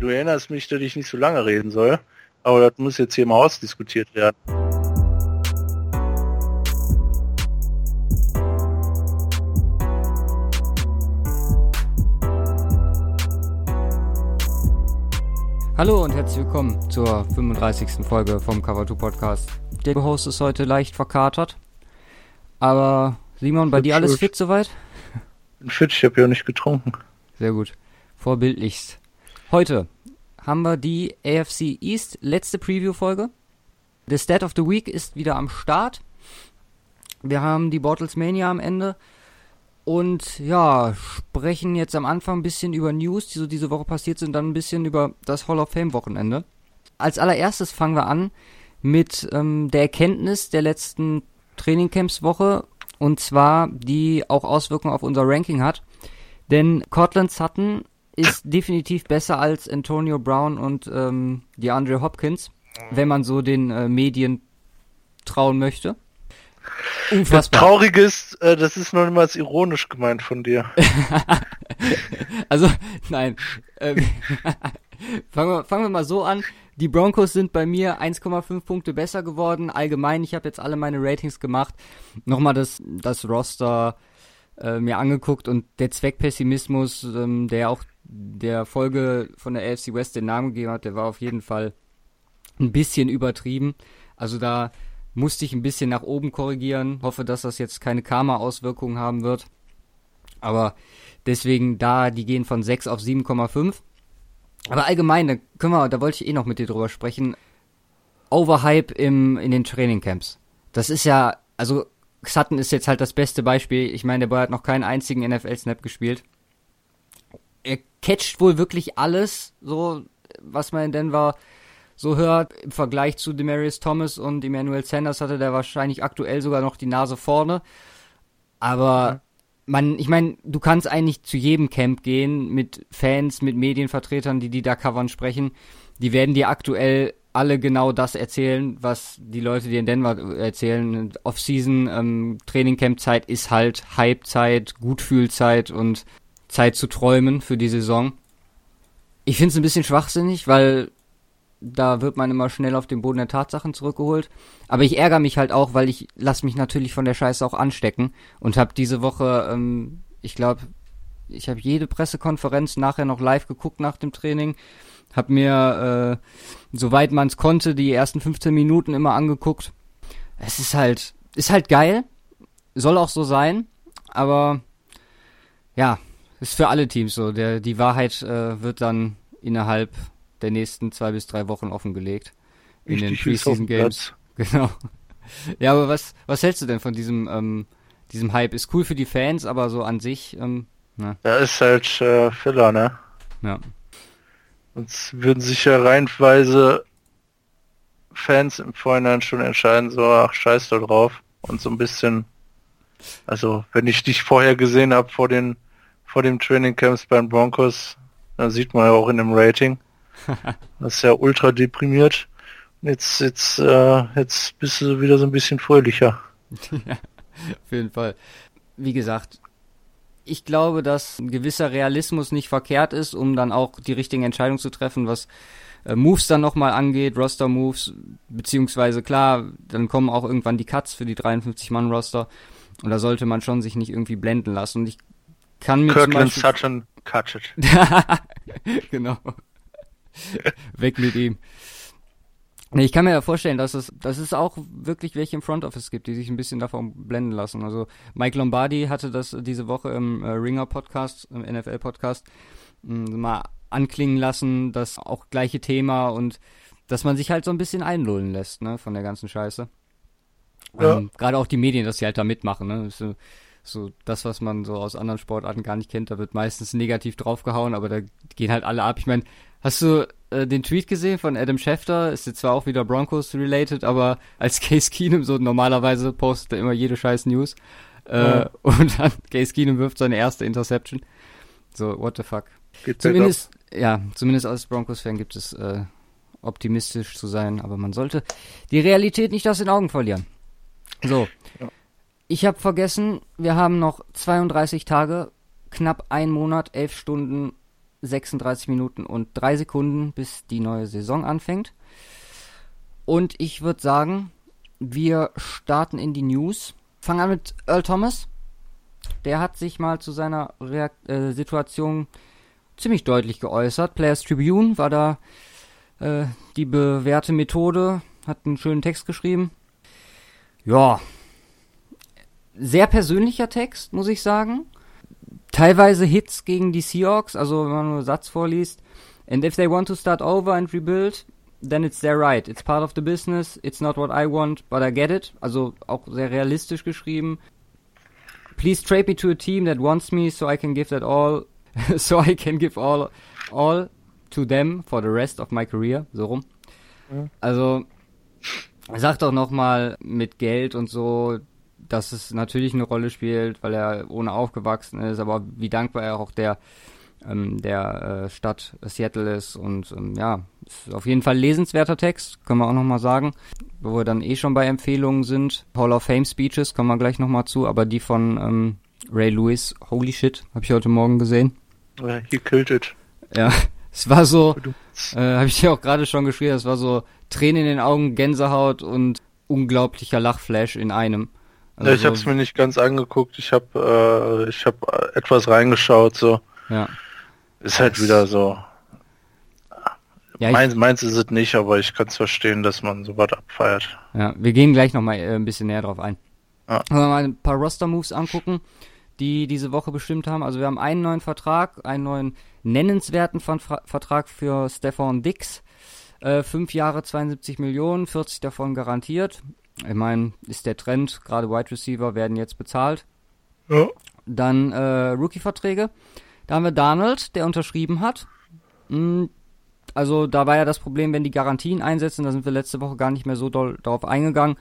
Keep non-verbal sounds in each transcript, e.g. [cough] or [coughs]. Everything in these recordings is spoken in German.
Du erinnerst mich, dass ich nicht so lange reden soll, aber das muss jetzt hier im Haus diskutiert werden. Hallo und herzlich willkommen zur 35. Folge vom Cover 2 Podcast. Der Host ist heute leicht verkatert. Aber Simon, bei dir alles fit soweit? Bin fit, ich habe ja nicht getrunken. Sehr gut. Vorbildlichst. Heute haben wir die AFC East letzte Preview-Folge. The Stat of the Week ist wieder am Start. Wir haben die Bottles Mania am Ende. Und ja, sprechen jetzt am Anfang ein bisschen über News, die so diese Woche passiert sind, dann ein bisschen über das Hall of Fame Wochenende. Als allererstes fangen wir an mit ähm, der Erkenntnis der letzten Trainingcamps-Woche und zwar die auch Auswirkungen auf unser Ranking hat. Denn Cortland Sutton ist definitiv besser als Antonio Brown und ähm, DeAndre Hopkins, wenn man so den äh, Medien trauen möchte. Unfassbar. Das Traurige ist, äh, das ist noch niemals ironisch gemeint von dir. [laughs] also, nein. Ähm, [laughs] fangen, wir, fangen wir mal so an. Die Broncos sind bei mir 1,5 Punkte besser geworden. Allgemein, ich habe jetzt alle meine Ratings gemacht. Nochmal das, das Roster äh, mir angeguckt und der Zweckpessimismus, ähm, der auch der Folge von der AFC West den Namen gegeben hat, der war auf jeden Fall ein bisschen übertrieben. Also da musste ich ein bisschen nach oben korrigieren. Hoffe, dass das jetzt keine Karma-Auswirkungen haben wird. Aber deswegen da, die gehen von 6 auf 7,5. Aber allgemein, da können wir, da wollte ich eh noch mit dir drüber sprechen. Overhype im, in den Trainingcamps. Das ist ja, also Sutton ist jetzt halt das beste Beispiel. Ich meine, der Boy hat noch keinen einzigen NFL-Snap gespielt. Catcht wohl wirklich alles, so, was man in Denver so hört. Im Vergleich zu Demarius Thomas und Emmanuel Sanders hatte der wahrscheinlich aktuell sogar noch die Nase vorne. Aber man, ich meine, du kannst eigentlich zu jedem Camp gehen mit Fans, mit Medienvertretern, die die da covern sprechen. Die werden dir aktuell alle genau das erzählen, was die Leute dir in Denver erzählen. Off-Season, ähm, Training-Camp-Zeit ist halt Hype-Zeit, Gutfühlzeit und Zeit zu träumen für die Saison. Ich finde es ein bisschen schwachsinnig, weil da wird man immer schnell auf den Boden der Tatsachen zurückgeholt. Aber ich ärgere mich halt auch, weil ich lasse mich natürlich von der Scheiße auch anstecken und habe diese Woche, ähm, ich glaube, ich habe jede Pressekonferenz nachher noch live geguckt nach dem Training, habe mir, äh, soweit man es konnte, die ersten 15 Minuten immer angeguckt. Es ist halt, ist halt geil, soll auch so sein, aber ja, ist für alle Teams so. Der, die Wahrheit äh, wird dann innerhalb der nächsten zwei bis drei Wochen offengelegt. In Richtig den Preseason Games. [laughs] Genau. Ja, aber was, was hältst du denn von diesem, ähm, diesem Hype? Ist cool für die Fans, aber so an sich, ähm, na. Ja, ist halt äh, Filler, ne? Ja. Sonst würden sich ja reihenweise Fans im Vorhinein schon entscheiden, so, ach, scheiß da drauf. Und so ein bisschen, also, wenn ich dich vorher gesehen habe vor den, vor dem Training Camps beim Broncos, dann sieht man ja auch in dem Rating, das ist ja ultra deprimiert. Jetzt, jetzt, äh, jetzt bist du wieder so ein bisschen fröhlicher. [laughs] ja, auf jeden Fall. Wie gesagt, ich glaube, dass ein gewisser Realismus nicht verkehrt ist, um dann auch die richtigen Entscheidungen zu treffen, was äh, Moves dann nochmal angeht, Roster-Moves, beziehungsweise klar, dann kommen auch irgendwann die Cuts für die 53-Mann-Roster und da sollte man schon sich nicht irgendwie blenden lassen. Und ich kann mir Kirkland zum Beispiel... Sutton, cut it. genau. [laughs] Weg mit ihm. Ich kann mir ja vorstellen, dass es, dass es auch wirklich welche im Front Office gibt, die sich ein bisschen davon blenden lassen. Also Mike Lombardi hatte das diese Woche im äh, Ringer Podcast, im NFL Podcast, mh, mal anklingen lassen, das auch gleiche Thema und dass man sich halt so ein bisschen einlullen lässt, ne, von der ganzen Scheiße. Ja. Ähm, Gerade auch die Medien, dass sie halt da mitmachen, ne. So, so das, was man so aus anderen Sportarten gar nicht kennt, da wird meistens negativ draufgehauen, aber da gehen halt alle ab. Ich meine, Hast du äh, den Tweet gesehen von Adam Schefter? Ist jetzt zwar auch wieder Broncos related, aber als [laughs] Case Keenum so normalerweise postet er immer jede scheiß News. Äh, ja. Und dann [laughs] Case Keenum wirft seine erste Interception. So, what the fuck. Geht's zumindest, ja, zumindest als Broncos-Fan gibt es äh, optimistisch zu sein, aber man sollte die Realität nicht aus den Augen verlieren. So. Ich habe vergessen, wir haben noch 32 Tage, knapp ein Monat, elf Stunden 36 Minuten und 3 Sekunden, bis die neue Saison anfängt. Und ich würde sagen, wir starten in die News. Fangen an mit Earl Thomas. Der hat sich mal zu seiner Reakt äh, Situation ziemlich deutlich geäußert. Players Tribune war da äh, die bewährte Methode, hat einen schönen Text geschrieben. Ja, sehr persönlicher Text, muss ich sagen. Teilweise Hits gegen die Seahawks, also wenn man nur einen Satz vorliest. And if they want to start over and rebuild, then it's their right. It's part of the business. It's not what I want, but I get it. Also auch sehr realistisch geschrieben. Please trade me to a team that wants me, so I can give that all, [laughs] so I can give all, all to them for the rest of my career. So rum. Also sagt auch nochmal mit Geld und so, dass es natürlich eine Rolle spielt, weil er ohne aufgewachsen ist, aber wie dankbar er auch der ähm, der äh, Stadt Seattle ist und ähm, ja, ist auf jeden Fall lesenswerter Text, können wir auch nochmal sagen, wo wir dann eh schon bei Empfehlungen sind. Hall of Fame Speeches kommen wir gleich nochmal zu, aber die von ähm, Ray Lewis, holy shit, habe ich heute Morgen gesehen. Ja, he killed it. Ja, [laughs] es war so, äh, habe ich dir auch gerade schon geschrieben, es war so Tränen in den Augen, Gänsehaut und unglaublicher Lachflash in einem. Also ja, ich habe es mir nicht ganz angeguckt. Ich habe äh, ich habe etwas reingeschaut so. Ja. Ist halt das wieder so. Ja, meins, meins ist es nicht, aber ich kann es verstehen, dass man sowas abfeiert. Ja, wir gehen gleich nochmal äh, ein bisschen näher drauf ein. Ja. Wenn wir mal ein paar Roster-Moves angucken, die diese Woche bestimmt haben. Also wir haben einen neuen Vertrag, einen neuen nennenswerten Vertrag für Stefan Dix. Äh, fünf Jahre, 72 Millionen, 40 davon garantiert. Ich meine, ist der Trend, gerade Wide Receiver werden jetzt bezahlt. Ja. Dann äh, Rookie-Verträge. Da haben wir Donald, der unterschrieben hat. Hm, also da war ja das Problem, wenn die Garantien einsetzen, da sind wir letzte Woche gar nicht mehr so doll darauf eingegangen.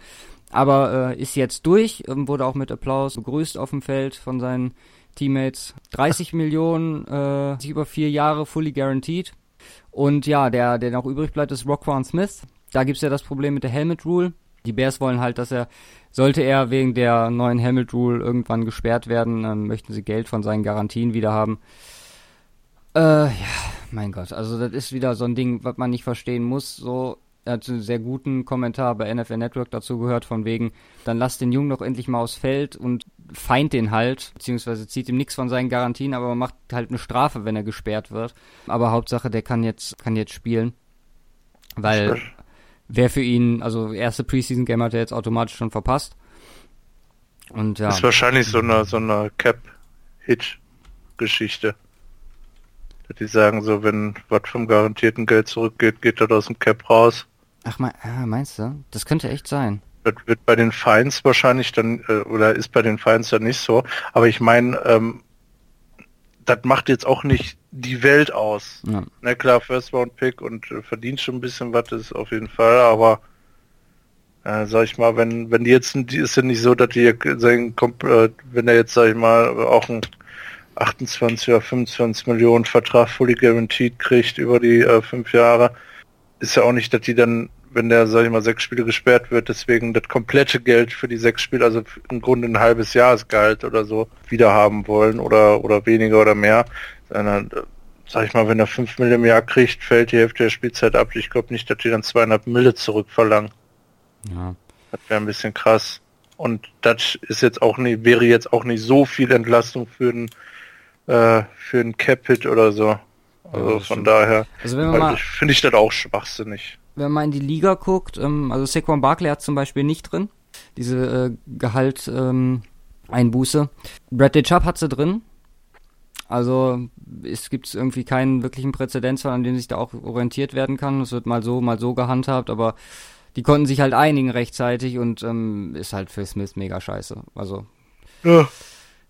Aber äh, ist jetzt durch, ähm, wurde auch mit Applaus begrüßt auf dem Feld von seinen Teammates. 30 Millionen, äh, über vier Jahre fully guaranteed. Und ja, der, der noch übrig bleibt, ist Rockwan Smith. Da gibt's ja das Problem mit der Helmet Rule. Die Bears wollen halt, dass er, sollte er wegen der neuen Helmet Rule irgendwann gesperrt werden, dann möchten sie Geld von seinen Garantien wieder haben. Äh, ja, mein Gott, also das ist wieder so ein Ding, was man nicht verstehen muss. So, er hat einen sehr guten Kommentar bei NFL Network dazu gehört, von wegen, dann lasst den Jungen doch endlich mal aufs Feld und feind den halt, beziehungsweise zieht ihm nichts von seinen Garantien, aber macht halt eine Strafe, wenn er gesperrt wird. Aber Hauptsache, der kann jetzt, kann jetzt spielen. Weil wäre für ihn, also erste Preseason-Game hat er jetzt automatisch schon verpasst. Und ja. Ist wahrscheinlich so eine, so eine Cap-Hit-Geschichte. Die sagen so, wenn was vom garantierten Geld zurückgeht, geht er aus dem Cap raus. Ach, mein, ah, meinst du? Das könnte echt sein. Das wird bei den Feinds wahrscheinlich dann, äh, oder ist bei den Feinds dann nicht so. Aber ich meine, ähm, das macht jetzt auch nicht die Welt aus. Ja. Na klar, First Round Pick und äh, verdient schon ein bisschen was, ist auf jeden Fall, aber äh, sag ich mal, wenn wenn die jetzt die ist ja nicht so, dass die sein äh, wenn er jetzt sag ich mal auch ein 28 oder 25 Millionen Vertrag fully guaranteed kriegt über die äh, fünf Jahre, ist ja auch nicht, dass die dann wenn der, sag ich mal, sechs Spiele gesperrt wird, deswegen das komplette Geld für die sechs Spiele, also im Grunde ein halbes Jahresgehalt oder so, wieder haben wollen oder, oder weniger oder mehr. Dann, sag ich mal, wenn er fünf Mille im Jahr kriegt, fällt die Hälfte der Spielzeit ab. Ich glaube nicht, dass die dann zweieinhalb Mille zurückverlangen. Ja. Das wäre ein bisschen krass. Und das ist jetzt auch nicht, wäre jetzt auch nicht so viel Entlastung für einen, äh, für einen Cap-Hit oder so. Also ja, von stimmt. daher also halt, finde ich das auch schwachsinnig wenn man in die Liga guckt, ähm, also Saquon Barkley hat zum Beispiel nicht drin, diese äh, Gehalt ähm, Einbuße. Bradley Chubb hat sie drin. Also es gibt irgendwie keinen wirklichen Präzedenzfall, an dem sich da auch orientiert werden kann. Es wird mal so, mal so gehandhabt, aber die konnten sich halt einigen rechtzeitig und ähm, ist halt für Smith mega scheiße. Also ja.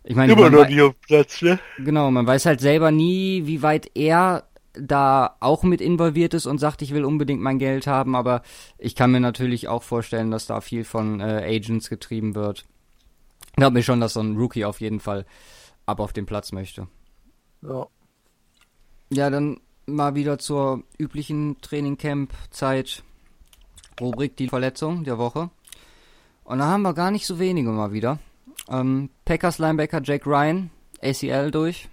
Ich meine, immer noch nie auf Platz, ne? Genau, man weiß halt selber nie, wie weit er da auch mit involviert ist und sagt, ich will unbedingt mein Geld haben, aber ich kann mir natürlich auch vorstellen, dass da viel von äh, Agents getrieben wird. Ich glaube mir schon, dass so ein Rookie auf jeden Fall ab auf den Platz möchte. Ja. Ja, dann mal wieder zur üblichen Trainingcamp-Zeit. Rubrik die Verletzung der Woche. Und da haben wir gar nicht so wenige mal wieder. Ähm, Packers Linebacker Jack Ryan, ACL durch.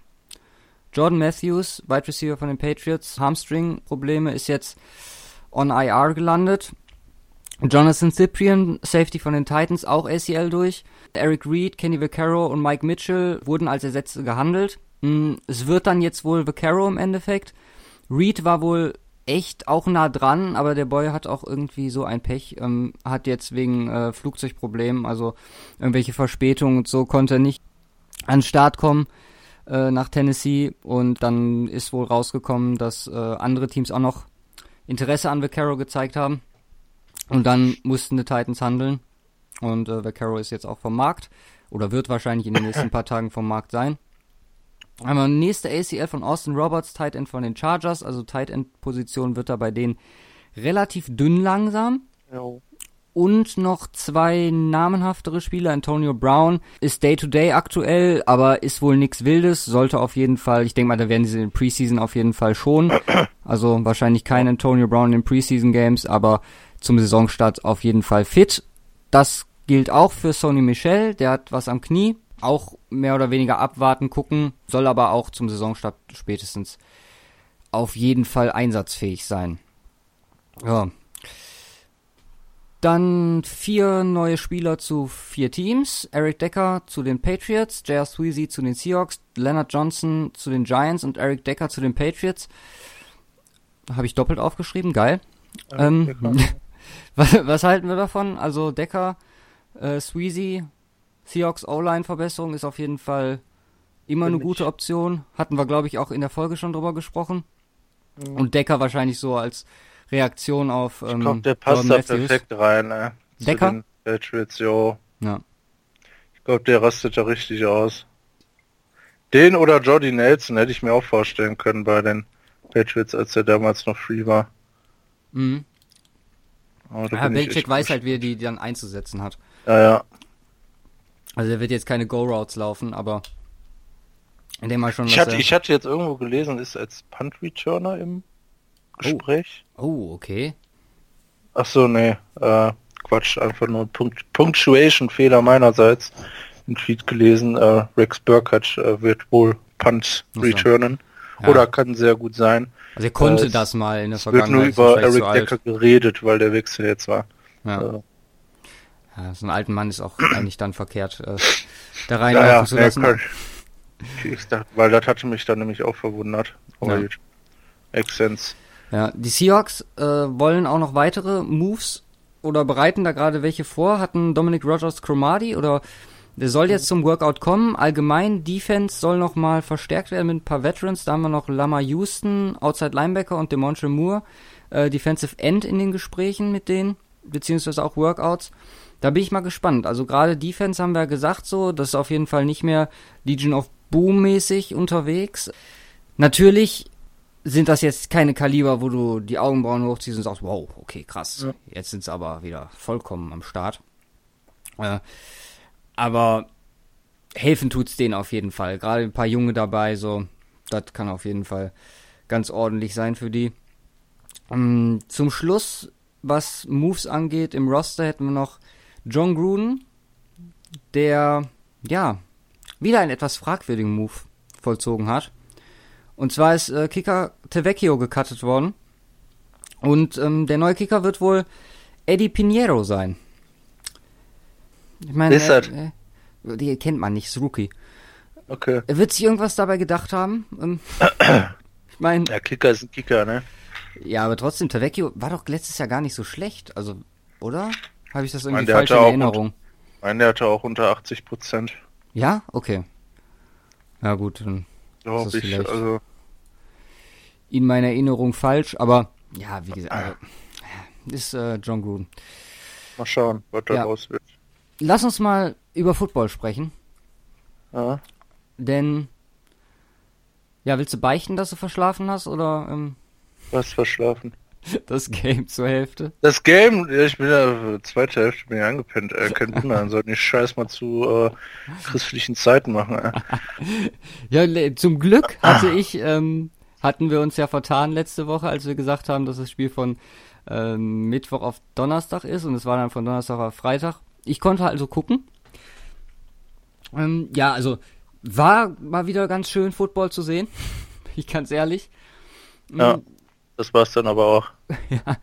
Jordan Matthews, Wide Receiver von den Patriots, Hamstring-Probleme, ist jetzt on IR gelandet. Jonathan Cyprian, Safety von den Titans, auch ACL durch. Eric Reed, Kenny Vaccaro und Mike Mitchell wurden als Ersätze gehandelt. Hm, es wird dann jetzt wohl Vaccaro im Endeffekt. Reed war wohl echt auch nah dran, aber der Boy hat auch irgendwie so ein Pech, ähm, hat jetzt wegen äh, Flugzeugproblemen, also irgendwelche Verspätungen und so, konnte er nicht an den Start kommen äh, nach Tennessee und dann ist wohl rausgekommen, dass äh, andere Teams auch noch Interesse an Vaccaro gezeigt haben und dann mussten die Titans handeln und äh, Vaccaro ist jetzt auch vom Markt oder wird wahrscheinlich in den nächsten [laughs] paar Tagen vom Markt sein. Einmal nächste ACL von Austin Roberts, Tight End von den Chargers. Also Tight End Position wird da bei denen relativ dünn langsam. Jo. Und noch zwei namenhaftere Spieler. Antonio Brown ist Day-to-Day aktuell, aber ist wohl nichts Wildes. Sollte auf jeden Fall, ich denke mal, da werden sie in den Preseason auf jeden Fall schon. [clears throat] Also wahrscheinlich kein Antonio Brown in den Preseason Games, aber zum Saisonstart auf jeden Fall fit. Das gilt auch für Sony Michel, der hat was am Knie auch mehr oder weniger abwarten, gucken, soll aber auch zum Saisonstart spätestens auf jeden Fall einsatzfähig sein. Ja. Dann vier neue Spieler zu vier Teams. Eric Decker zu den Patriots, J.R. Sweezy zu den Seahawks, Leonard Johnson zu den Giants und Eric Decker zu den Patriots. Habe ich doppelt aufgeschrieben, geil. Ähm, [laughs] was, was, halten wir davon? Also Decker, äh, Sweezy, Seahawks O-Line-Verbesserung ist auf jeden Fall immer eine gute Option. Hatten wir, glaube ich, auch in der Folge schon drüber gesprochen. Mhm. Und Decker wahrscheinlich so als Reaktion auf. Ähm, ich glaube, der passt da perfekt rein. Äh, Decker? Patriots, jo. Ja. Ich glaube, der rastet da richtig aus. Den oder Jordy Nelson hätte ich mir auch vorstellen können bei den Patriots, als er damals noch free war. Mhm. Oh, ja, Belichick weiß halt, wie er die dann einzusetzen hat. Ja, ja. Also er wird jetzt keine Go-Routes laufen, aber in dem mal schon. Ich hatte, ich hatte jetzt irgendwo gelesen, ist als Punt-Returner im Gespräch. Oh, oh okay. Ach so, nee, äh, Quatsch, einfach nur Punkt Punctuation-Fehler meinerseits. Ein Tweet gelesen, äh, Rex Burkhardt äh, wird wohl Punt returnen. Ja. Oder kann sehr gut sein. Also er konnte äh, das mal in der Vergangenheit. wird nur über Eric Decker geredet, weil der Wechsel jetzt war. Ja. Ja, so ein alten Mann ist auch [clears throat] eigentlich dann verkehrt, äh, da rein ja, ja, zu lassen. Ja, dachte, weil das hatte mich dann nämlich auch verwundert. Oh, ja. Exzens. Ja, die Seahawks äh, wollen auch noch weitere Moves oder bereiten da gerade welche vor. Hatten Dominic Rogers Cromarty oder der soll jetzt zum Workout kommen. Allgemein Defense soll noch mal verstärkt werden mit ein paar Veterans. Da haben wir noch Lama Houston, Outside Linebacker und Demontre Moore, äh, Defensive End in den Gesprächen mit denen, beziehungsweise auch Workouts. Da bin ich mal gespannt. Also gerade Defense haben wir gesagt so, das ist auf jeden Fall nicht mehr Legion of Boom mäßig unterwegs. Natürlich sind das jetzt keine Kaliber, wo du die Augenbrauen hochziehst und sagst, wow, okay, krass. Ja. Jetzt sind sie aber wieder vollkommen am Start. Äh, aber helfen tut's denen auf jeden Fall. Gerade ein paar Junge dabei, so, das kann auf jeden Fall ganz ordentlich sein für die. Um, ähm, zum Schluss, was Moves angeht, im Roster hätten wir noch John Gruden, der, ja, wieder einen etwas fragwürdigen Move vollzogen hat. Und zwar ist äh, Kicker Tevecchio gecuttet worden. Und ähm, der neue Kicker wird wohl Eddie Pinheiro sein. Ich meine, äh, äh, die kennt man nicht, ist Rookie. Okay. Er wird sich irgendwas dabei gedacht haben. Ähm, [coughs] ich meine. Der Kicker ist ein Kicker, ne? Ja, aber trotzdem, Tavecchio war doch letztes Jahr gar nicht so schlecht. Also, oder? Habe ich das irgendwie falsch in Erinnerung? Nein, der hatte auch unter 80 Prozent. Ja? Okay. Ja gut, dann Glaube ist ich, also... In meiner Erinnerung falsch, aber ja, wie gesagt, also, ist äh, John Gruden. Mal schauen, was da ja. raus wird. Lass uns mal über Football sprechen. Ja. Denn, ja, willst du beichten, dass du verschlafen hast, oder? Ähm... Was verschlafen? [laughs] Das Game zur Hälfte. Das Game, ich bin ja zweite Hälfte bin ich angepennt. Äh, kein [laughs] Wunder, dann sollten die Scheiß mal zu äh, christlichen Zeiten machen. Äh. [laughs] ja, zum Glück hatte ich, ähm, hatten wir uns ja vertan letzte Woche, als wir gesagt haben, dass das Spiel von ähm, Mittwoch auf Donnerstag ist und es war dann von Donnerstag auf Freitag. Ich konnte also gucken. Ähm, ja, also war mal wieder ganz schön Football zu sehen. ich ganz ehrlich. Ja, das war's dann aber auch. [laughs] ja,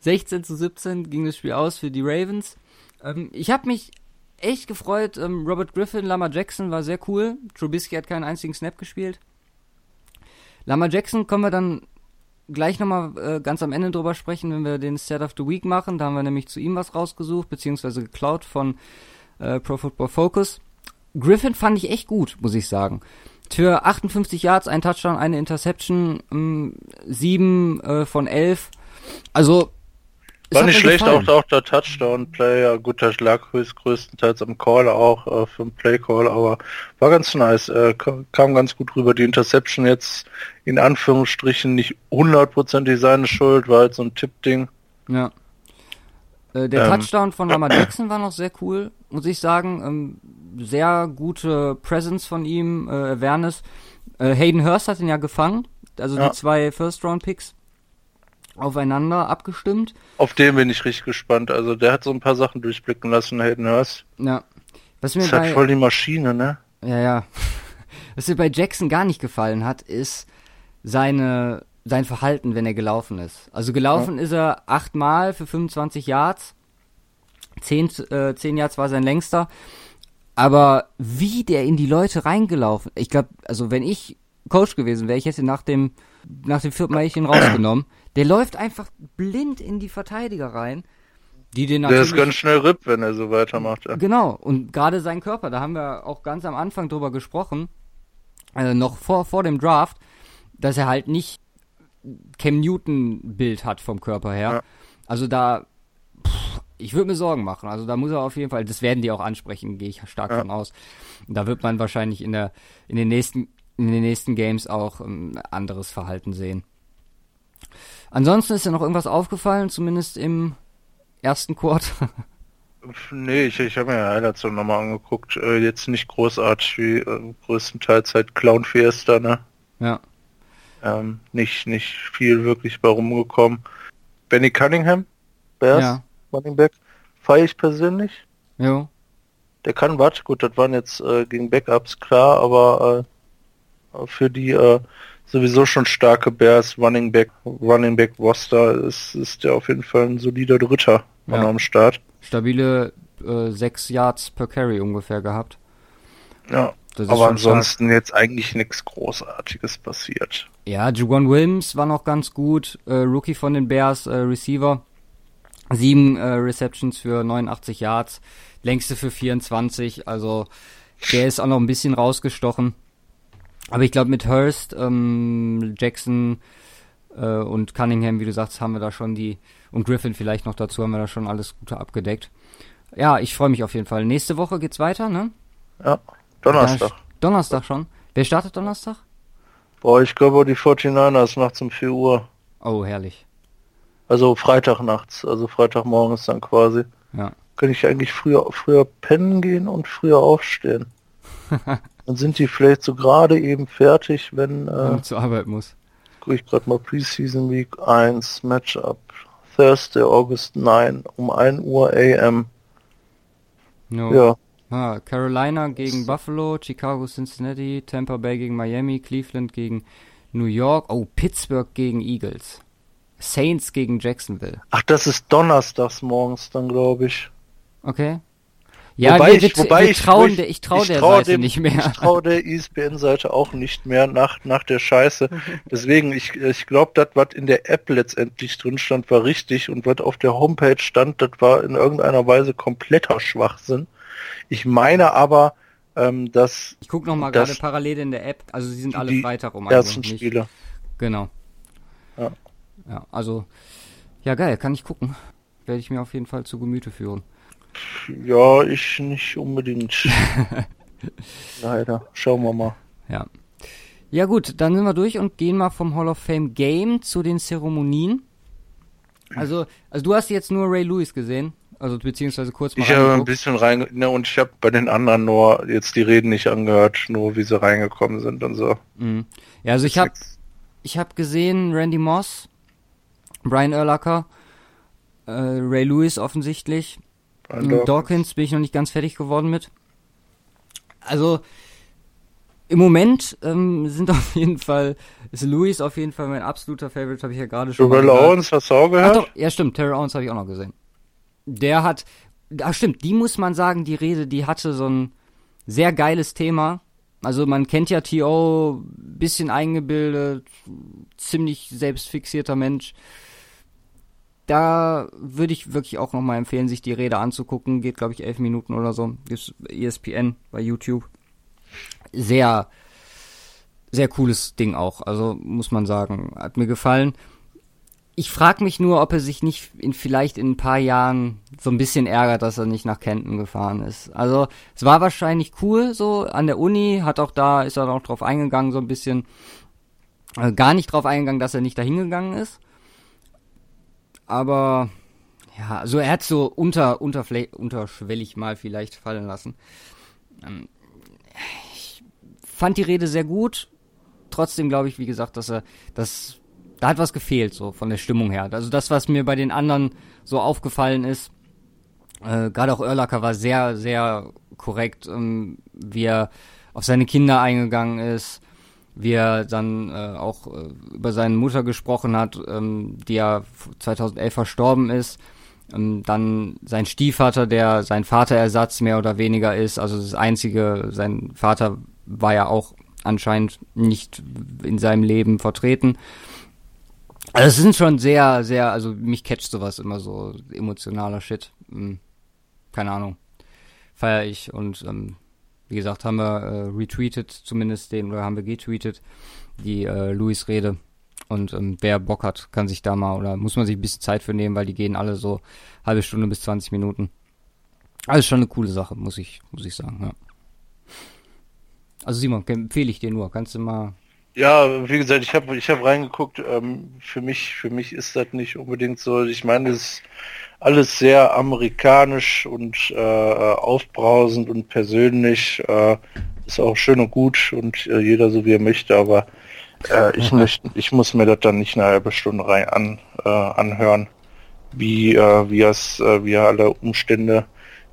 16 zu 17 ging das Spiel aus für die Ravens. Ähm, ich habe mich echt gefreut. Ähm, Robert Griffin, Lama Jackson war sehr cool. Trubisky hat keinen einzigen Snap gespielt. Lama Jackson kommen wir dann gleich nochmal äh, ganz am Ende drüber sprechen, wenn wir den Set of the Week machen. Da haben wir nämlich zu ihm was rausgesucht, beziehungsweise geklaut von äh, Pro Football Focus. Griffin fand ich echt gut, muss ich sagen. Für 58 Yards, ein Touchdown, eine Interception, ähm, 7 äh, von 11. Also war nicht schlecht, auch, auch der Touchdown-Play, ja gut, der lag größtenteils am Call auch äh, für den Play-Call, aber war ganz nice, äh, kam ganz gut rüber. Die Interception jetzt in Anführungsstrichen nicht hundertprozentig seine Schuld, war halt so ein Tipp-Ding. Ja. Äh, der ähm. Touchdown von Lamar Jackson war noch sehr cool, muss ich sagen. Ähm, sehr gute Presence von ihm, äh, Awareness. Äh, Hayden Hurst hat ihn ja gefangen, also ja. die zwei First-Round-Picks aufeinander abgestimmt. Auf den bin ich richtig gespannt. Also der hat so ein paar Sachen durchblicken lassen, Hayden Hurst. Ja. Was mir das halt voll die Maschine, ne? Ja, ja. [laughs] Was mir bei Jackson gar nicht gefallen hat, ist seine, sein Verhalten, wenn er gelaufen ist. Also gelaufen ja. ist er achtmal für 25 Yards. Zehn, äh, zehn Yards war sein längster. Aber wie der in die Leute reingelaufen, ich glaube, also wenn ich Coach gewesen wäre, ich hätte nach dem, nach dem vierten Mal ich ihn rausgenommen. Der läuft einfach blind in die Verteidiger rein. Die den der ist ganz schnell RIP, wenn er so weitermacht. Ja. Genau, und gerade sein Körper, da haben wir auch ganz am Anfang drüber gesprochen, also noch vor, vor dem Draft, dass er halt nicht Cam Newton-Bild hat vom Körper her. Ja. Also da, ich würde mir Sorgen machen. Also da muss er auf jeden Fall, das werden die auch ansprechen, gehe ich stark ja. von aus. Da wird man wahrscheinlich in der, in den nächsten, in den nächsten Games auch ein ähm, anderes Verhalten sehen. Ansonsten ist ja noch irgendwas aufgefallen, zumindest im ersten Quarter. nee, ich, ich habe mir ja Highlights nochmal angeguckt. Äh, jetzt nicht großartig wie äh, größtenteils halt Clown Fiesta, ne? Ja. Ähm, nicht, nicht viel wirklich bei rumgekommen. Benny Cunningham, Bears, ja. Running Back, feiere ich persönlich. Jo. Der kann was, gut, das waren jetzt äh, gegen Backups klar, aber äh, für die äh, sowieso schon starke Bears Running Back, Running Back Roster ist, ist der auf jeden Fall ein solider Dritter ja. am Start. Stabile äh, 6 Yards per Carry ungefähr gehabt. Ja, aber ansonsten stark. jetzt eigentlich nichts Großartiges passiert. Ja, Juwan Williams war noch ganz gut, äh, Rookie von den Bears, äh, Receiver. Sieben äh, Receptions für 89 Yards, längste für 24, also der ist auch noch ein bisschen rausgestochen. Aber ich glaube, mit Hurst, ähm, Jackson äh, und Cunningham, wie du sagst, haben wir da schon die, und Griffin vielleicht noch dazu, haben wir da schon alles Gute abgedeckt. Ja, ich freue mich auf jeden Fall. Nächste Woche geht's weiter, ne? Ja, Donnerstag. Da, Donnerstag schon. Wer startet Donnerstag? Boah, ich glaube die 49ers nachts um 4 Uhr. Oh, herrlich. Also Freitag nachts, also Freitagmorgen ist dann quasi. Ja. Kann ich eigentlich früher, früher pennen gehen und früher aufstehen. [laughs] Dann sind die vielleicht so gerade eben fertig, wenn... Äh, zur Arbeit muss. Gucke ich gerade mal Preseason Week 1 Matchup. Thursday, August 9 um 1 Uhr AM. No. Ja. Ah, Carolina gegen Buffalo, Chicago, Cincinnati, Tampa Bay gegen Miami, Cleveland gegen New York, oh, Pittsburgh gegen Eagles. Saints gegen Jacksonville. Ach, das ist donnerstags morgens dann, glaube ich. Okay. Ja, wobei wir, ich, wobei wir trauen, ich, der, ich traue der trau Seite dem, nicht mehr. Ich traue der ISBN-Seite auch nicht mehr nach, nach der Scheiße. [laughs] Deswegen, ich, ich glaube, das, was in der App letztendlich drin stand, war richtig und was auf der Homepage stand, das war in irgendeiner Weise kompletter Schwachsinn. Ich meine aber, ähm, dass... Ich gucke nochmal gerade parallel in der App, also sie sind alle Freitag um ersten Spiele. Genau. Ja. Ja, also, ja geil, kann ich gucken. Werde ich mir auf jeden Fall zu Gemüte führen. Ja, ich nicht unbedingt. [laughs] Leider. Schauen wir mal. Ja. Ja gut, dann sind wir durch und gehen mal vom Hall of Fame Game zu den Zeremonien. Also, also du hast jetzt nur Ray Lewis gesehen, also beziehungsweise kurz mal Ich habe ein bisschen rein, ne, und ich habe bei den anderen nur jetzt die Reden nicht angehört, nur wie sie reingekommen sind und so. Mhm. Ja, also ich habe ich habe gesehen Randy Moss, Brian Urlacher, äh, Ray Lewis offensichtlich, Dawkins. Dawkins bin ich noch nicht ganz fertig geworden mit. Also, Im Moment ähm, sind auf jeden Fall, ist Louis auf jeden Fall mein absoluter Favorite, habe ich ja gerade schon Terrell Owens, hast du auch gehört? Ach doch, ja stimmt, Terrell Owens habe ich auch noch gesehen. Der hat, ach stimmt, die muss man sagen, die Rede, die hatte so ein sehr geiles Thema. Also man kennt ja T.O., bisschen eingebildet, ziemlich selbstfixierter Mensch. Da würde ich wirklich auch nochmal empfehlen, sich die Rede anzugucken. Geht, glaube ich, elf Minuten oder so. Ist ESPN bei YouTube. Sehr, sehr cooles Ding auch. Also muss man sagen, hat mir gefallen. Ich frage mich nur, ob er sich nicht in, vielleicht in ein paar Jahren so ein bisschen ärgert, dass er nicht nach Kenton gefahren ist. Also es war wahrscheinlich cool so an der Uni, hat auch da, ist er auch drauf eingegangen, so ein bisschen, äh, gar nicht drauf eingegangen, dass er nicht dahin gegangen ist. Aber ja, also er hat so unter, unter, unterschwellig mal vielleicht fallen lassen. Ähm, ich fand die Rede sehr gut. Trotzdem glaube ich, wie gesagt, dass er das da hat was gefehlt, so von der Stimmung her. Also das, was mir bei den anderen so aufgefallen ist, äh, gerade auch Erlacher war sehr, sehr korrekt, ähm, wie er auf seine Kinder eingegangen ist, wie er dann äh, auch äh, über seine Mutter gesprochen hat, ähm, die ja 2011 verstorben ist. Ähm, dann sein Stiefvater, der sein Vaterersatz mehr oder weniger ist, also das einzige, sein Vater war ja auch anscheinend nicht in seinem Leben vertreten. Also es sind schon sehr, sehr, also mich catcht sowas immer so emotionaler Shit. Hm, keine Ahnung. Feier ich und ähm, wie gesagt, haben wir äh, retweetet zumindest den, oder haben wir getweetet, die äh, Louis-Rede. Und ähm, wer Bock hat, kann sich da mal, oder muss man sich ein bisschen Zeit für nehmen, weil die gehen alle so halbe Stunde bis 20 Minuten. Also schon eine coole Sache, muss ich, muss ich sagen, ja. Also Simon, empfehle ich dir nur. Kannst du mal ja, wie gesagt, ich habe ich hab reingeguckt. Ähm, für mich für mich ist das nicht unbedingt so. Ich meine, es alles sehr amerikanisch und äh, aufbrausend und persönlich. Äh, ist auch schön und gut und äh, jeder so wie er möchte, aber äh, ich [laughs] möchte, ich muss mir das dann nicht eine halbe Stunde rein an, äh, anhören, wie äh, wie es wie er alle Umstände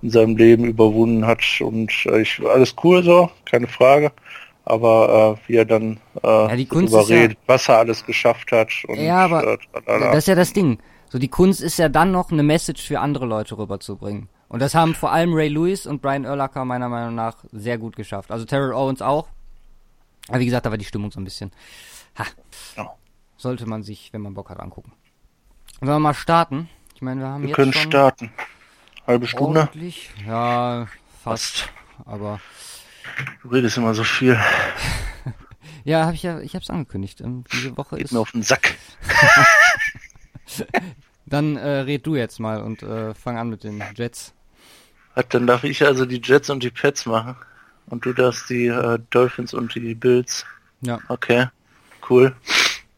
in seinem Leben überwunden hat und ich alles cool so, keine Frage aber äh, wie er dann äh, ja, die Kunst darüber redet, ja, was er alles geschafft hat. Und, ja, aber äh, das ist ja das Ding. So die Kunst ist ja dann noch eine Message für andere Leute rüberzubringen. Und das haben vor allem Ray Lewis und Brian Urlacher meiner Meinung nach sehr gut geschafft. Also Terrell Owens auch. Aber wie gesagt, da war die Stimmung so ein bisschen. Ha. Sollte man sich, wenn man Bock hat, angucken. Sollen wir mal starten? Ich meine, wir haben wir jetzt können starten. Halbe Stunde? Ordentlich. Ja, fast. fast. Aber Du redest immer so viel. [laughs] ja, habe ich ja, ich habe es angekündigt. Ähm, diese Woche Geht ist mir auf den Sack. [laughs] Dann äh, red du jetzt mal und äh, fang an mit den Jets. Dann darf ich also die Jets und die Pets machen. Und du darfst die äh, Dolphins und die Bills. Ja. Okay, cool.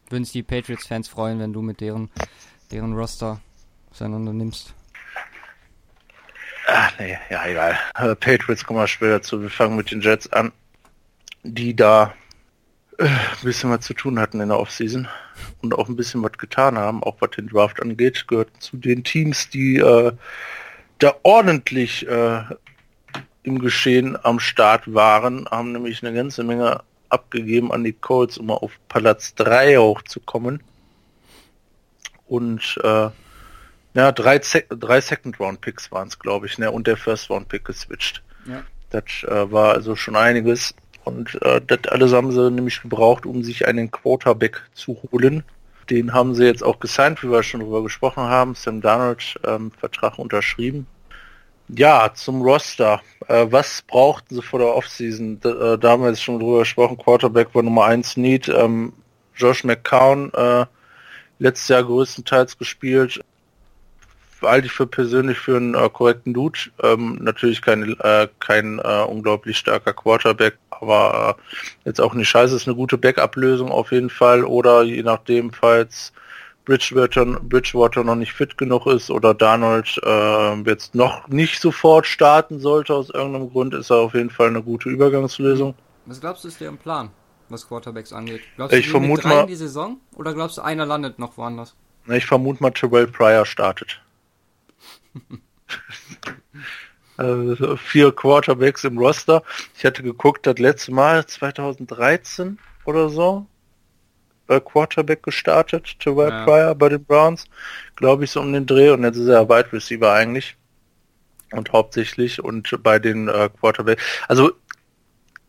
Würden sich die Patriots-Fans freuen, wenn du mit deren, deren Roster auseinander nimmst. Ach nee, ja egal. Äh, Patriots kommen wir später zu. Wir fangen mit den Jets an, die da ein bisschen was zu tun hatten in der Offseason und auch ein bisschen was getan haben, auch was den Draft angeht, gehört zu den Teams, die äh, da ordentlich äh, im Geschehen am Start waren, haben nämlich eine ganze Menge abgegeben an die Colts, um auf Platz 3 hochzukommen. Und äh, ja, drei, drei Second-Round-Picks waren es, glaube ich, ne? und der First-Round-Pick geswitcht. Ja. Das äh, war also schon einiges. Und äh, das alles haben sie nämlich gebraucht, um sich einen Quarterback zu holen. Den haben sie jetzt auch gesigned, wie wir schon drüber gesprochen haben. Sam Darnold ähm, Vertrag unterschrieben. Ja, zum Roster. Äh, was brauchten sie vor der Offseason? Da, äh, da haben wir jetzt schon drüber gesprochen. Quarterback war Nummer 1 Need. Ähm, Josh McCown, äh, letztes Jahr größtenteils gespielt halte ich für persönlich für einen äh, korrekten Dude. Ähm, natürlich kein, äh, kein äh, unglaublich starker Quarterback, aber äh, jetzt auch nicht scheiße. Ist eine gute Backup-Lösung auf jeden Fall. Oder je nachdem, falls Bridgewater, Bridgewater noch nicht fit genug ist oder Darnold äh, jetzt noch nicht sofort starten sollte aus irgendeinem Grund, ist er auf jeden Fall eine gute Übergangslösung. Was glaubst du, ist der im Plan, was Quarterbacks angeht? Glaubst du, ich vermute mal, die Saison oder glaubst du, einer landet noch woanders? Ich vermute mal, Terrell Pryor startet. [laughs] Also vier Quarterbacks im Roster. Ich hatte geguckt, das letzte Mal 2013 oder so bei Quarterback gestartet, Terrell ja. Pryor bei den Browns, glaube ich, so um den Dreh und jetzt ist er Wide Receiver eigentlich und hauptsächlich und bei den äh, Quarterback. Also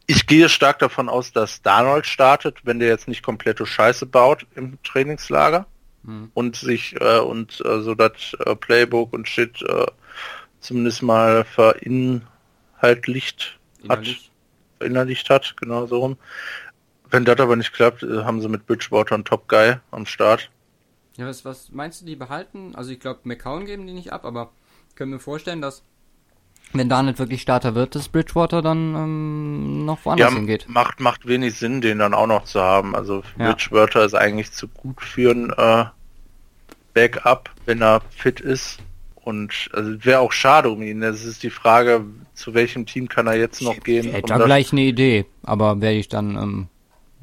ich gehe stark davon aus, dass Darnold startet, wenn der jetzt nicht komplette Scheiße baut im Trainingslager mhm. und sich äh, und äh, so das äh, Playbook und Shit äh, zumindest mal verinhaltlicht hat, verinnerlicht hat, genau so rum. Wenn das aber nicht klappt, äh, haben sie mit Bridgewater einen Top Guy am Start. Ja, was, was meinst du, die behalten? Also ich glaube, McCown geben die nicht ab, aber können wir vorstellen, dass wenn da nicht wirklich Starter wird, dass Bridgewater dann ähm, noch woanders ja, hingeht. Macht, macht wenig Sinn, den dann auch noch zu haben. Also ja. Bridgewater ist eigentlich zu gut für ein äh, Backup, wenn er fit ist. Und also wäre auch schade um ihn. Das ist die Frage, zu welchem Team kann er jetzt noch gehen? Ich hätte da gleich eine Idee, aber werde ich dann ähm,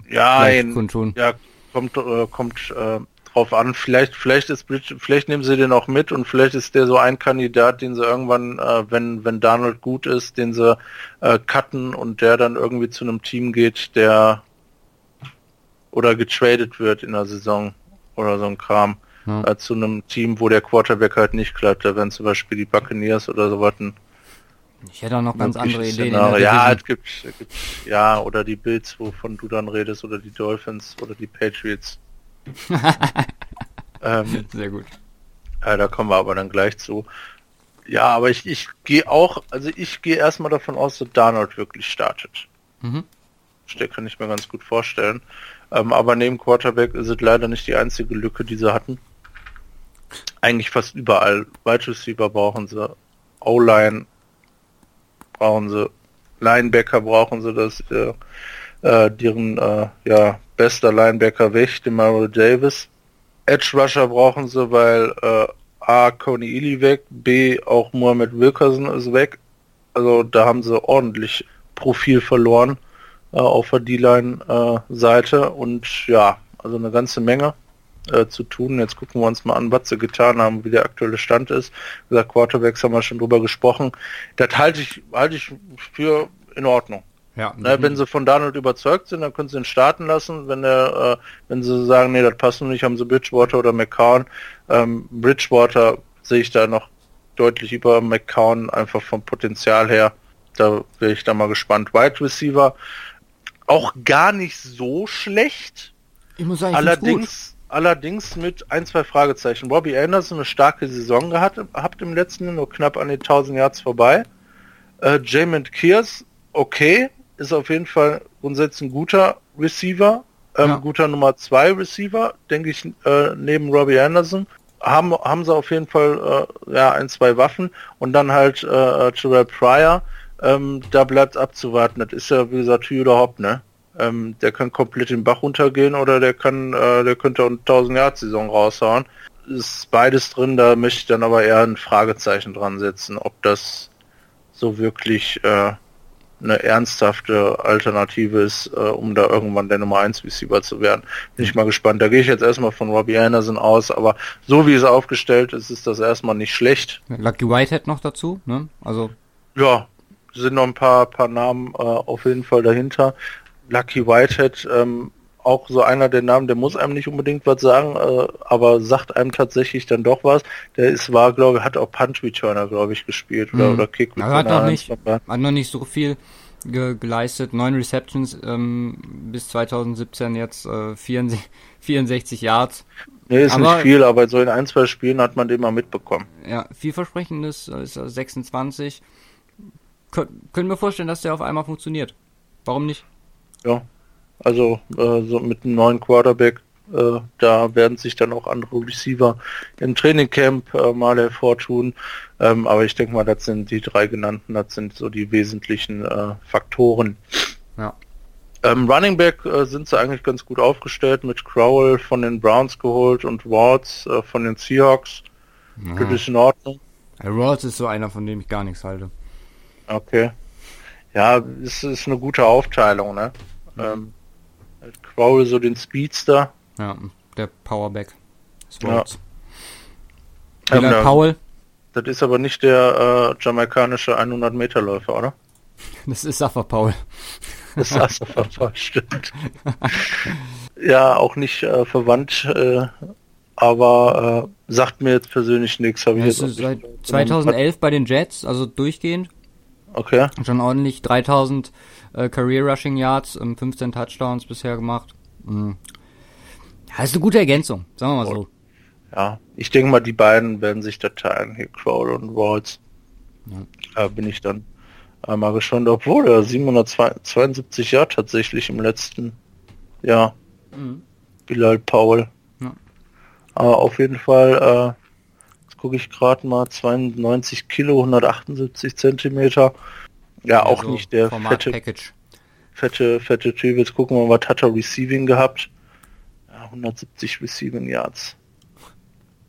ja, ein, ja, kommt, äh, kommt äh, drauf an. Vielleicht, vielleicht ist Bridge, vielleicht nehmen sie den auch mit und vielleicht ist der so ein Kandidat, den sie irgendwann, äh, wenn, wenn Donald gut ist, den sie äh, cutten und der dann irgendwie zu einem Team geht, der oder getradet wird in der Saison oder so ein Kram. Ja. Äh, zu einem Team, wo der Quarterback halt nicht klappt. Da wären zum Beispiel die Buccaneers oder so was ich hätte auch noch ganz andere Ideen. Ja, es gibt, es gibt, ja, oder die Bills, wovon du dann redest, oder die Dolphins oder die Patriots. [laughs] ähm, Sehr gut. Ja, da kommen wir aber dann gleich zu. Ja, aber ich, ich gehe auch, also ich gehe erstmal davon aus, dass Darnold wirklich startet. Mhm. Das kann ich mir ganz gut vorstellen. Ähm, aber neben Quarterback ist es leider nicht die einzige Lücke, die sie hatten. Eigentlich fast überall. Wide Receiver brauchen sie, O-Line brauchen sie, Linebacker brauchen sie, dass äh, äh, deren äh, ja, bester Linebacker weg, den Mario Davis. Edge Rusher brauchen sie, weil äh, A. Coney Ely weg, B. auch Mohamed Wilkerson ist weg. Also da haben sie ordentlich Profil verloren äh, auf der D-Line-Seite äh, und ja, also eine ganze Menge äh, zu tun. Jetzt gucken wir uns mal an, was sie getan haben, wie der aktuelle Stand ist. Wie gesagt, Quarterbacks haben wir schon drüber gesprochen. Das halte ich, halte ich für in Ordnung. Ja, ne, wenn sie von Donald überzeugt sind, dann können sie ihn starten lassen. Wenn er, äh, wenn sie sagen, nee, das passt nicht, haben sie Bridgewater oder McCown. Ähm, Bridgewater sehe ich da noch deutlich über McCown, einfach vom Potenzial her. Da wäre ich da mal gespannt. Wide Receiver auch gar nicht so schlecht. Ich muss sagen, allerdings, allerdings mit ein, zwei Fragezeichen. Bobby Anderson eine starke Saison gehabt, habt im letzten, nur knapp an den 1000 Yards vorbei. Äh, Jamin Kears, okay, ist auf jeden Fall grundsätzlich ein guter Receiver, ähm, ja. guter Nummer 2 Receiver, denke ich, äh, neben Robbie Anderson. Haben, haben sie auf jeden Fall äh, ja ein, zwei Waffen und dann halt äh, Terrell Pryor, ähm, da bleibt abzuwarten. Das ist ja wie gesagt oder Hopp, ne? Ähm, der kann komplett den Bach runtergehen oder der kann, äh, der könnte auch eine 1000 Jahr Saison raushauen. Ist beides drin, da möchte ich dann aber eher ein Fragezeichen dran setzen, ob das so wirklich äh, eine ernsthafte Alternative ist, äh, um da irgendwann der Nummer 1 Receiver zu werden. Bin ich mal gespannt. Da gehe ich jetzt erstmal von Robbie Anderson aus, aber so wie es aufgestellt ist, ist das erstmal nicht schlecht. Lucky Whitehead noch dazu, ne? Also. Ja, sind noch ein paar, paar Namen äh, auf jeden Fall dahinter. Lucky Whitehead, ähm, auch so einer der Namen, der muss einem nicht unbedingt was sagen, äh, aber sagt einem tatsächlich dann doch was. Der ist war, glaube ich, hat auch Punch Returner, glaube ich, gespielt oder, mhm. oder Kick Returner. Hat noch nicht, hat noch nicht so viel ge geleistet. Neun Receptions ähm, bis 2017 jetzt äh, 64, 64 Yards. Nee, ist aber, nicht viel, aber so in ein, zwei Spielen hat man den mal mitbekommen. Ja, vielversprechendes ist 26. Kön können wir vorstellen, dass der auf einmal funktioniert. Warum nicht? Ja, also äh, so mit einem neuen Quarterback, äh, da werden sich dann auch andere Receiver im Trainingcamp äh, mal hervortun. Ähm, aber ich denke mal, das sind die drei genannten, das sind so die wesentlichen äh, Faktoren. Ja. Ähm, Running Back äh, sind sie eigentlich ganz gut aufgestellt mit Crowell von den Browns geholt und Wards äh, von den Seahawks. Ja. Das ist in Ordnung. Wards ist so einer, von dem ich gar nichts halte. Okay. Ja, es ist eine gute Aufteilung, ne? Mhm. Ähm, Crowell so den Speedster. Ja, der Powerback. Ja. Ähm, Powell. Das ist aber nicht der äh, jamaikanische 100 Meter Läufer, oder? [laughs] Das ist Safa Paul. [laughs] Das ist Safa Paul, [laughs] stimmt. ja, auch nicht äh, verwandt, äh, aber äh, sagt mir jetzt persönlich nichts. Habe ich Das jetzt seit nicht- 2011 bei den Jets, also durchgehend. Okay. Schon ordentlich 3000 äh, Career Rushing Yards, ähm, 15 Touchdowns bisher gemacht. Mhm. Ja, ist eine gute Ergänzung, sagen wir mal so. Ja, ich denke mal, die beiden werden sich da teilen, hier Crowell und Walls. Da bin ich dann äh, mal gespannt, obwohl er 772 Jahre tatsächlich im letzten Jahr. Mhm. Bilal Paul. Ja. Aber auf jeden Fall, äh, jetzt gucke ich gerade mal, 92 Kilo, 178 Zentimeter. Ja, auch Also nicht der Format fette, Package. fette, fette Typ. Jetzt gucken wir mal, was hat er Receiving gehabt? Ja, 170 Receiving Yards.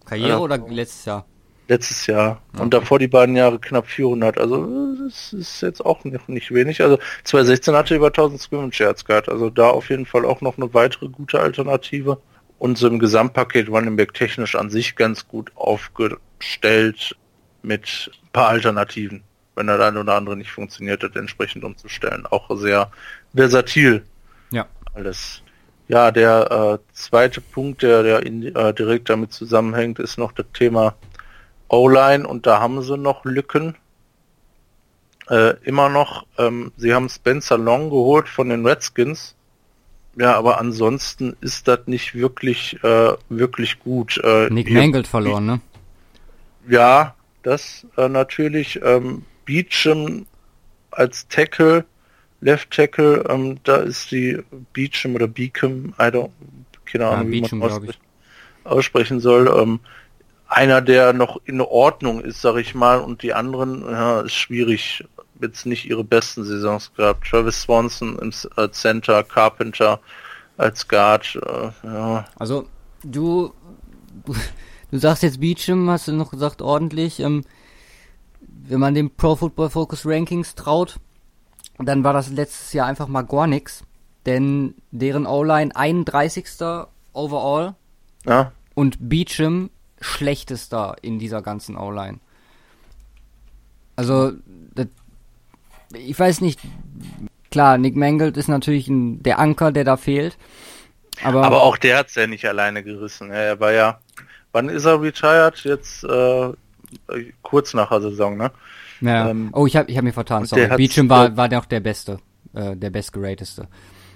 Karriere Ja. oder letztes Jahr? Letztes Jahr. Und davor die beiden Jahre knapp 400. Also das ist jetzt auch nicht, nicht wenig. Also 2016 hatte er über 1000 Scrimmage Yards gehabt. Also da auf jeden Fall auch noch eine weitere gute Alternative. Und so im Gesamtpaket Running Back technisch an sich ganz gut aufgestellt mit ein paar Alternativen. Wenn der eine oder andere nicht funktioniert hat, entsprechend umzustellen. Auch sehr versatil Ja. alles. Ja, der äh, zweite Punkt, der, der in, äh, direkt damit zusammenhängt, ist noch das Thema O-Line und da haben sie noch Lücken. Äh, immer noch, ähm, sie haben Spencer Long geholt von den Redskins. Ja, aber ansonsten ist das nicht wirklich, äh, wirklich gut. Äh, Nick Mangold verloren, ne? ja, das äh, natürlich. Ähm, Beecham als Tackle, Left Tackle, ähm, da ist die Beecham oder Beacom, I don't, keine Ja, Ahnung, wie Beecham, man glaub ich. aussprechen, aussprechen soll. Ähm, einer, der noch in Ordnung ist, sag ich mal, und die anderen, ja, ist schwierig. Jetzt nicht ihre besten Saisons gehabt. Travis Swanson im äh, Center, Carpenter als Guard, äh, ja, Also, du, du, [laughs] du sagst jetzt Beecham, hast du noch gesagt, ordentlich. Ähm, wenn man dem Pro Football Focus Rankings traut, dann war das letztes Jahr einfach mal gar nix. Denn deren O-Line 31. overall ja, und Beecham schlechtester in dieser ganzen O-Line. Also, das, ich weiß nicht, klar, Nick Mangold ist natürlich ein, der Anker, der da fehlt. Aber, Aber auch der hat's ja nicht alleine gerissen. Er war ja, wann ist er retired? Jetzt äh, kurz nach der Saison, ne? Ja. Ähm, oh, ich habe ich hab mir vertan, sorry. Beecham war, war noch der Beste, äh, der bestgerateste.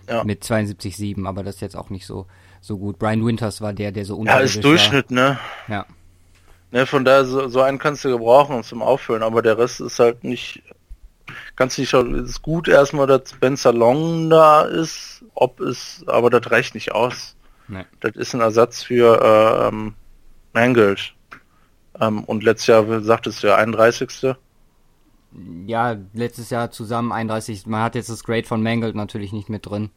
Ja. Mit 72,7, aber das ist jetzt auch nicht so, so gut. Brian Winters war der, der so Ja, unterirdisch ist Durchschnitt, ne? war. Ja. ne? Von daher, so, so einen kannst du gebrauchen zum Auffüllen, aber der Rest ist halt nicht, kannst nicht schauen, es ist gut erstmal, dass Spencer Long da ist, ob es, aber das reicht nicht aus. Nee. Das ist ein Ersatz für äh, ähm, Mangold. Ähm, und letztes Jahr, sagtest du ja, 31. ja, letztes Jahr zusammen 31. Man hat jetzt das Grade von Mangold natürlich nicht mit drin.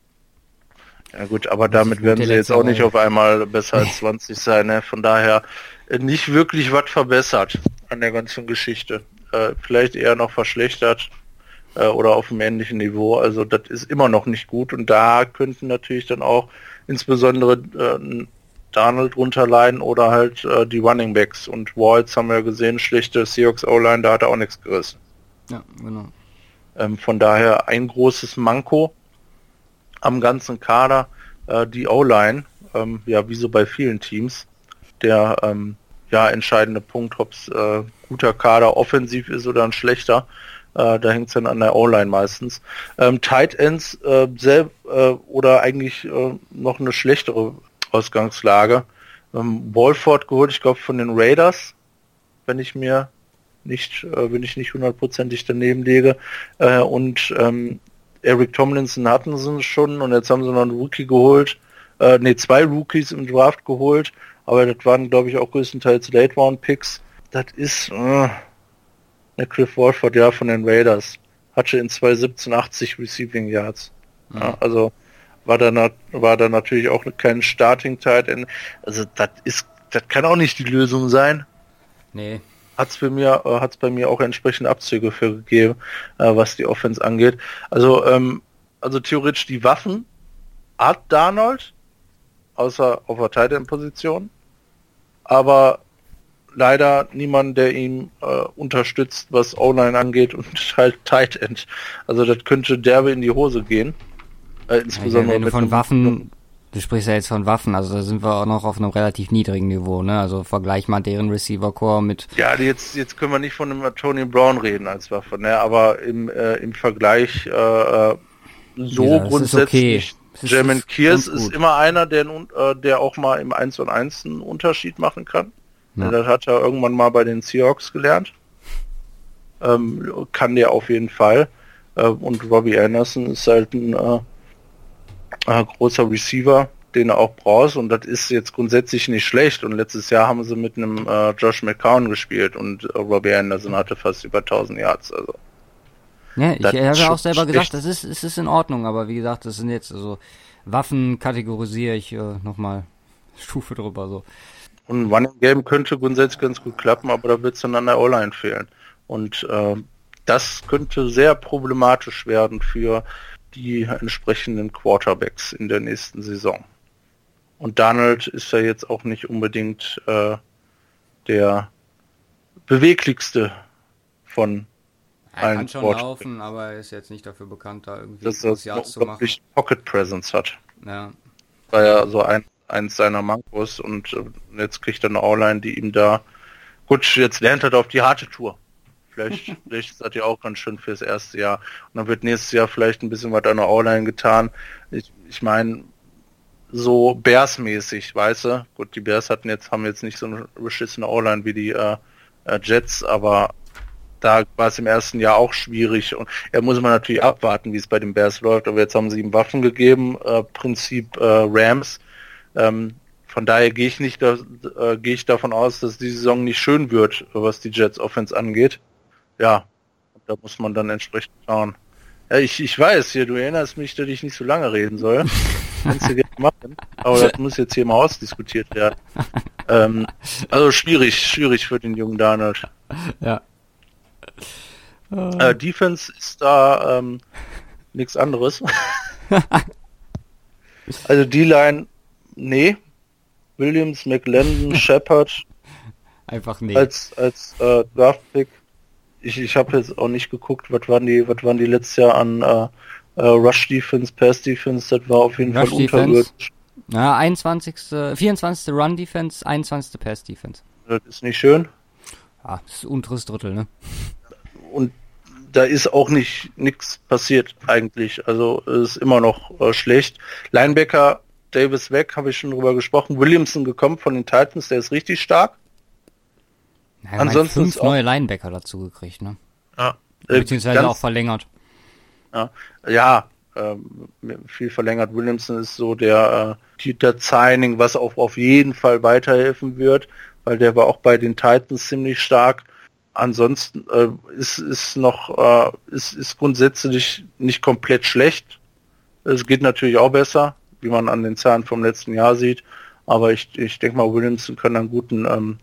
Ja gut, aber damit gut, werden sie jetzt auch nicht auf einmal besser als [laughs] 20 sein. Ne? Von daher äh, nicht wirklich was verbessert an der ganzen Geschichte. Äh, vielleicht eher noch verschlechtert äh, oder auf einem ähnlichen Niveau. Also das ist immer noch nicht gut und da könnten natürlich dann auch insbesondere äh, Donald drunter leiden oder halt äh, die Running Backs und Walls haben wir gesehen, schlechte Seahawks O-Line, da hat er auch nichts gerissen. Ja, genau. Ähm, von daher ein großes Manko am ganzen Kader, äh, die O-Line, ähm, ja, wie so bei vielen Teams, der ähm, ja entscheidende Punkt, ob es äh, guter Kader offensiv ist oder ein schlechter. Äh, da hängt es dann an der O-Line meistens. Ähm, Tight Ends äh, selb, äh, oder eigentlich äh, noch eine schlechtere Ausgangslage. Ähm, Wolford geholt, ich glaube von den Raiders, wenn ich mir nicht, äh, wenn ich nicht hundertprozentig daneben lege. Äh, und ähm, Eric Tomlinson hatten sie schon und jetzt haben sie noch einen Rookie geholt. Äh, ne, zwei Rookies im Draft geholt, aber das waren, glaube ich, auch größtenteils Late Round Picks. Das ist äh, der Cliff Wolford, ja, von den Raiders. Hatte in 2017 80 Receiving Yards. Ja, also war da, nat- war da natürlich auch kein Starting Tight End. Also das ist, das kann auch nicht die Lösung sein Nee. hat's für mir äh, hat's bei mir auch entsprechende Abzüge für gegeben, äh, was die Offense angeht. Also ähm, also theoretisch die Waffen hat Darnold außer auf der Tight End Position, aber leider niemanden, der ihn äh, unterstützt, was Online angeht und [laughs] halt Tight End. Also das könnte derbe in die Hose gehen. Äh, insbesondere ja, wenn du von Waffen, du sprichst ja jetzt von Waffen, also da sind wir auch noch auf einem relativ niedrigen Niveau, ne? Also vergleich mal deren Receiver Core mit. Ja, jetzt jetzt können wir nicht von einem Tony Brown reden als Waffe, ne? Aber im äh, im Vergleich äh, äh so ja, grundsätzlich. Okay. Jamin Kears ist immer einer, der, äh, der auch mal im 1 und 1 einen Unterschied machen kann. Ja. Das hat er irgendwann mal bei den Seahawks gelernt. Ähm, kann der auf jeden Fall. Äh, und Robbie Anderson ist halt ein äh, äh, großer Receiver, den er auch brauchst. Und das ist jetzt grundsätzlich nicht schlecht. Und letztes Jahr haben sie mit einem äh, Josh McCown gespielt und äh, Robbie Anderson hatte fast über 1000 Yards. Also ja, ich habe ja auch selber gesagt, das ist, es ist in Ordnung, aber wie gesagt, das sind jetzt also Waffen kategorisiere ich äh, nochmal [laughs] Stufe drüber so. Und ein Running Game könnte grundsätzlich ganz gut klappen, aber da wird es dann an der O-Line fehlen. Und äh, das könnte sehr problematisch werden für die entsprechenden Quarterbacks in der nächsten Saison. Und Donald ist ja jetzt auch nicht unbedingt äh, der beweglichste von er kann schon laufen, aber er ist jetzt nicht dafür bekannt, da irgendwie dass er Yards zu machen. Pocket Presence hat. Ja. War ja so ein, eins seiner Mankos und äh, jetzt kriegt er eine O-Line, die ihm da gut, jetzt lernt er auf die harte Tour. Vielleicht, ist das ja auch ganz schön fürs erste Jahr. Und dann wird nächstes Jahr vielleicht ein bisschen was an der O-Line getan. Ich, ich meine, so Bears-mäßig, weißt du? Gut, die Bears hatten jetzt, haben jetzt nicht so eine beschissene O-Line wie die äh, äh Jets, aber da war es im ersten Jahr auch schwierig und er muss man natürlich abwarten, wie es bei den Bears läuft. Aber jetzt haben sie ihm Waffen gegeben, äh, Prinzip äh, Rams. Ähm, von daher gehe ich nicht, äh, gehe ich davon aus, dass die Saison nicht schön wird, was die Jets Offense angeht. Ja, da muss man dann entsprechend schauen. Ja, ich, ich weiß, hier, du erinnerst mich, dass ich nicht so lange reden soll. [laughs] Kannst du gerne machen. Aber das muss jetzt hier mal ausdiskutiert werden. Ähm, also schwierig, schwierig für den jungen Donald. Ja. Äh, Defense ist da ähm, nichts anderes. [laughs] also D-Line, nee. Williams, McLendon, [laughs] Shepard. Einfach nee. Als, als äh, Draftpick. Ich, ich habe jetzt auch nicht geguckt, was waren die, was waren die letztes Jahr an äh, äh, Rush Defense, Pass Defense, das war auf jeden Rush Fall unterirdisch. Ja, 21. 24. Run Defense, 21. Pass Defense. Das ist nicht schön. Ja, das ist unteres Drittel, ne? Und da ist auch nicht nichts passiert eigentlich. Also es ist immer noch äh, schlecht. Linebacker Davis weg, habe ich schon drüber gesprochen. Williamson gekommen von den Titans, der ist richtig stark. Ja, Ansonsten fünf neue Linebacker dazu gekriegt, ne? Ja. Äh, Beziehungsweise auch verlängert. Ja, ja ähm, viel verlängert. Williamson ist so der äh, Dieter Zeining, was auch auf jeden Fall weiterhelfen wird, weil der war auch bei den Titans ziemlich stark ansonsten äh, ist, ist noch äh, ist, ist grundsätzlich nicht komplett schlecht. Es geht natürlich auch besser, wie man an den Zahlen vom letzten Jahr sieht. Aber ich, ich denke mal, Williamson kann einen guten ähm,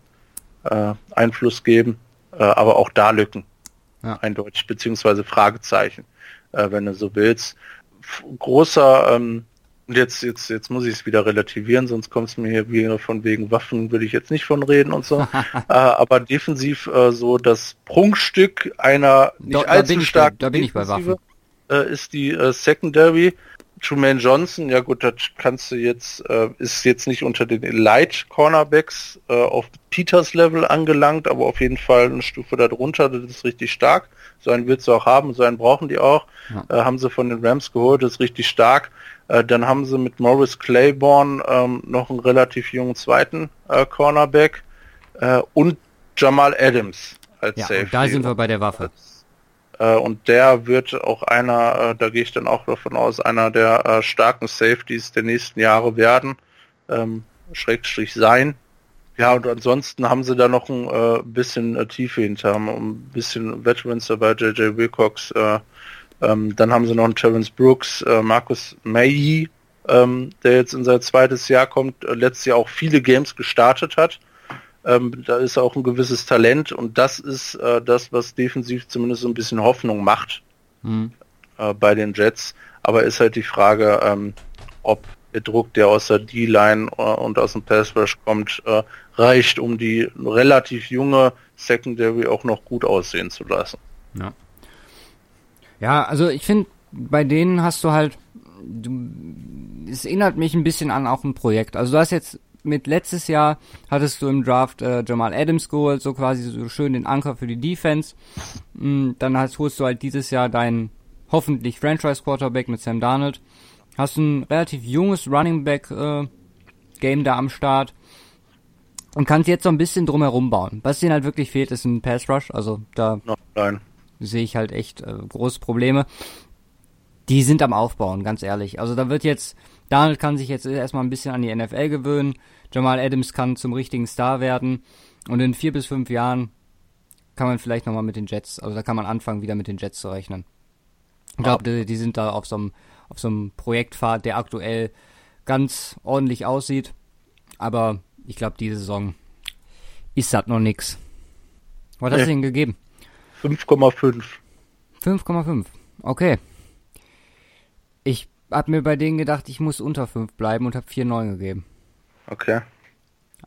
äh, Einfluss geben, äh, aber auch da Lücken. Ja. Eindeutig, beziehungsweise Fragezeichen, äh, wenn du so willst. F großer ähm, und jetzt, jetzt, jetzt muss ich es wieder relativieren, sonst kommt es mir hier wieder von wegen Waffen, würde ich jetzt nicht von reden und so. [laughs] äh, aber defensiv äh, so das Prunkstück einer nicht da, allzu starken da bin ich bei Waffen. Äh, ist die Secondary. Truman Johnson, ja gut, das kannst du jetzt, äh, ist jetzt nicht unter den Elite Cornerbacks äh, auf Peters Level angelangt, aber auf jeden Fall eine Stufe darunter, das ist richtig stark. So einen willst du auch haben, so einen brauchen die auch. Ja. Äh, haben sie von den Rams geholt, das ist richtig stark. Äh, dann haben sie mit Morris Claiborne ähm, noch einen relativ jungen zweiten äh, Cornerback äh, und Jamal Adams als ja, Safety. da sind wir bei der Waffe. Äh, und der wird auch einer, äh, da gehe ich dann auch davon aus, einer der äh, starken Safeties der nächsten Jahre werden, ähm, Schrägstrich sein. Ja, und ansonsten haben sie da noch ein äh, bisschen äh, Tiefe hinter, haben ein bisschen Veterans dabei, JJ Wilcox, äh, ähm, dann haben sie noch einen Terence Brooks, äh, Markus May, ähm, der jetzt in sein zweites Jahr kommt, äh, letztes Jahr auch viele Games gestartet hat. Ähm, da ist auch ein gewisses Talent und das ist äh, das, was defensiv zumindest so ein bisschen Hoffnung macht mhm. äh, bei den Jets. Aber ist halt die Frage, ähm, ob der Druck, der aus der D-Line äh, und aus dem Pass Rush kommt, äh, reicht, um die relativ junge Secondary auch noch gut aussehen zu lassen. Ja. Ja, also ich finde, bei denen hast du halt, du, es erinnert mich ein bisschen an auch ein Projekt. Also du hast jetzt mit letztes Jahr hattest du im Draft äh, Jamal Adams geholt, so quasi so schön den Anker für die Defense. Mm, dann hast, holst du halt dieses Jahr deinen hoffentlich Franchise Quarterback mit Sam Darnold. Hast ein relativ junges Running Back äh, Game da am Start und kannst jetzt so ein bisschen drumherum bauen. Was denen halt wirklich fehlt, ist ein Pass Rush. Also da sehe ich halt echt äh, große Probleme. Die sind am Aufbauen, ganz ehrlich. Also da wird jetzt Donald kann sich jetzt erstmal ein bisschen an die NFL gewöhnen. Jamal Adams kann zum richtigen Star werden. Und in vier bis fünf Jahren kann man vielleicht nochmal mit den Jets, also da kann man anfangen, wieder mit den Jets zu rechnen. Ich glaube, die, die, sind da auf so einem auf so einem Projektpfad, der aktuell ganz ordentlich aussieht. Aber ich glaube, diese Saison ist das noch nix. Was nee. hast du denn gegeben? 5,5. 5,5. Okay. Ich hab mir bei denen gedacht, ich muss unter 5 bleiben und hab 4,9 gegeben. Okay.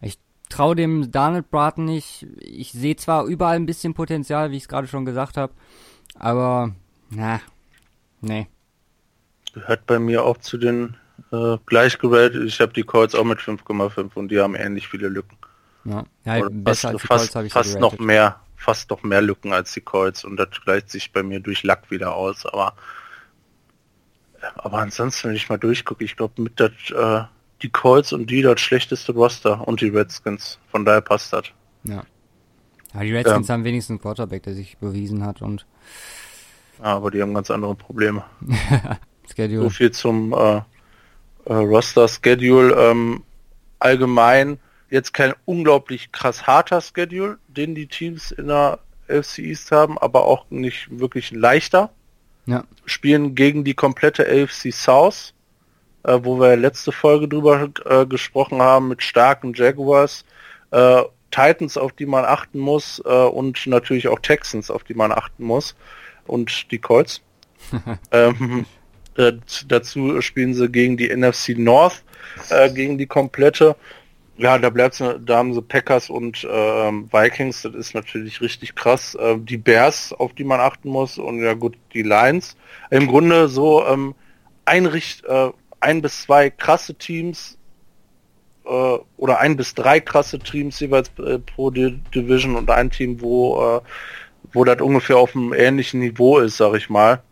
Ich traue dem Donald Bratton nicht. Ich sehe zwar überall ein bisschen Potenzial, wie ich es gerade schon gesagt habe, aber na, nee. Gehört bei mir auch zu den äh, gleichgewählt. Ich habe die Colts auch mit 5,5 und die haben ähnlich viele Lücken. Ja, ja besser als die fast, Colts ich Fast noch mehr, fast noch mehr Lücken als die Colts und das gleicht sich bei mir durch Lack wieder aus, aber aber ansonsten, wenn ich mal durchgucke, ich glaube mit das, äh, die Colts und die das schlechteste Roster und die Redskins. Von daher passt das. Ja. ja die Redskins ähm, haben wenigstens einen Quarterback, der sich bewiesen hat und. Ja, aber die haben ganz andere Probleme. [laughs] Schedule. So viel zum äh, äh, Roster-Schedule. Ähm, allgemein jetzt kein unglaublich krass harter Schedule, den die Teams in der FC East haben, aber auch nicht wirklich leichter. Ja. Spielen gegen die komplette AFC South, äh, wo wir letzte Folge drüber äh, gesprochen haben mit starken Jaguars, äh, Titans, auf die man achten muss äh, und natürlich auch Texans, auf die man achten muss und die Colts. [laughs] ähm, äh, dazu spielen sie gegen die NFC North, äh, gegen die komplette ja, da bleibt da haben sie Packers und ähm, Vikings, das ist natürlich richtig krass. Äh, die Bears, auf die man achten muss und ja gut, die Lions. Im Grunde so ähm, ein, äh, ein bis zwei krasse Teams äh, oder ein bis drei krasse Teams jeweils äh, pro D Division und ein Team, wo, äh, wo das ungefähr auf einem ähnlichen Niveau ist, sag ich mal,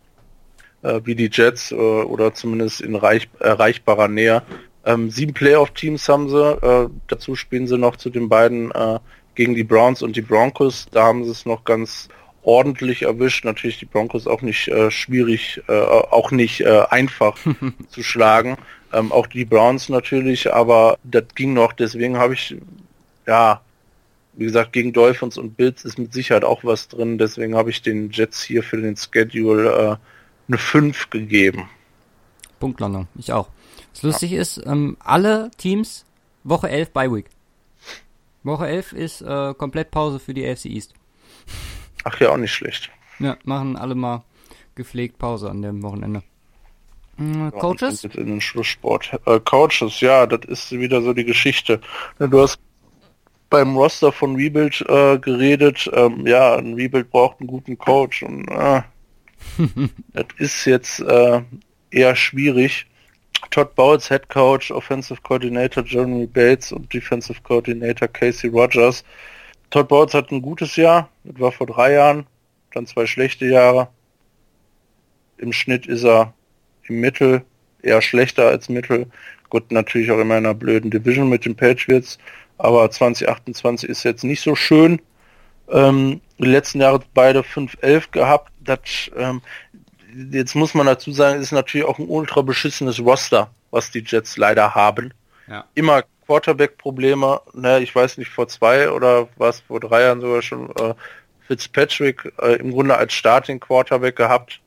äh, wie die Jets äh, oder zumindest in reich, erreichbarer Nähe. Ähm, sieben Playoff-Teams haben sie. Äh, dazu spielen sie noch zu den beiden äh, gegen die Browns und die Broncos. Da haben sie es noch ganz ordentlich erwischt. Natürlich die Broncos auch nicht äh, schwierig, äh, auch nicht äh, einfach [laughs] zu schlagen. Ähm, auch die Browns natürlich, aber das ging noch. Deswegen habe ich, ja, wie gesagt, gegen Dolphins und Bills ist mit Sicherheit auch was drin. Deswegen habe ich den Jets hier für den Schedule äh, eine 5 gegeben. Punktlandung, ich auch. Was lustig ja. ist, ähm, alle Teams Woche 11 bei Week. Woche 11 ist äh, komplett Pause für die AFC East. Ach ja, auch nicht schlecht. Ja, machen alle mal gepflegt Pause an dem Wochenende. Hm, Coaches? In den Schlusssport. Äh, Coaches, ja, das ist wieder so die Geschichte. Du hast beim Roster von Rebuild äh, geredet. Ähm, ja, ein Rebuild braucht einen guten Coach und äh, [laughs] das ist jetzt äh, eher schwierig. Todd Bowles, Head Coach, Offensive Coordinator Jeremy Bates und Defensive Coordinator Casey Rogers. Todd Bowles hat ein gutes Jahr, das war vor drei Jahren, dann zwei schlechte Jahre. Im Schnitt ist er im Mittel eher schlechter als Mittel. Gut, natürlich auch immer in einer blöden Division mit den Patriots, aber 2028 ist jetzt nicht so schön. Ähm, die letzten Jahre beide 5-11 gehabt. Das ähm, jetzt muss man dazu sagen, ist natürlich auch ein ultra beschissenes Roster, was die Jets leider haben. Ja. Immer Quarterback-Probleme, ne, ich weiß nicht, vor zwei oder was, vor drei Jahren sogar schon äh, Fitzpatrick äh, im Grunde als Starting Quarterback gehabt.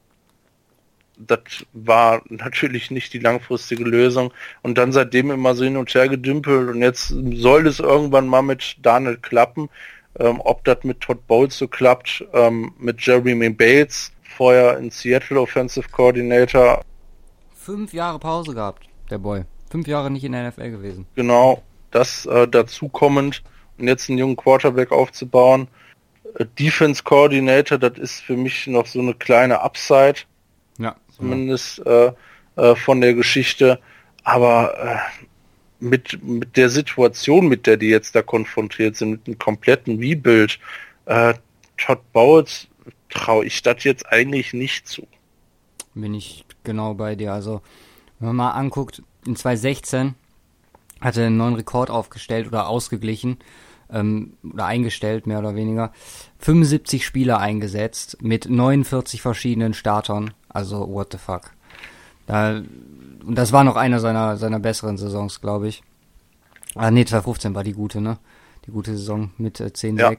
Das war natürlich nicht die langfristige Lösung. Und dann seitdem immer so hin und her gedümpelt und jetzt soll es irgendwann mal mit Daniel klappen. Ähm, ob das mit Todd Bowles so klappt, ähm, mit Jeremy Bates, vorher in Seattle Offensive Coordinator. Fünf Jahre Pause gehabt, der Boy. fünf Jahre nicht in der NFL gewesen. Genau, das äh, dazu kommend und jetzt einen jungen Quarterback aufzubauen. Äh, Defense Coordinator, das ist für mich noch so eine kleine Upside. Ja. Zumindest äh, äh, von der Geschichte. Aber äh, mit, mit der Situation, mit der die jetzt da konfrontiert sind, mit einem kompletten Rebuild, äh, Todd Bowles traue ich das jetzt eigentlich nicht zu. Bin ich genau bei dir. Also, wenn man mal anguckt, in 2016 hat er einen neuen Rekord aufgestellt oder ausgeglichen ähm, oder eingestellt, mehr oder weniger. 75 Spieler eingesetzt mit 49 verschiedenen Startern. Also, what the fuck. Da, und das war noch einer seiner, seiner besseren Saisons, glaube ich. Ah, nee, 2015 war die gute, ne? Die gute Saison mit äh, 10-6. Ja.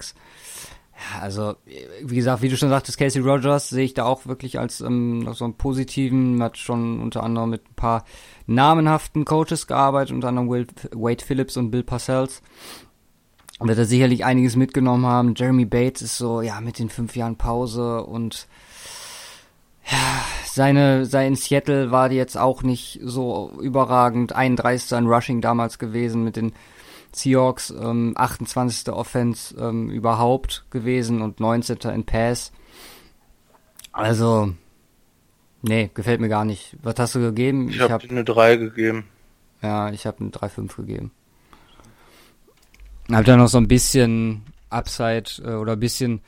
Ja. also, wie gesagt, wie du schon sagtest, Casey Rogers sehe ich da auch wirklich als ähm, noch so einen positiven, hat schon unter anderem mit ein paar namenhaften Coaches gearbeitet, unter anderem Will, Wade Phillips und Bill Parcells. Und wird er sicherlich einiges mitgenommen haben. Jeremy Bates ist so, ja, mit den fünf Jahren Pause und ja, seine, sein Seattle war jetzt auch nicht so überragend. 31. in Rushing damals gewesen mit den Seahawks, ähm, 28. Offense ähm, überhaupt gewesen und 19. in Pass. Also, nee, gefällt mir gar nicht. Was hast du gegeben? Ich, ich habe hab eine 3 gegeben. Ja, ich habe eine 3,5 gegeben. Hab da noch so ein bisschen Upside äh, oder ein bisschen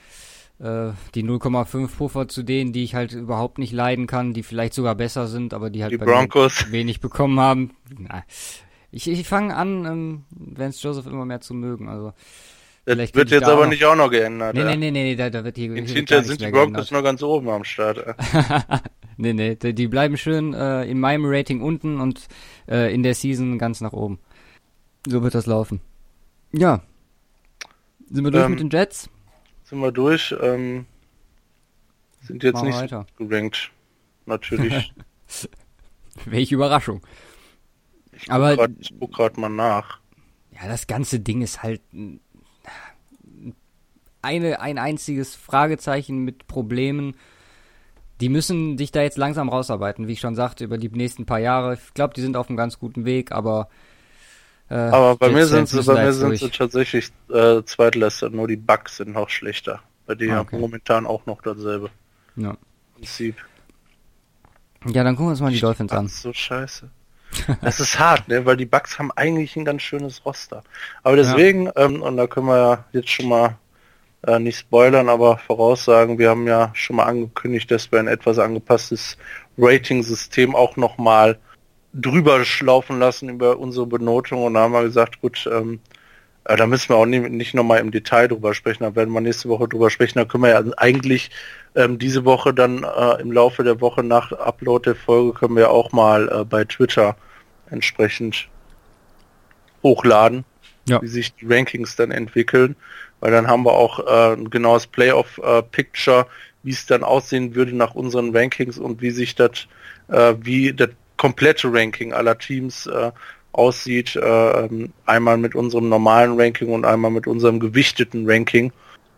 äh, die 0,5 Puffer zu denen, die ich halt überhaupt nicht leiden kann, die vielleicht sogar besser sind, aber die halt die Broncos. wenig bekommen haben. Na, ich, ich fange an, ähm, Vance Joseph immer mehr zu mögen. Also das wird jetzt aber noch... nicht auch noch geändert. Nee, ja. nee, nee, nee, da, da wird hier. In Hinterher sind die Broncos noch ganz oben am Start. [laughs] nee, nee, die bleiben schön äh, in meinem Rating unten und äh, in der Season ganz nach oben. So wird das laufen. Ja. Sind wir durch ähm, mit den Jets? Sind wir durch. Ähm, sind jetzt Machen nicht weiter. gerankt. Natürlich. [laughs] Welche Überraschung. Ich Aber grad, ich guck gerade mal nach. Ja, das ganze Ding ist halt eine, ein einziges Fragezeichen mit Problemen. Die müssen sich da jetzt langsam rausarbeiten, wie ich schon sagte, über die nächsten paar Jahre. Ich glaube, die sind auf einem ganz guten Weg, aber äh, Aber bei mir sind sie, bei mir sind sie tatsächlich äh, Zweitletzter, nur die Bugs sind noch schlechter. Bei denen ah, okay. momentan auch noch dasselbe. Ja. Prinzip. Ja, dann gucken wir uns mal die Dolphins an. So scheiße. [laughs] Das ist hart, ne? Weil die Bugs haben eigentlich ein ganz schönes Roster. Aber deswegen, ja. ähm, und da können wir ja jetzt schon mal äh, nicht spoilern, aber voraussagen, wir haben ja schon mal angekündigt, dass wir ein etwas angepasstes Rating-System auch nochmal drüber schlaufen lassen über unsere Benotung und da haben wir gesagt, gut, ähm, äh, da müssen wir auch nicht, nicht nochmal im Detail drüber sprechen, da werden wir nächste Woche drüber sprechen, da können wir ja eigentlich ähm, diese Woche dann äh, im Laufe der Woche nach Upload der Folge können wir auch mal äh, bei Twitter entsprechend hochladen, ja. wie sich die Rankings dann entwickeln, weil dann haben wir auch äh, ein genaues Playoff-Picture, äh, wie es dann aussehen würde nach unseren Rankings und wie sich das, äh, wie das komplette Ranking aller Teams äh, aussieht. Äh, ähm, einmal mit unserem normalen Ranking und einmal mit unserem gewichteten Ranking.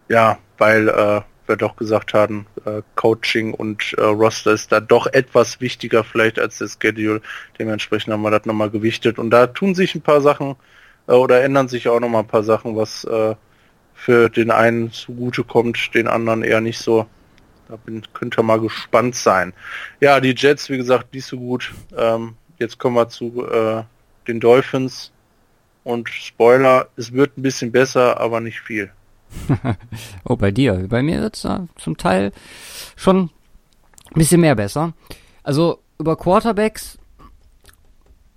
Ja, weil äh, wir doch gesagt haben, äh, Coaching und äh, Roster ist da doch etwas wichtiger vielleicht als der Schedule. Dementsprechend haben wir das nochmal gewichtet. Und da tun sich ein paar Sachen äh, oder ändern sich auch nochmal ein paar Sachen, was äh, für den einen zugute kommt, den anderen eher nicht so. Da bin, könnt ihr mal gespannt sein. Ja, die Jets, wie gesagt, nicht so gut. Ähm, jetzt kommen wir zu äh, den Dolphins. Und Spoiler, es wird ein bisschen besser, aber nicht viel. [laughs] oh, bei dir. Bei mir wird es äh, zum Teil schon ein bisschen mehr besser. Also über Quarterbacks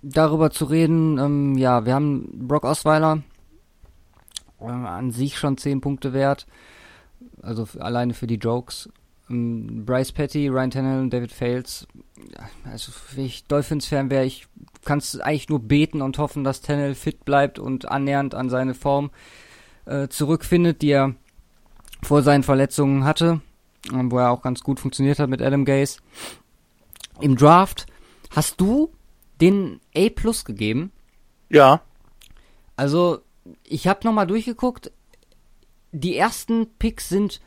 darüber zu reden, ähm, ja, wir haben Brock Osweiler äh, an sich schon 10 Punkte wert. Also alleine für die Jokes. Ähm, Bryce Petty, Ryan Tannehill David Fales. Also, wenn ich Dolphins-Fan wäre, ich kann es eigentlich nur beten und hoffen, dass Tannehill fit bleibt und annähernd an seine Form äh, zurückfindet, die er vor seinen Verletzungen hatte, äh, wo er auch ganz gut funktioniert hat mit Adam Gaze. Im Draft hast du den A Plus gegeben? Ja. Also, ich habe nochmal durchgeguckt. Die ersten Picks sind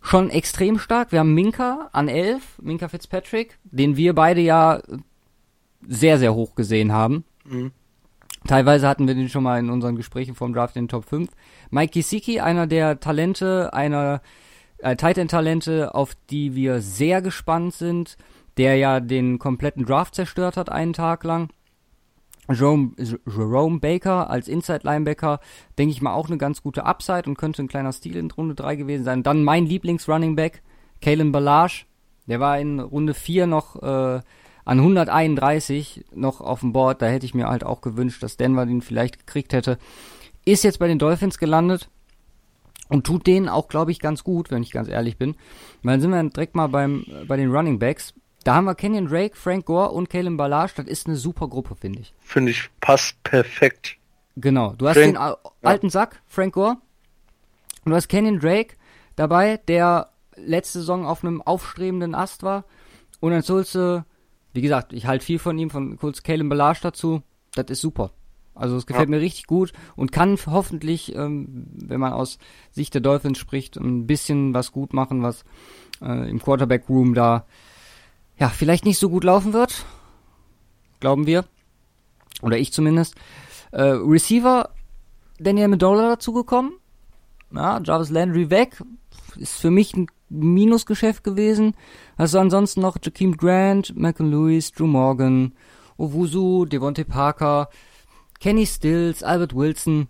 schon extrem stark. Wir haben Minka an 11, Minka Fitzpatrick, den wir beide ja sehr, sehr hoch gesehen haben. Mhm. Teilweise hatten wir den schon mal in unseren Gesprächen vom Draft in den Top 5. Mike Gesicki, einer der Talente, einer äh, Titan-Talente, auf die wir sehr gespannt sind, der ja den kompletten Draft zerstört hat einen Tag lang. Jerome, Jerome Baker als Inside-Linebacker, denke ich mal, auch eine ganz gute Upside und könnte ein kleiner Stil in Runde 3 gewesen sein. Dann mein Lieblings-Running-Back, Kalen Balage, der war in Runde 4 noch äh, an 131 noch auf dem Board. Da hätte ich mir halt auch gewünscht, dass Denver den vielleicht gekriegt hätte. Ist jetzt bei den Dolphins gelandet und tut denen auch, glaube ich, ganz gut, wenn ich ganz ehrlich bin. Weil dann sind wir direkt mal beim, bei den Running Backs. Da haben wir Kenyon Drake, Frank Gore und Kalen Balage. Das ist eine super Gruppe, finde ich. Finde ich, passt perfekt. Genau. Du hast Frank, den alten ja. Sack, Frank Gore. Und du hast Kenyon Drake dabei, der letzte Saison auf einem aufstrebenden Ast war. Und dann sollst du, wie gesagt, ich halte viel von ihm, von kurz Kalen Balage dazu. Das ist super. Also es gefällt ja. mir richtig gut und kann hoffentlich, ähm, wenn man aus Sicht der Dolphins spricht, ein bisschen was gut machen, was äh, im Quarterback Room da ja vielleicht nicht so gut laufen wird, glauben wir oder ich zumindest. Äh, Receiver Daniel Medola dazugekommen, ja Jarvis Landry weg, ist für mich ein Minusgeschäft gewesen. Also ansonsten noch Jakeem Grant, Malcolm Lewis, Drew Morgan, Owusu, Devontae Parker. Kenny Stills, Albert Wilson,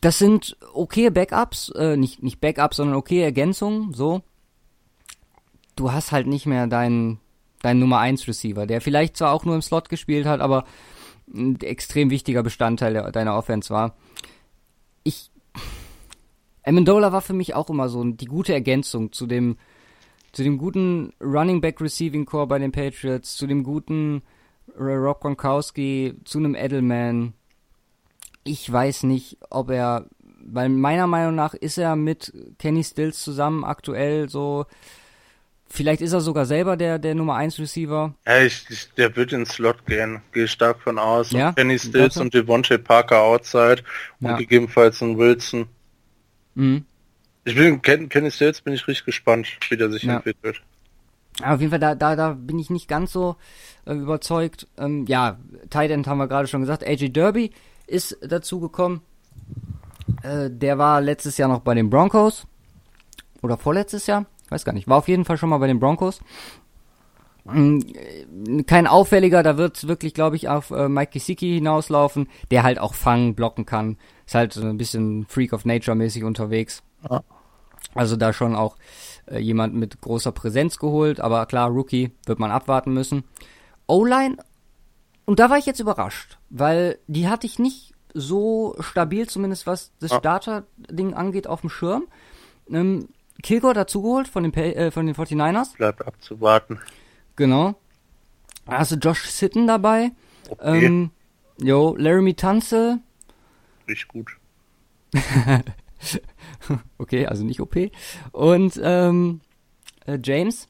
das sind okay Backups, äh, nicht, nicht Backups, sondern okay Ergänzungen, so. Du hast halt nicht mehr deinen, deinen Nummer 1 Receiver, der vielleicht zwar auch nur im Slot gespielt hat, aber ein extrem wichtiger Bestandteil deiner Offense war. Amendola war für mich auch immer so die gute Ergänzung zu dem, zu dem guten Running Back Receiving Core bei den Patriots, zu dem guten Rob Gronkowski zu einem Edelman. Ich weiß nicht, ob er, weil meiner Meinung nach ist er mit Kenny Stills zusammen aktuell so, vielleicht ist er sogar selber der, der Nummer 1 Receiver. Ja, ich, ich, der wird ins Slot gehen, gehe stark von aus. Ja? Kenny Stills und Devontae Parker outside und ja. gegebenenfalls ein Wilson. Mhm. Ich bin, Ken, Kenny Stills bin ich richtig gespannt, wie der sich ja. entwickelt. Aber auf jeden Fall, da, da, da bin ich nicht ganz so äh, überzeugt. Ähm, ja, Tight End haben wir gerade schon gesagt. AJ Derby ist dazu gekommen. Äh, der war letztes Jahr noch bei den Broncos. Oder vorletztes Jahr? Weiß gar nicht. War auf jeden Fall schon mal bei den Broncos. Ähm, kein auffälliger, da wird es wirklich, glaube ich, auf äh, Mike Kisicki hinauslaufen, der halt auch fangen, blocken kann. Ist halt so ein bisschen Freak of Nature mäßig unterwegs. Ja. Also da schon auch äh, jemand mit großer Präsenz geholt, aber klar, Rookie wird man abwarten müssen. O-Line, und da war ich jetzt überrascht, weil die hatte ich nicht so stabil, zumindest was das ah. Starter-Ding angeht, auf dem Schirm. Ähm, Kilgore dazugeholt von den, äh, von den 49ers. Bleibt abzuwarten. Genau. Da hast du Josh Sitten dabei. Okay. Ähm, jo, Laramie Tanze. Richtig gut. [laughs] okay, also nicht OP. Und ähm, äh, James.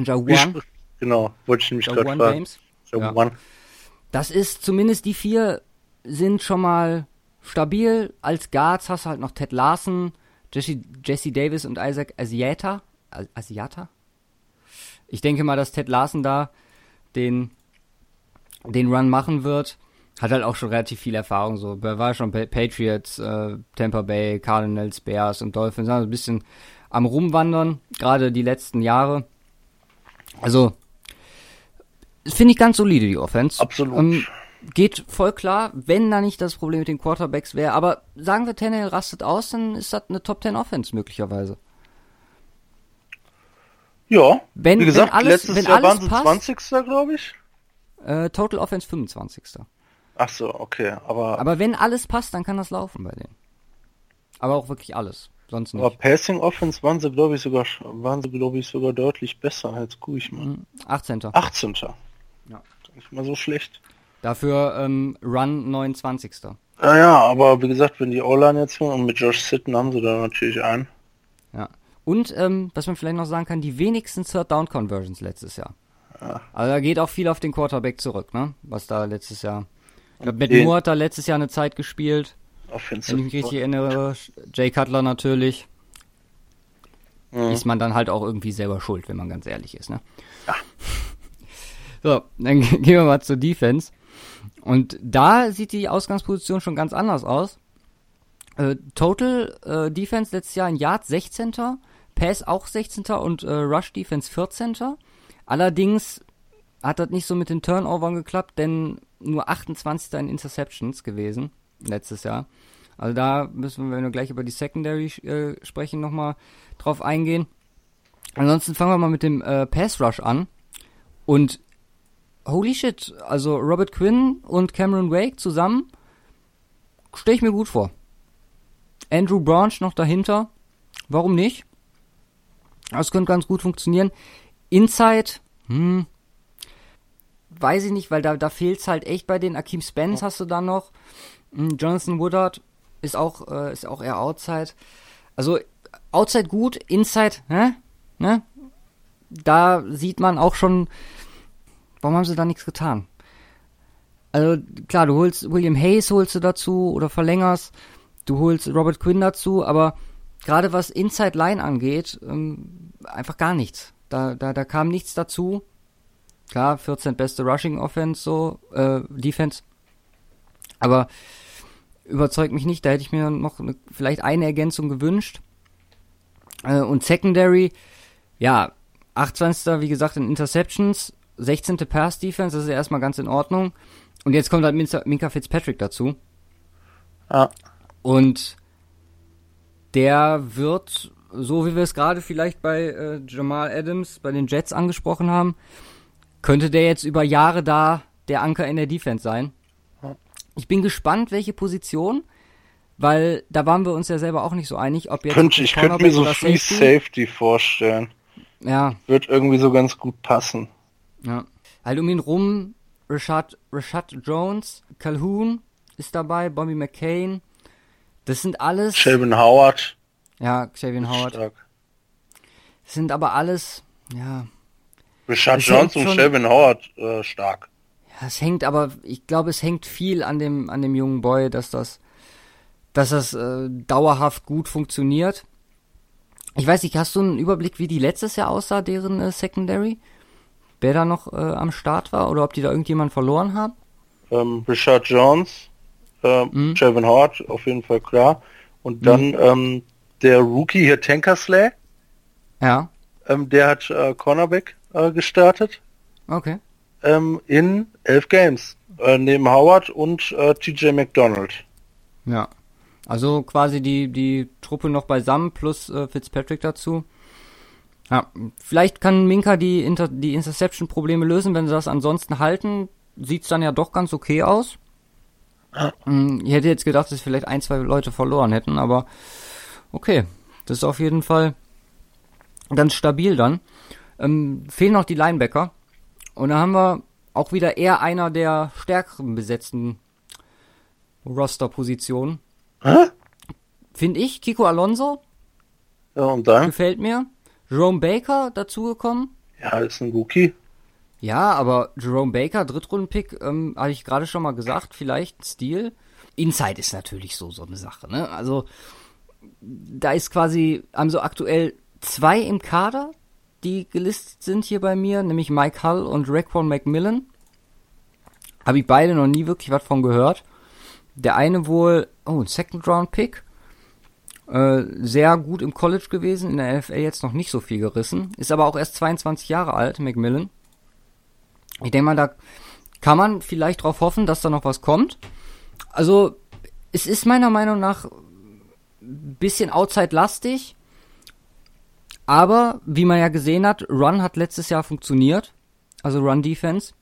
Jawan. Genau, wollte ich nämlich gerade fragen. James. Ja. Das ist zumindest die vier sind schon mal stabil. Als Guards hast du halt noch Ted Larson, Jesse, Jesse Davis und Isaac Asiata. Asiata? Ich denke mal, dass Ted Larson da den, den Run machen wird hat halt auch schon relativ viel Erfahrung. So, er war schon Patriots, äh, Tampa Bay, Cardinals, Bears und Dolphins, also ein bisschen am Rumwandern, gerade die letzten Jahre. Also, finde ich ganz solide, die Offense. Absolut. Ähm, geht voll klar, wenn da nicht das Problem mit den Quarterbacks wäre. Aber sagen wir, Tannehill rastet aus, dann ist das eine Top 10 Offense möglicherweise. Ja, wenn, wie gesagt, wenn alles, letztes wenn Jahr alles waren sie passt, 20. glaube ich. Äh, Total Offense 25. Ach so, okay, aber. Aber wenn alles passt, dann kann das laufen bei denen. Aber auch wirklich alles. Sonst nicht. Aber Passing Offense waren sie, glaube ich, sogar, waren sie, glaube ich, sogar deutlich besser. Jetzt gucke ich mal. 18. 18. Ja. Nicht mal so schlecht. Dafür ähm, Run 29. Ja, ja, aber wie gesagt, wenn die O-Line jetzt und mit Josh Sitten haben sie da natürlich einen. Und, ähm, was man vielleicht noch sagen kann, die wenigsten Third Down Conversions letztes Jahr. Ja. Also da geht auch viel auf den Quarterback zurück, ne? Was da letztes Jahr ich glaube, Matt Moore hat da letztes Jahr eine Zeit gespielt. Offensive wenn ich mich richtig erinnere. Jay Cutler natürlich. Mhm. Ist man dann halt auch irgendwie selber schuld, wenn man ganz ehrlich ist, ne? Ja. [laughs] So, dann [laughs] gehen wir mal zur Defense. Und da sieht die Ausgangsposition schon ganz anders aus. Äh, Total äh, Defense letztes Jahr in Yard 16. Pass auch 16. und äh, Rush Defense 14. Allerdings hat das nicht so mit den Turnovern geklappt, denn nur 28. in Interceptions gewesen letztes Jahr. Also da müssen wir, wenn wir gleich über die Secondary äh, sprechen, nochmal drauf eingehen. Ansonsten fangen wir mal mit dem äh, Pass Rush an. Und holy shit, also Robert Quinn und Cameron Wake zusammen stelle ich mir gut vor. Andrew Branch noch dahinter. Warum nicht? Das könnte ganz gut funktionieren. Inside, hm, weiß ich nicht, weil da, da fehlt's halt echt bei den. Akeem Spence hast du dann noch. Hm, Jonathan Woodard ist auch, äh, ist auch eher Outside. Also, Outside gut, Inside, ne? ne? Da sieht man auch schon, warum haben sie da nichts getan? Also, klar, du holst William Hayes holst du dazu oder verlängerst. Du holst Robert Quinn dazu, aber gerade was Inside Line angeht, ähm, einfach gar nichts. Da, da, da kam nichts dazu. Klar, 14 beste Rushing Offense, so, äh, Defense. Aber überzeugt mich nicht. Da hätte ich mir noch eine, vielleicht eine Ergänzung gewünscht. Äh, und Secondary, ja, 28. wie gesagt in Interceptions, 16. Pass Defense, das ist ja erstmal ganz in Ordnung. Und jetzt kommt halt Minka Fitzpatrick dazu. Ah. Und der wird, so wie wir es gerade vielleicht bei äh, Jamal Adams, bei den Jets angesprochen haben, könnte der jetzt über Jahre da der Anker in der Defense sein. Ich bin gespannt, welche Position, weil da waren wir uns ja selber auch nicht so einig, ob jetzt. Könnte, ich könnte mir so Free Safety, Safety vorstellen. Ja. Wird irgendwie so ganz gut passen. Ja. Halt um ihn rum, Rashad, Rashad Jones, Calhoun ist dabei, Bobby McCain. Das sind alles. Shelvin Howard. Ja, Xavier Howard. Stark. Das sind aber alles, ja. Rashad Jones und Shelvin Howard äh, stark. Ja, es hängt aber, ich glaube, es hängt viel an dem, an dem jungen Boy, dass das, dass das äh, dauerhaft gut funktioniert. Ich weiß nicht, hast du einen Überblick, wie die letztes Jahr aussah, deren äh, Secondary? Wer da noch äh, am Start war oder ob die da irgendjemand verloren haben? Ähm, Richard Jones, äh, mhm. Howard, auf jeden Fall klar. Und dann mhm. ähm, der Rookie hier, Tankersley. Ja. Ähm, der hat äh, Cornerback äh, gestartet. Okay. Ähm, in elf Games. Äh, neben Howard und äh, TJ McDonald. Ja. Also quasi die, die Truppe noch beisammen plus äh, Fitzpatrick dazu. Ja, vielleicht kann Minka die, Inter die Interception-Probleme lösen, wenn sie das ansonsten halten. Sieht's dann ja doch ganz okay aus. Hm, ich hätte jetzt gedacht, dass vielleicht ein, zwei Leute verloren hätten, aber okay. Das ist auf jeden Fall ganz stabil dann. Ähm, fehlen noch die Linebacker. Und da haben wir auch wieder eher einer der stärkeren besetzten Roster-Positionen. Finde ich. Kiko Alonso. Ja, und dann? Gefällt mir. Jerome Baker dazugekommen. Ja, ist ein Rookie. Ja, aber Jerome Baker, Drittrunden-Pick, ähm, hatte ich gerade schon mal gesagt, vielleicht Stil. Inside ist natürlich so, so eine Sache, ne? Also, da ist quasi, haben so aktuell zwei im Kader, die gelistet sind hier bei mir, nämlich Mike Hull und Raekwon McMillan. Habe ich beide noch nie wirklich was von gehört. Der eine wohl, oh, ein Second Round Pick. Äh, sehr gut im College gewesen, in der NFL jetzt noch nicht so viel gerissen. Ist aber auch erst 22 Jahre alt, Macmillan. Ich denke mal, da kann man vielleicht drauf hoffen, dass da noch was kommt. Also, es ist meiner Meinung nach ein bisschen outside-lastig. Aber, wie man ja gesehen hat, Run hat letztes Jahr funktioniert. Also Run Defense.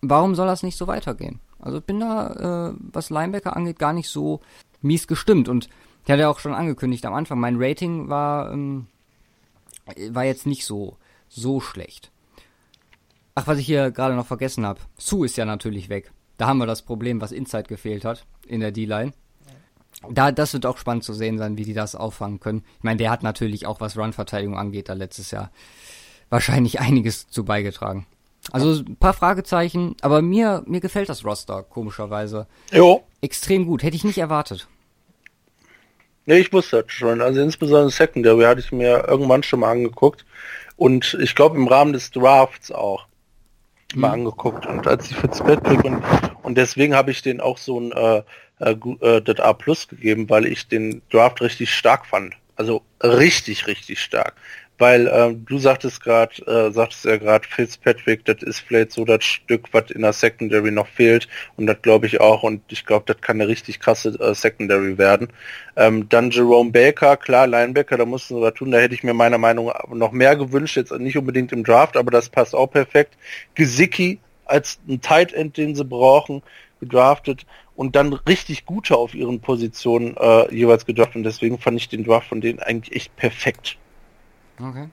Warum soll das nicht so weitergehen? Also ich bin da, äh, was Linebacker angeht, gar nicht so mies gestimmt. Und ich hatte ja auch schon angekündigt am Anfang, mein Rating war, ähm, war jetzt nicht so, so schlecht. Ach, was ich hier gerade noch vergessen habe. Sue ist ja natürlich weg. Da haben wir das Problem, was Inside gefehlt hat in der D-Line. Da, das wird auch spannend zu sehen sein, wie die das auffangen können. Ich meine, der hat natürlich auch, was Run-Verteidigung angeht, da letztes Jahr wahrscheinlich [laughs] einiges zu beigetragen. Also ein paar Fragezeichen, aber mir, mir gefällt das Roster, komischerweise. Jo. Extrem gut, hätte ich nicht erwartet. Nee, ich wusste das schon. Also insbesondere Secondary hatte ich mir irgendwann schon mal angeguckt. Und ich glaube im Rahmen des Drafts auch mal mhm. angeguckt. Und als ich Fitzpatrick und, Und deswegen habe ich den auch so ein äh, äh, äh, das A Plus gegeben, weil ich den Draft richtig stark fand. Also richtig, richtig stark. Weil ähm, du sagtest gerade, äh, sagtest ja gerade, Fitzpatrick, das ist vielleicht so das Stück, was in der Secondary noch fehlt. Und das glaube ich auch. Und ich glaube, das kann eine richtig krasse äh, Secondary werden. Ähm, dann Jerome Baker, klar, Linebacker, da mussten sie was tun. Da hätte ich mir meiner Meinung nach noch mehr gewünscht. Jetzt nicht unbedingt im Draft, aber das passt auch perfekt. Gesicki als ein Tight End, den sie brauchen, gedraftet und dann richtig gute auf ihren Positionen äh, jeweils gedraftet. Und deswegen fand ich den Draft von denen eigentlich echt perfekt. Okay.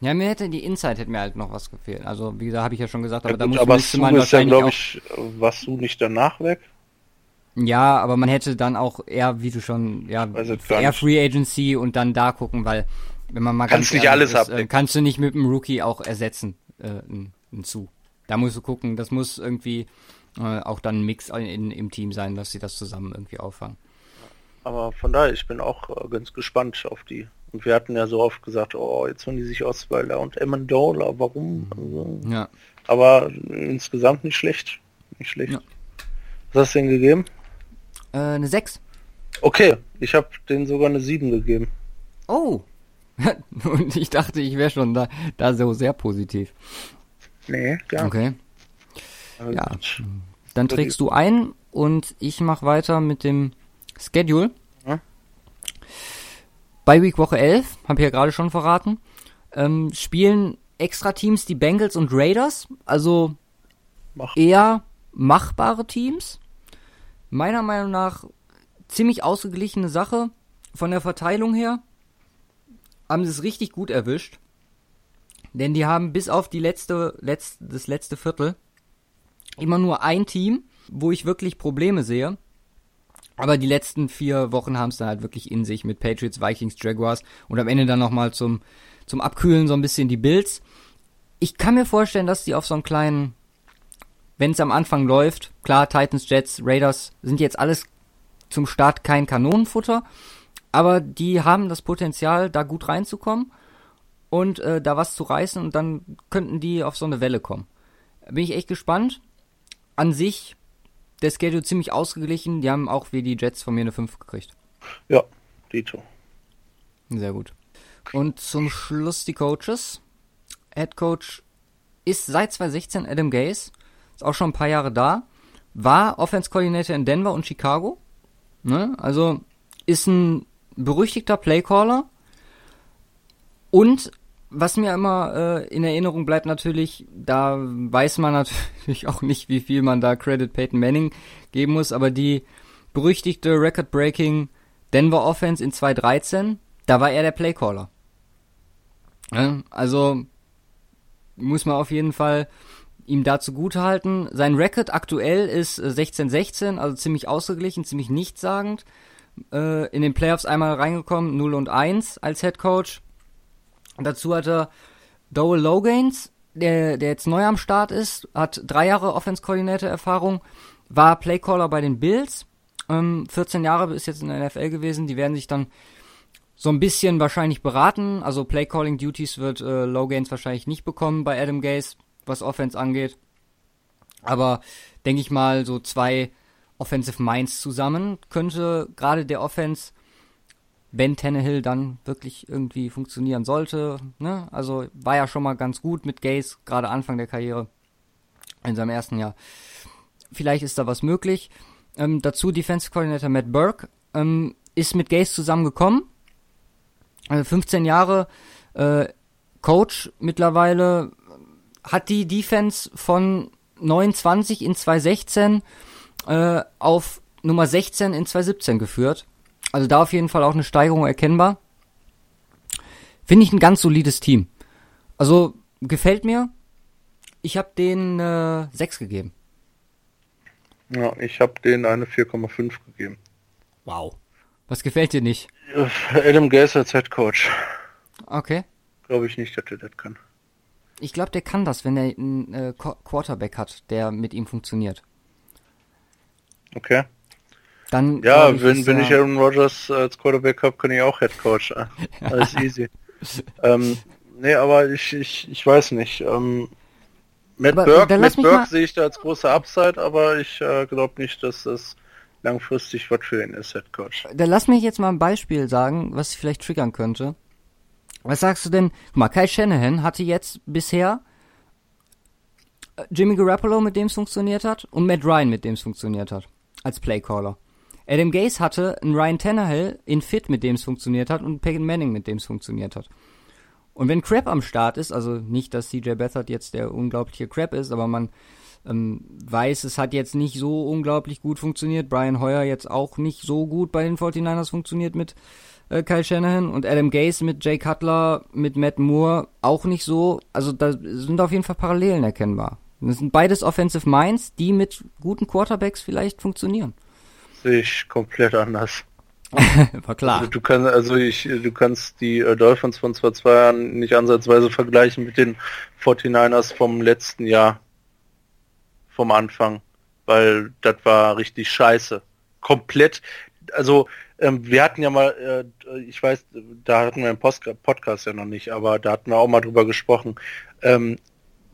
Ja, mir hätte die Inside hätte mir halt noch was gefehlt. Also, wie gesagt, habe ich ja schon gesagt, aber ja, da muss aber müsste man wahrscheinlich ja, glaube ich, warst du nicht danach weg? Ja, aber man hätte dann auch eher, wie du schon, ja, eher Free Agency und dann da gucken, weil wenn man mal kannst ganz nicht alles ist, äh, kannst du nicht mit dem Rookie auch ersetzen, äh, ein, ein zu. Da musst du gucken, das muss irgendwie äh, auch dann ein Mix in, im Team sein, dass sie das zusammen irgendwie auffangen. Aber von daher, ich bin auch äh, ganz gespannt auf die und wir hatten ja so oft gesagt, oh, jetzt holen die sich Osweiler und Amendola, warum? Also, ja. Aber insgesamt nicht schlecht. Nicht schlecht. Ja. Was hast du denn gegeben? Äh, eine 6. Okay, ich habe denen sogar eine 7 gegeben. Oh. [laughs] und ich dachte, ich wäre schon da, da so sehr positiv. Nee, gar Okay. Also ja. Dann trägst du ein und ich mache weiter mit dem Schedule. Bei Week Woche 11, habe ich ja gerade schon verraten, ähm, spielen extra Teams die Bengals und Raiders, also Mach. eher machbare Teams. Meiner Meinung nach ziemlich ausgeglichene Sache von der Verteilung her. Haben sie es richtig gut erwischt. Denn die haben bis auf die letzte, letzte, das letzte Viertel immer nur ein Team, wo ich wirklich Probleme sehe. Aber die letzten vier Wochen haben es dann halt wirklich in sich mit Patriots, Vikings, Jaguars und am Ende dann nochmal zum, zum Abkühlen so ein bisschen die Bills. Ich kann mir vorstellen, dass die auf so einen kleinen, wenn es am Anfang läuft, klar, Titans, Jets, Raiders sind jetzt alles zum Start kein Kanonenfutter, aber die haben das Potenzial, da gut reinzukommen und äh, da was zu reißen und dann könnten die auf so eine Welle kommen. Bin ich echt gespannt. An sich der Schedule ziemlich ausgeglichen. Die haben auch wie die Jets von mir eine 5 gekriegt. Ja, Dito. Sehr gut. Und zum Schluss die Coaches. Head Coach ist seit 2016 Adam Gaze. Ist auch schon ein paar Jahre da. War Offense Coordinator in Denver und Chicago. Ne? Also ist ein berüchtigter Playcaller. Und was mir immer äh, in Erinnerung bleibt natürlich, da weiß man [laughs] natürlich auch nicht, wie viel man da Credit Peyton Manning geben muss, aber die berüchtigte Record-Breaking Denver Offense in 2013, da war er der Playcaller. Ja, also muss man auf jeden Fall ihm dazu gut halten. Sein Record aktuell ist 16-16, also ziemlich ausgeglichen, ziemlich nichtssagend. Äh, in den Playoffs einmal reingekommen, 0 und 1 als Head Coach. Dazu hat er Dowell Logains, der, der jetzt neu am Start ist, hat drei Jahre Offense-Coordinator-Erfahrung, war Playcaller bei den Bills, ähm, 14 Jahre ist jetzt in der NFL gewesen, die werden sich dann so ein bisschen wahrscheinlich beraten, also Playcalling-Duties wird äh, Logains wahrscheinlich nicht bekommen bei Adam Gaze, was Offense angeht, aber denke ich mal, so zwei Offensive Minds zusammen könnte gerade der Offense wenn Tannehill dann wirklich irgendwie funktionieren sollte. Ne? Also war ja schon mal ganz gut mit Gaze, gerade Anfang der Karriere, in seinem ersten Jahr. Vielleicht ist da was möglich. Ähm, dazu Defensive Coordinator Matt Burke ähm, ist mit Gaze zusammengekommen. Also 15 Jahre äh, Coach mittlerweile hat die Defense von 29 in 2016 äh, auf Nummer 16 in 2017 geführt. Also da auf jeden Fall auch eine Steigerung erkennbar. Finde ich ein ganz solides Team. Also gefällt mir. Ich habe denen äh, 6 gegeben. Ja, ich habe denen eine 4,5 gegeben. Wow. Was gefällt dir nicht? Adam Gase als Head Coach. Okay. Glaube ich nicht, dass er das kann. Ich glaube, der kann das, wenn er einen äh, Quarterback hat, der mit ihm funktioniert. Okay. Dann ja, ich, wenn, wenn ich Aaron Rodgers als Quarterback habe, kann ich auch Head Coach. [laughs] Alles easy. ähm, nee, aber ich, ich, ich weiß nicht. Ähm, Matt Aber, Burke, Matt Burke mal- sehe ich da als große Upside, aber ich äh, glaube nicht, dass das langfristig was für ihn ist, Head Coach. Dann lass mich jetzt mal ein Beispiel sagen, was ich vielleicht triggern könnte. Was sagst du denn? Guck mal, Kai Shanahan hatte jetzt bisher äh, Jimmy Garoppolo, mit dem es funktioniert hat, und Matt Ryan, mit dem es funktioniert hat, als Playcaller. Adam Gase hatte einen Ryan Tannehill in Fit, mit dem es funktioniert hat, und Peyton Manning, mit dem es funktioniert hat. Und wenn Crab am Start ist, also nicht, dass CJ Beathard jetzt der unglaubliche Crab ist, aber man ähm, weiß, es hat jetzt nicht so unglaublich gut funktioniert. Brian Hoyer jetzt auch nicht so gut bei den 49ers funktioniert mit äh, Kyle Shanahan und Adam Gase mit Jay Cutler, mit Matt Moore auch nicht so. Also da sind auf jeden Fall Parallelen erkennbar. Das sind beides Offensive Minds, die mit guten Quarterbacks vielleicht funktionieren. Ich komplett anders. [laughs] War klar. Also du kannst, also ich, du kannst die äh, Dolphins von vor zwei Jahren nicht ansatzweise vergleichen mit den 49ers vom letzten Jahr. Vom Anfang. Weil das war richtig scheiße. Komplett. Also ähm, wir hatten ja mal, äh, ich weiß, da hatten wir im Post Podcast ja noch nicht, aber da hatten wir auch mal drüber gesprochen, ähm,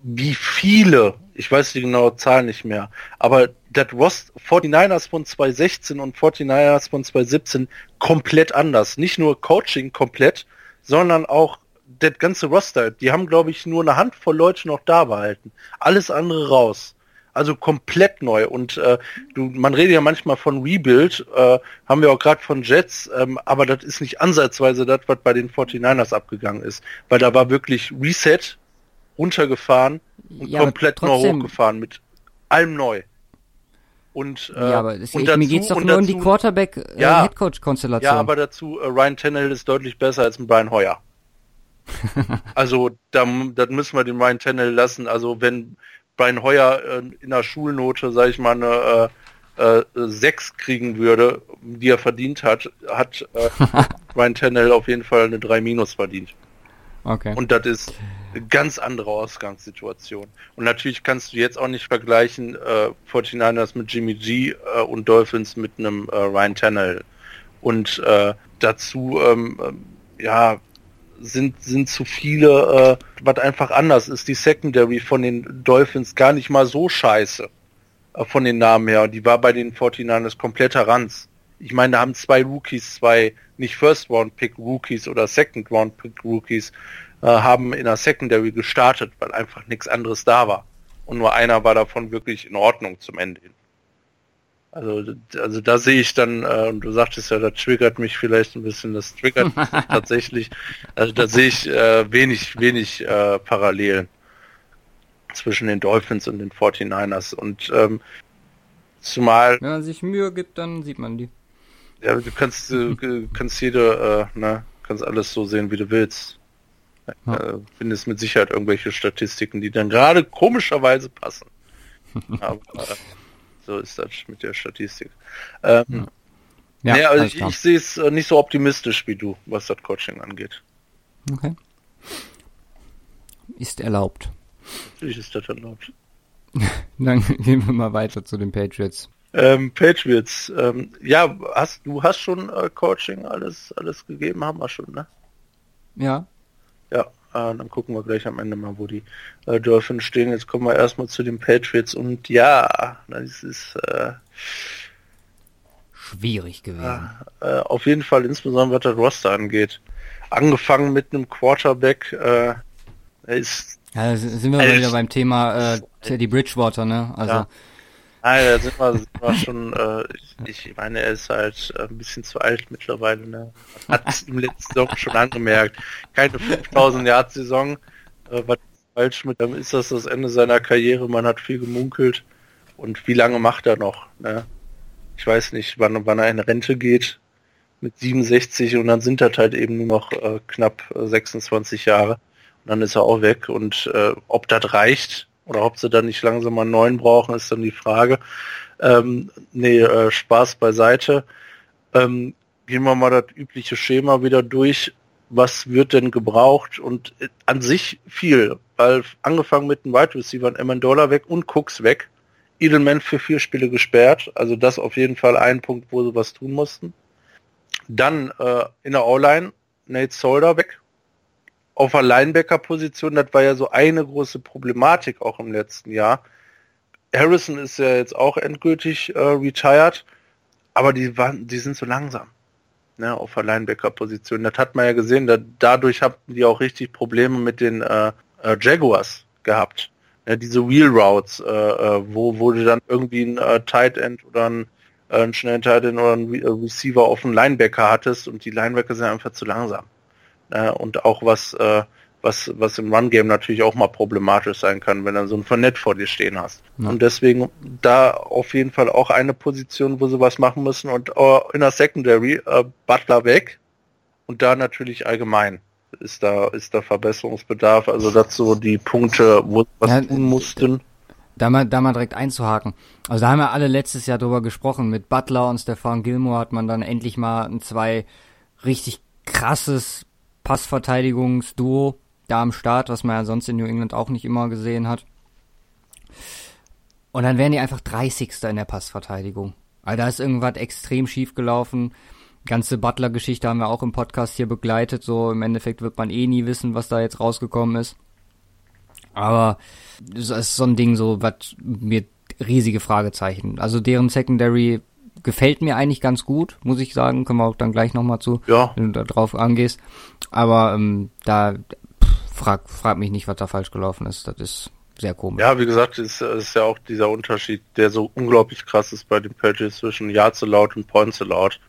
wie viele, ich weiß die genaue Zahl nicht mehr, aber das Rost 49ers von 2016 und 49ers von 2017 komplett anders. Nicht nur Coaching komplett, sondern auch das ganze Roster. Die haben, glaube ich, nur eine Handvoll Leute noch da behalten. Alles andere raus. Also komplett neu. Und äh, du, man redet ja manchmal von Rebuild, äh, haben wir auch gerade von Jets, ähm, aber das ist nicht ansatzweise das, was bei den 49ers abgegangen ist. Weil da war wirklich Reset, runtergefahren und Ja, komplett neu hochgefahren mit allem neu. Und, äh, ja, aber es, und ich, dazu, mir geht's doch nur um dazu, die Quarterback-Headcoach-Konstellation. Ja. Äh. Ja, aber dazu, äh, Ryan Tannehill ist deutlich besser als ein Brian Hoyer. [laughs] also, da, das müssen wir den Ryan Tannehill lassen. Also, wenn Brian Hoyer äh, in der Schulnote, sage ich mal, eine äh, äh, 6 kriegen würde, die er verdient hat, hat äh, [laughs] Ryan Tannehill auf jeden Fall eine 3 minus verdient. okay. Und das ist ganz andere Ausgangssituation. Und natürlich kannst du jetzt auch nicht vergleichen äh, 49ers mit Jimmy G äh, und Dolphins mit einem äh, Ryan Tannehill. Und äh, dazu, ähm, ähm, ja, sind, sind zu viele, äh, was einfach anders ist. Die Secondary von den Dolphins gar nicht mal so scheiße. Äh, von den Namen her. Die war bei den 49ers kompletter Ranz. Ich meine, da haben zwei Rookies, zwei nicht First Round Pick Rookies oder Second Round Pick Rookies, äh, haben in der Secondary gestartet, weil einfach nichts anderes da war. Und nur einer war davon wirklich in Ordnung zum Ende hin. Also, also da sehe ich dann, äh, und du sagtest ja, das triggert mich vielleicht ein bisschen, das triggert [laughs] mich tatsächlich, also da sehe ich äh, wenig, wenig äh, Parallelen zwischen den Dolphins und den 49ers. Und ähm, zumal Wenn man sich Mühe gibt, dann sieht man die. ja, du kannst, du kannst jede, äh, ne, kannst alles so sehen, wie du willst. Ja. Äh, findest mit Sicherheit irgendwelche Statistiken, die dann gerade komischerweise passen. [laughs] Aber äh, so ist das mit der Statistik. Ähm, Ja, nee, also alles ich, ich sehe es äh, nicht so optimistisch wie du, was das Coaching angeht. Okay. Ist erlaubt. Natürlich ist das erlaubt. [laughs] Dann gehen wir mal weiter zu den Patriots. Ähm, Patriots, ähm, ja, hast du hast schon äh, Coaching alles alles gegeben, haben wir schon, ne? Ja. Ja, äh, dann gucken wir gleich am Ende mal, wo die äh, Dolphins stehen. Jetzt kommen wir erstmal zu den Patriots und ja, das ist äh, Schwierig gewesen. äh, auf jeden Fall insbesondere was das Roster angeht. Angefangen mit einem Quarterback, äh, er ist, Ja, da sind wir wieder beim Thema äh, Teddy Bridgewater, ne? Also, Ja. Nein, da sind wir, sind wir schon, äh, ich, ich meine, er ist halt äh, ein bisschen zu alt mittlerweile, ne? Hat es [laughs] im letzten Saison schon angemerkt. Keine 5000 Yard Saison, äh, was falsch mit ihm ist das das Ende seiner Karriere, man hat viel gemunkelt und wie lange macht er noch, ne? Ich weiß nicht, wann, wann er in Rente geht mit 67 und dann sind das halt eben nur noch äh, knapp äh, 26 Jahre und dann ist er auch weg und äh, ob das reicht oder ob sie dann nicht langsam mal einen neuen brauchen, ist dann die Frage. Ähm, nee, äh, Spaß beiseite. Ähm, gehen wir mal das übliche Schema wieder durch. Was wird denn gebraucht? Und äh, an sich viel, weil angefangen mit den Wide Receivers, Amendola weg und Cooks weg. Edelman für vier Spiele gesperrt, also das auf jeden Fall ein Punkt, wo sie was tun mussten. Dann äh, in der O-Line Nate Solder weg. Auf der Linebacker-Position, das war ja so eine große Problematik auch im letzten Jahr. Harrison ist ja jetzt auch endgültig äh, retired, aber die waren, die sind so langsam. Ne, auf der Linebacker-Position. Das hat man ja gesehen, da, dadurch haben die auch richtig Probleme mit den äh, äh, Jaguars gehabt. Ja, diese Wheel Routes, äh, äh, wo, wo du dann irgendwie ein äh, Tight End oder ein, einen schnellen Tight End oder einen Re Receiver auf einen Linebacker hattest und die Linebacker sind einfach zu langsam. Äh, und auch was, äh, was, was im Run-Game natürlich auch mal problematisch sein kann, wenn du so ein Vernett vor dir stehen hast. Ja. Und deswegen da auf jeden Fall auch eine Position, wo sie was machen müssen und uh, in der Secondary uh, Butler weg und da natürlich allgemein ist da ist da Verbesserungsbedarf. Also dazu die Punkte, wo was ja, tun mussten. Da mal, da mal direkt einzuhaken. Also da haben wir alle letztes Jahr drüber gesprochen. Mit Butler und Stefan Gilmore hat man dann endlich mal ein zwei richtig krasses Passverteidigungsduo da am Start, was man ja sonst in New England auch nicht immer gesehen hat. Und dann wären die einfach 30. in der Passverteidigung. Also da ist irgendwas extrem schief gelaufen. Ganze Butler-Geschichte haben wir auch im Podcast hier begleitet. So im Endeffekt wird man eh nie wissen, was da jetzt rausgekommen ist. Aber das ist so ein Ding, so was mir riesige Fragezeichen. Also deren Secondary gefällt mir eigentlich ganz gut, muss ich sagen. Können wir auch dann gleich nochmal zu, ja. wenn du da drauf angehst. Aber ähm, da frag, frag mich nicht, was da falsch gelaufen ist. Das ist sehr komisch. Ja, wie gesagt, ist, ist ja auch dieser Unterschied, der so unglaublich krass ist bei den Pages zwischen Ja zu laut und Point zu laut.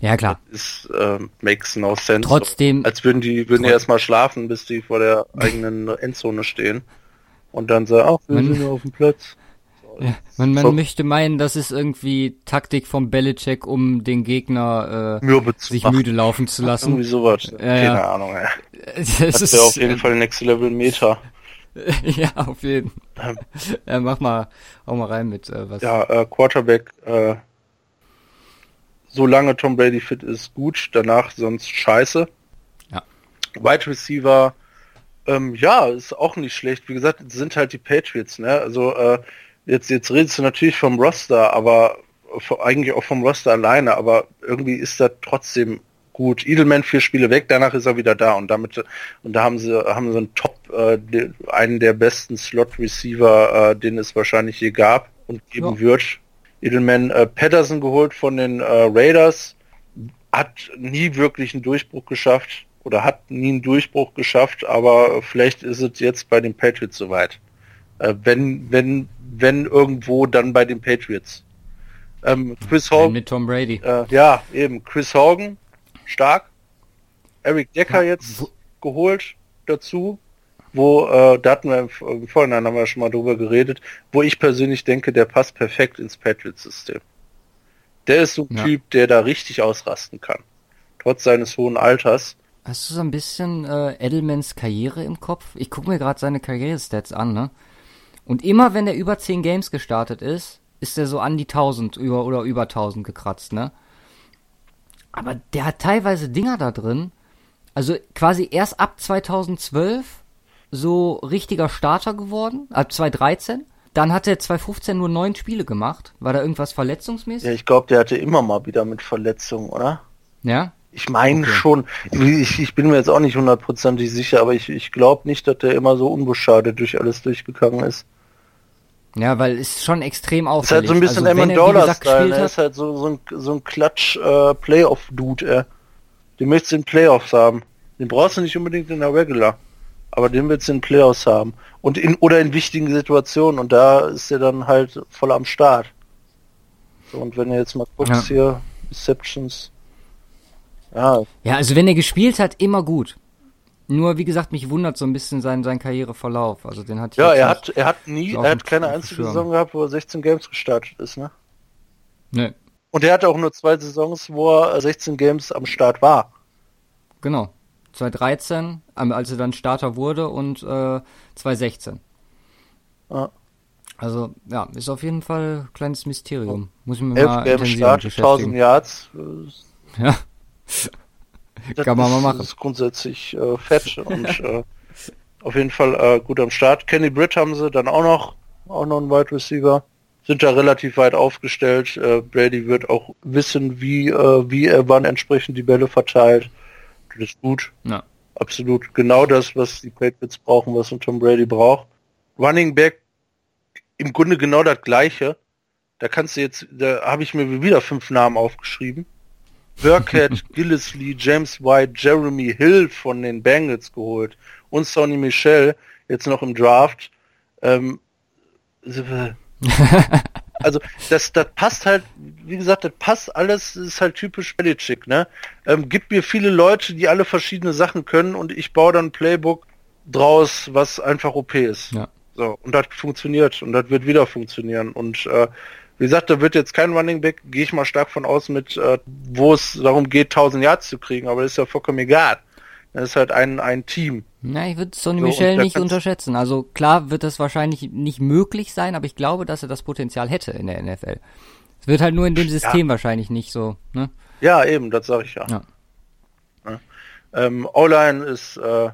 Ja, klar. Das ist, äh, makes no sense. Trotzdem. Als würden die, würden die erstmal schlafen, bis die vor der eigenen Endzone stehen. Und dann sagen, ach, wir sind auf dem Platz. Ja, man, man so. möchte meinen, das ist irgendwie Taktik vom Belichick, um den Gegner äh, sich machen. müde laufen zu lassen. Irgendwie sowas. Ja, Keine ja. Ahnung, ey. [laughs] Das, das ist ja auf jeden Fall Next Level Meta. [laughs] ja, auf jeden Fall. [laughs] ja, mach mal, auch mal rein mit äh, was. Ja, äh, Quarterback, äh, solange Tom Brady fit ist, gut, danach sonst scheiße. Ja. Wide Receiver, ähm, ja, ist auch nicht schlecht. Wie gesagt, sind halt die Patriots, ne? Also äh, jetzt, jetzt redest du natürlich vom Roster, aber eigentlich auch vom Roster alleine, aber irgendwie ist das trotzdem gut. Edelman vier Spiele weg, danach ist er wieder da und damit und da haben sie haben sie einen Top, äh, einen der besten Slot Receiver, äh, den es wahrscheinlich je gab und geben ja. wird. Edelman äh, Patterson geholt von den äh, Raiders, hat nie wirklich einen Durchbruch geschafft oder hat nie einen Durchbruch geschafft, aber vielleicht ist es jetzt bei den Patriots soweit. Äh, wenn, wenn, wenn irgendwo, dann bei den Patriots. Ähm, Chris Hogan. Mit Tom Brady. Äh, ja, eben. Chris Hogan, stark. Eric Decker ja, jetzt geholt dazu wo, äh, da hatten wir im, im Vorhinein haben wir schon mal drüber geredet, wo ich persönlich denke, der passt perfekt ins Patriots-System. Der ist so ein ja. Typ, der da richtig ausrasten kann. Trotz seines hohen Alters. Hast du so ein bisschen äh, Edelmans Karriere im Kopf? Ich gucke mir gerade seine Karrierestats an, ne? Und immer wenn er über 10 Games gestartet ist, ist er so an die 1000 über, oder über 1000 gekratzt, ne? Aber der hat teilweise Dinger da drin. Also quasi erst ab 2012 so richtiger Starter geworden, ab 2013. Dann hat er 2015 nur neun Spiele gemacht. War da irgendwas verletzungsmäßig? Ja, ich glaube, der hatte immer mal wieder mit Verletzungen, oder? Ja? Ich meine okay. schon. Ich, ich, bin mir jetzt auch nicht hundertprozentig sicher, aber ich, ich glaube nicht, dass der immer so unbeschadet durch alles durchgegangen ist. Ja, weil es schon extrem auffällig. Ist halt so ein bisschen also, Amendola-Style. Er ist halt so, so ein, so ein Klatsch-Playoff-Dude, äh, Den möchtest du in Playoffs haben. Den brauchst du nicht unbedingt in der Regular aber den willst du in Playoffs haben. Und in, oder in wichtigen Situationen und da ist er dann halt voll am Start. So, und wenn ihr jetzt mal guckst ja. hier, Receptions. Ja. Ja, also wenn er gespielt hat, immer gut. Nur wie gesagt, mich wundert so ein bisschen sein, sein Karriereverlauf. Also den hat Ja, er hat, er hat nie, er hat keine einzige Saison gehabt, wo er 16 Games gestartet ist, ne? Ne. Und er hatte auch nur zwei Saisons, wo er 16 Games am Start war. Genau. 2013, als er dann Starter wurde und äh, 2016. Ja. Also, ja, ist auf jeden Fall ein kleines Mysterium. Muss ich mir Elf mal intensiver Start, 1000 Yards. Ja. Kann man mal machen. Das ist grundsätzlich äh, fett und äh, auf jeden Fall äh, gut am Start. Kenny Britt haben sie dann auch noch, auch noch ein Wide Receiver. Sind da relativ weit aufgestellt. Äh, Brady wird auch wissen, wie, äh, wie er wann entsprechend die Bälle verteilt. Das ist gut. Ja. absolut. Genau das, was die Patriots brauchen, was ein Tom Brady braucht. Running Back im Grunde genau das gleiche. Da kannst du jetzt, da habe ich mir wieder fünf Namen aufgeschrieben. Burkhead, [laughs] Gillisley, James White, Jeremy Hill von den Bengals geholt und Sonny Michel jetzt noch im Draft. Ähm, [laughs] also das, das passt halt, wie gesagt, das passt alles, ist halt typisch Belichick, ne? Ähm, gibt mir viele Leute, die alle verschiedene Sachen können und ich baue dann ein Playbook draus, was einfach OP ist. Ja. So, und das funktioniert und das wird wieder funktionieren. Und äh, wie gesagt, da wird jetzt kein Running Back, gehe ich mal stark von aus, mit äh, wo es darum geht, 1000 Yards zu kriegen, aber das ist ja vollkommen egal. Das ist halt ein, ein Team. Na, ich würde Sonny so, Michel nicht unterschätzen. Also klar wird das wahrscheinlich nicht möglich sein, aber ich glaube, dass er das Potenzial hätte in der NFL. Es wird halt nur in dem System ja. wahrscheinlich nicht so, ne? Ja, eben, das sage ich ja. ja. ja. Ähm, O-Line ist äh,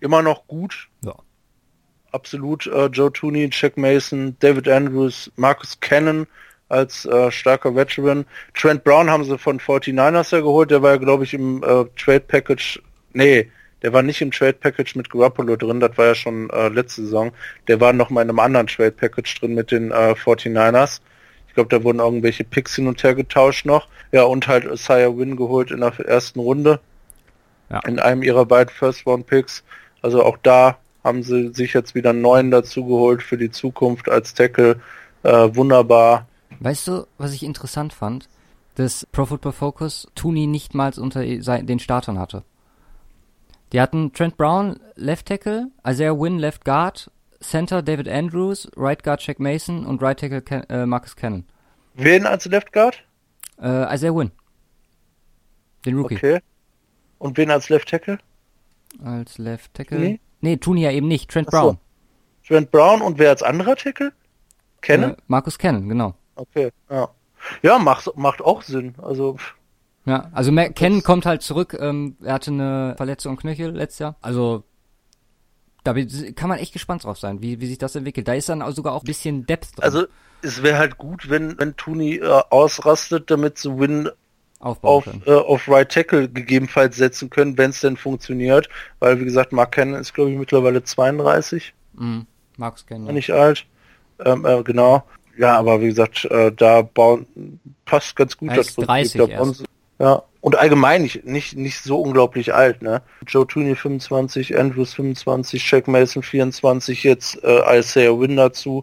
immer noch gut. Ja. Absolut. Äh, Joe Tooney, Chuck Mason, David Andrews, Marcus Cannon als äh, starker Veteran. Trent Brown haben sie von 49ers ja geholt, der war ja glaube ich im äh, Trade Package, nee, der war nicht im Trade Package mit Garoppolo drin, das war ja schon äh, letzte Saison. Der war noch mal in einem anderen Trade Package drin mit den äh, 49ers. Ich glaube, da wurden irgendwelche Picks hin und her getauscht noch. Ja, und halt Isaiah Win geholt in der ersten Runde. Ja. In einem ihrer beiden First Round Picks. Also auch da haben sie sich jetzt wieder einen neuen dazu geholt für die Zukunft als Tackle. Äh, wunderbar. Weißt du, was ich interessant fand? Dass Pro Football Focus Tooney nichtmals unter den Startern hatte. Die hatten Trent Brown, Left Tackle, Isaiah Wynn, Left Guard, Center David Andrews, Right Guard Jack Mason und Right Tackle Ken äh, Marcus Cannon. Wen als Left Guard? Äh, Isaiah Wynn. Den Rookie. Okay. Und wen als Left Tackle? Als Left Tackle? Nee, nee Tooney ja eben nicht, Trent Brown. Trent Brown und wer als anderer Tackle? Cannon? Äh, Markus Cannon, genau. Okay, ja. Ja, macht, macht auch Sinn. Also. Ja, also Ken kommt halt zurück. Ähm, er hatte eine Verletzung am Knöchel letztes Jahr. Also da kann man echt gespannt drauf sein, wie, wie sich das entwickelt. Da ist dann auch sogar auch ein bisschen Depth drin. Also es wäre halt gut, wenn, wenn Tooney äh, ausrastet, damit sie Win auf, äh, auf Right Tackle gegebenenfalls setzen können, wenn es denn funktioniert. Weil wie gesagt, Mark Ken ist glaube ich mittlerweile 32. Mhm. Markus Ken. Ja. Nicht alt. Ähm, äh, genau. Ja, aber wie gesagt, äh, da bauen, passt ganz gut das Prinzip. 30 da ja, und allgemein nicht, nicht, nicht so unglaublich alt, ne? Joe Tooney 25, Andrews 25, Jack Mason 24, jetzt äh, Isaiah Wynn dazu.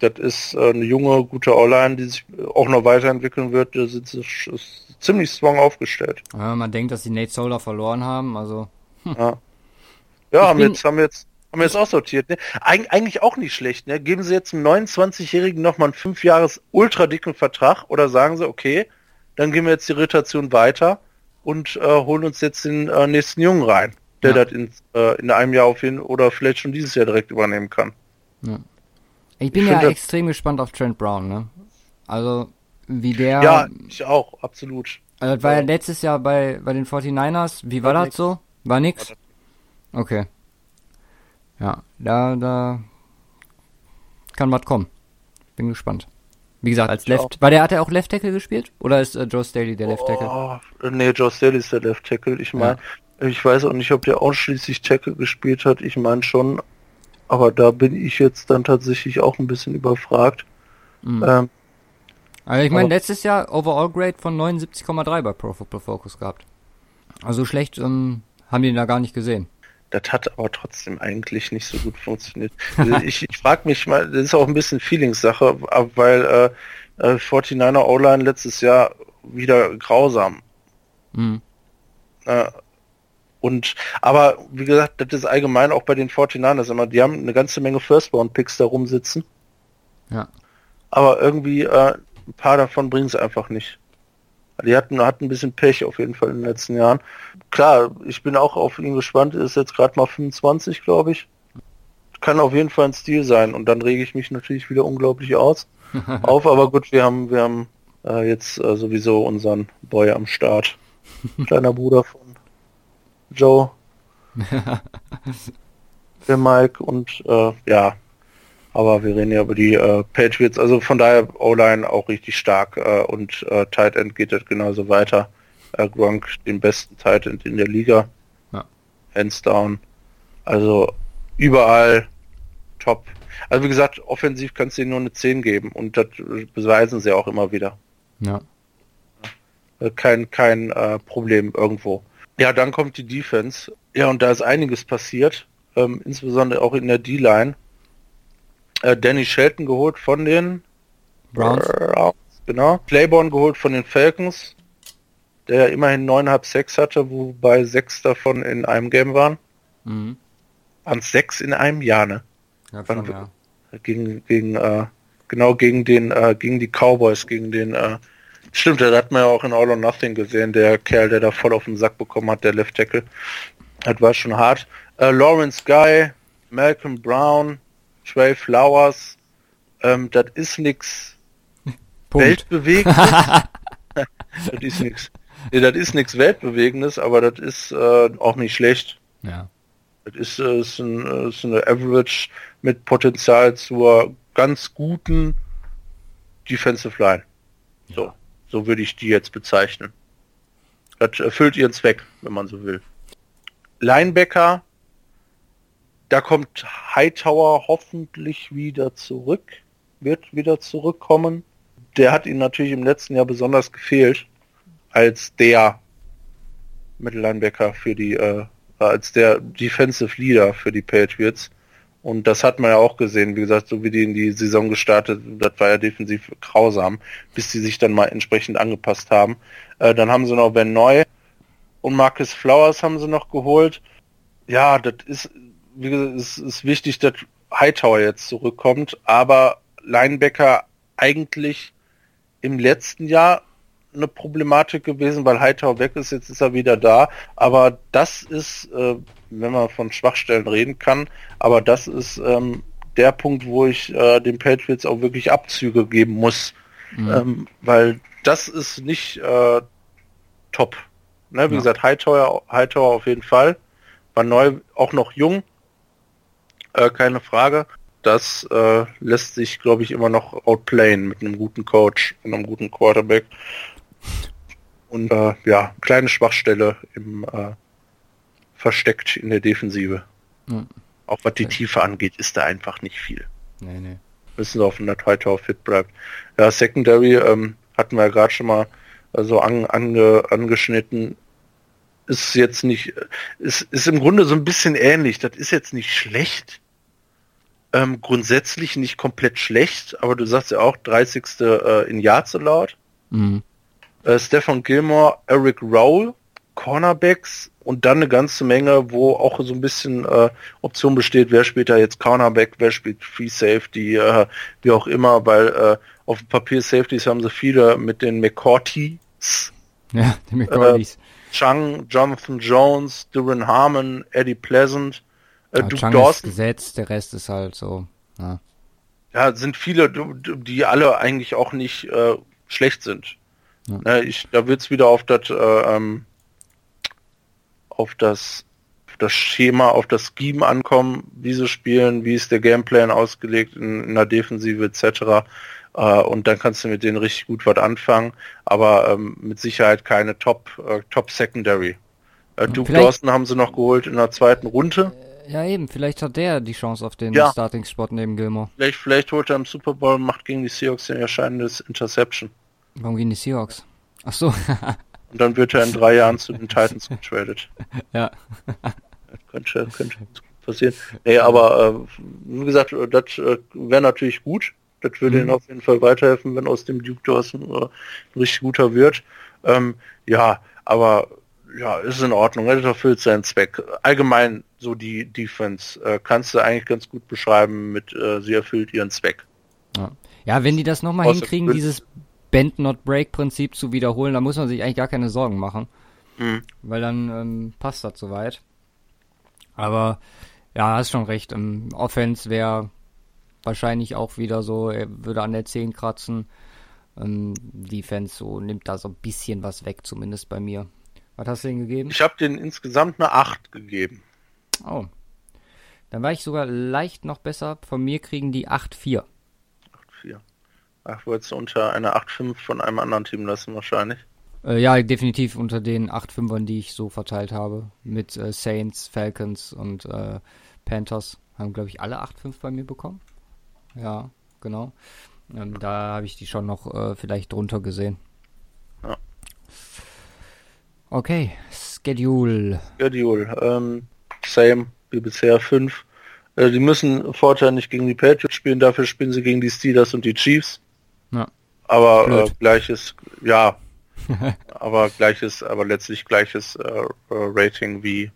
Das ist eine junge, gute Online, die sich auch noch weiterentwickeln wird. Der ist, ist ziemlich strong aufgestellt. Ja, man denkt, dass die Nate Solar verloren haben, also. Hm. Ja, ja haben, jetzt, haben jetzt haben wir jetzt auch sortiert, ne? Eig eigentlich auch nicht schlecht, ne? Geben Sie jetzt einem 29-Jährigen nochmal einen 5 Jahres ultra dicken Vertrag oder sagen Sie, okay, dann gehen wir jetzt die Rotation weiter und äh, holen uns jetzt den äh, nächsten Jungen rein, der ja. das in, äh, in einem Jahr auf jeden oder vielleicht schon dieses Jahr direkt übernehmen kann. Ja. Ich bin ich ja extrem gespannt auf Trent Brown, ne? Also, wie der. Ja, ich auch, absolut. Also, das war ja letztes Jahr bei, bei den 49ers. Wie war, war das nix. so? War nix? Okay. Ja, da, da kann was kommen. Bin gespannt. Wie gesagt, als Left. War der, hat er auch Left Tackle gespielt? Oder ist äh, Joe Staley der Left Tackle? Oh, nee, Joe Staley ist der Left Tackle. Ich meine, ja. ich weiß auch nicht, ob der ausschließlich Tackle gespielt hat. Ich meine schon. Aber da bin ich jetzt dann tatsächlich auch ein bisschen überfragt. Mhm. Ähm, also ich meine, letztes Jahr Overall Grade von 79,3 bei Pro Football Focus gehabt. Also schlecht ähm, haben die ihn da gar nicht gesehen. Das hat aber trotzdem eigentlich nicht so gut funktioniert. Also ich ich frage mich mal, das ist auch ein bisschen Feelingssache, weil äh, äh, 49er O-Line letztes Jahr wieder grausam. Mhm. Äh, und aber wie gesagt, das ist allgemein auch bei den 49ers immer, die haben eine ganze Menge First-Round-Picks da rumsitzen. Ja. Aber irgendwie äh, ein paar davon bringen es einfach nicht. Die hatten, hatten ein bisschen Pech auf jeden Fall in den letzten Jahren. Klar, ich bin auch auf ihn gespannt. Ist jetzt gerade mal 25, glaube ich. Kann auf jeden Fall ein Stil sein. Und dann rege ich mich natürlich wieder unglaublich aus. [laughs] auf, aber gut, wir haben, wir haben äh, jetzt äh, sowieso unseren Boy am Start. [laughs] Kleiner Bruder von Joe. [laughs] der Mike und äh, ja, aber wir reden ja über die äh, Patriots. Also von daher O-Line auch richtig stark äh, und äh, Tight End geht das genauso weiter. Äh, Gronk den besten Tight End in der Liga. Ja. hands down. Also überall top. Also wie gesagt, offensiv kannst du ihnen nur eine 10 geben und das beweisen sie auch immer wieder. Ja. Äh, Kein, kein äh, Problem irgendwo. Ja, dann kommt die Defense. Ja, und da ist einiges passiert, ähm, insbesondere auch in der D-Line. Äh, Danny Shelton geholt von den Browns. Browns, genau. Claiborne geholt von den Falcons, der immerhin 9,5 Sacks hatte, wobei sechs davon in einem Game waren. Mhm. Waren sechs in einem Jahr, ne? Ja, schon, ja. Gegen, gegen, äh, genau gegen den, äh, gegen die Cowboys, gegen den, äh, stimmt, das hat man ja auch in All or Nothing gesehen, der Kerl, der da voll auf den Sack bekommen hat, der Left Tackle. Das war schon hart. Äh, Lawrence Guy, Malcolm Brown, Trey Flowers, ähm, das ist nix [laughs] Punkt. Weltbewegendes. [laughs] das ist nix. Nee, das ist nix Weltbewegendes, aber das ist äh, auch nicht schlecht. Ja. Das ist, äh, ist, ein, äh, ist eine Average mit Potenzial zur ganz guten Defensive Line. So, so würde ich die jetzt bezeichnen. Das erfüllt ihren Zweck, wenn man so will. Linebacker, da kommt Hightower hoffentlich wieder zurück, wird wieder zurückkommen. Der hat ihn natürlich im letzten Jahr besonders gefehlt als der Mittellinebacker für die, äh, als der Defensive Leader für die Patriots. Und das hat man ja auch gesehen, wie gesagt, so wie die in die Saison gestartet, das war ja defensiv grausam, bis die sich dann mal entsprechend angepasst haben. Äh, dann haben sie noch Ben Neu und Marcus Flowers haben sie noch geholt. Ja, das ist, wie gesagt, es ist wichtig, dass Hightower jetzt zurückkommt, aber Linebacker eigentlich im letzten Jahr eine Problematik gewesen, weil Hightower weg ist, jetzt ist er wieder da. Aber das ist, äh, wenn man von Schwachstellen reden kann, aber das ist ähm, der Punkt, wo ich äh, den Patriots auch wirklich Abzüge geben muss. Mhm. Ähm, weil das ist nicht äh, top. Ne, wie Ja. gesagt, Hightower, Hightower auf jeden Fall. War neu, auch noch jung. Äh, keine Frage. Das äh, lässt sich, glaube ich, immer noch outplayen mit einem guten Coach und einem guten Quarterback. Und äh, ja, kleine Schwachstelle im äh, versteckt in der Defensive. Ja. Auch was die. Tiefe angeht, ist da einfach nicht viel. Nee, nee. Müssen sie hoffen, dass Hightower fit bleibt. Ja, Secondary ähm, hatten wir ja gerade schon mal so an, ange, angeschnitten. Ist jetzt nicht, ist, ist im Grunde so ein bisschen ähnlich. Das ist jetzt nicht schlecht. Ähm, grundsätzlich nicht komplett schlecht, aber du sagst ja auch 30. Äh, in Yards allowed. Mhm. Äh, Stefan Gilmore, Eric Rowell, Cornerbacks und dann eine ganze Menge, wo auch so ein bisschen äh, Option besteht, wer spielt da jetzt Cornerback, wer spielt Free Safety, äh, wie auch immer, weil äh, auf dem Papier Safeties haben sie viele mit den McCourtys, Ja, die McCordys. Chung, Jonathan Jones, Duran Harmon, Eddie Pleasant, äh, ja, Duke Chung ist Dawson. gesetzt, der Rest ist halt so. Ja. Ja, sind viele, die alle eigentlich auch nicht äh, schlecht sind. Ja. Ne, ich, da wird's wieder auf das äh, ähm, auf das auf das Schema, auf das Scheme ankommen, wie sie spielen, wie ist der Gameplan ausgelegt in, in der Defensive etc. Äh, und dann kannst du mit denen richtig gut was anfangen, aber ähm, mit Sicherheit keine Top äh, Top Secondary. Äh, Duke vielleicht- Dawson haben sie noch geholt in der zweiten Runde. ja, eben, vielleicht hat der die Chance auf den Ja. Starting-Spot neben Gilmore. Vielleicht, vielleicht holt er im Super Bowl und macht gegen die Seahawks den erscheinendes Interception. Warum gehen die Seahawks? Ach so, [laughs] Und dann wird er in drei Jahren zu den Titans [laughs] getradet. ja. Könnte, könnte passieren. Nee, aber äh, wie gesagt, äh, das äh, wäre natürlich gut. Das würde Mhm. ihnen auf jeden Fall weiterhelfen, wenn aus dem Duke Dawson äh, ein richtig guter wird. Ähm, ja, aber ja, ist in Ordnung. Das erfüllt seinen Zweck. Allgemein so die Defense äh, kannst du eigentlich ganz gut beschreiben mit äh, sie erfüllt ihren Zweck. Ja, ja wenn die das nochmal hinkriegen, dieses Bend-Not-Break-Prinzip zu wiederholen, dann muss man sich eigentlich gar keine Sorgen machen. Mhm. Weil dann ähm, passt das soweit. Aber ja, hast schon recht. Ähm, Offense wäre wahrscheinlich auch wieder so, er würde an der 10 kratzen. Ähm, Defense so nimmt da so ein bisschen was weg, zumindest bei mir. Was hast du denn gegeben? Ich habe denen insgesamt eine 8 gegeben. Oh. Dann war ich sogar leicht noch besser. Von mir kriegen die 8-4. 4. Ach, wolltest du unter einer 8-5 von einem anderen Team lassen wahrscheinlich. Äh, ja, definitiv unter den acht Fünfern, die ich so verteilt habe. Mit äh, Saints, Falcons und äh, Panthers. Haben, glaube ich, alle acht fünf bei mir bekommen. Ja, genau. Ähm, da habe ich die schon noch äh, vielleicht drunter gesehen. Ja. Okay, Schedule. Schedule. Ähm, same wie bisher fünf. Äh, die müssen Vorteil nicht gegen die Patriots spielen, dafür spielen sie gegen die Steelers und die Chiefs. Ja. Aber äh, gleiches, ja, [laughs] aber gleiches, aber letztlich gleiches äh, äh, Rating wie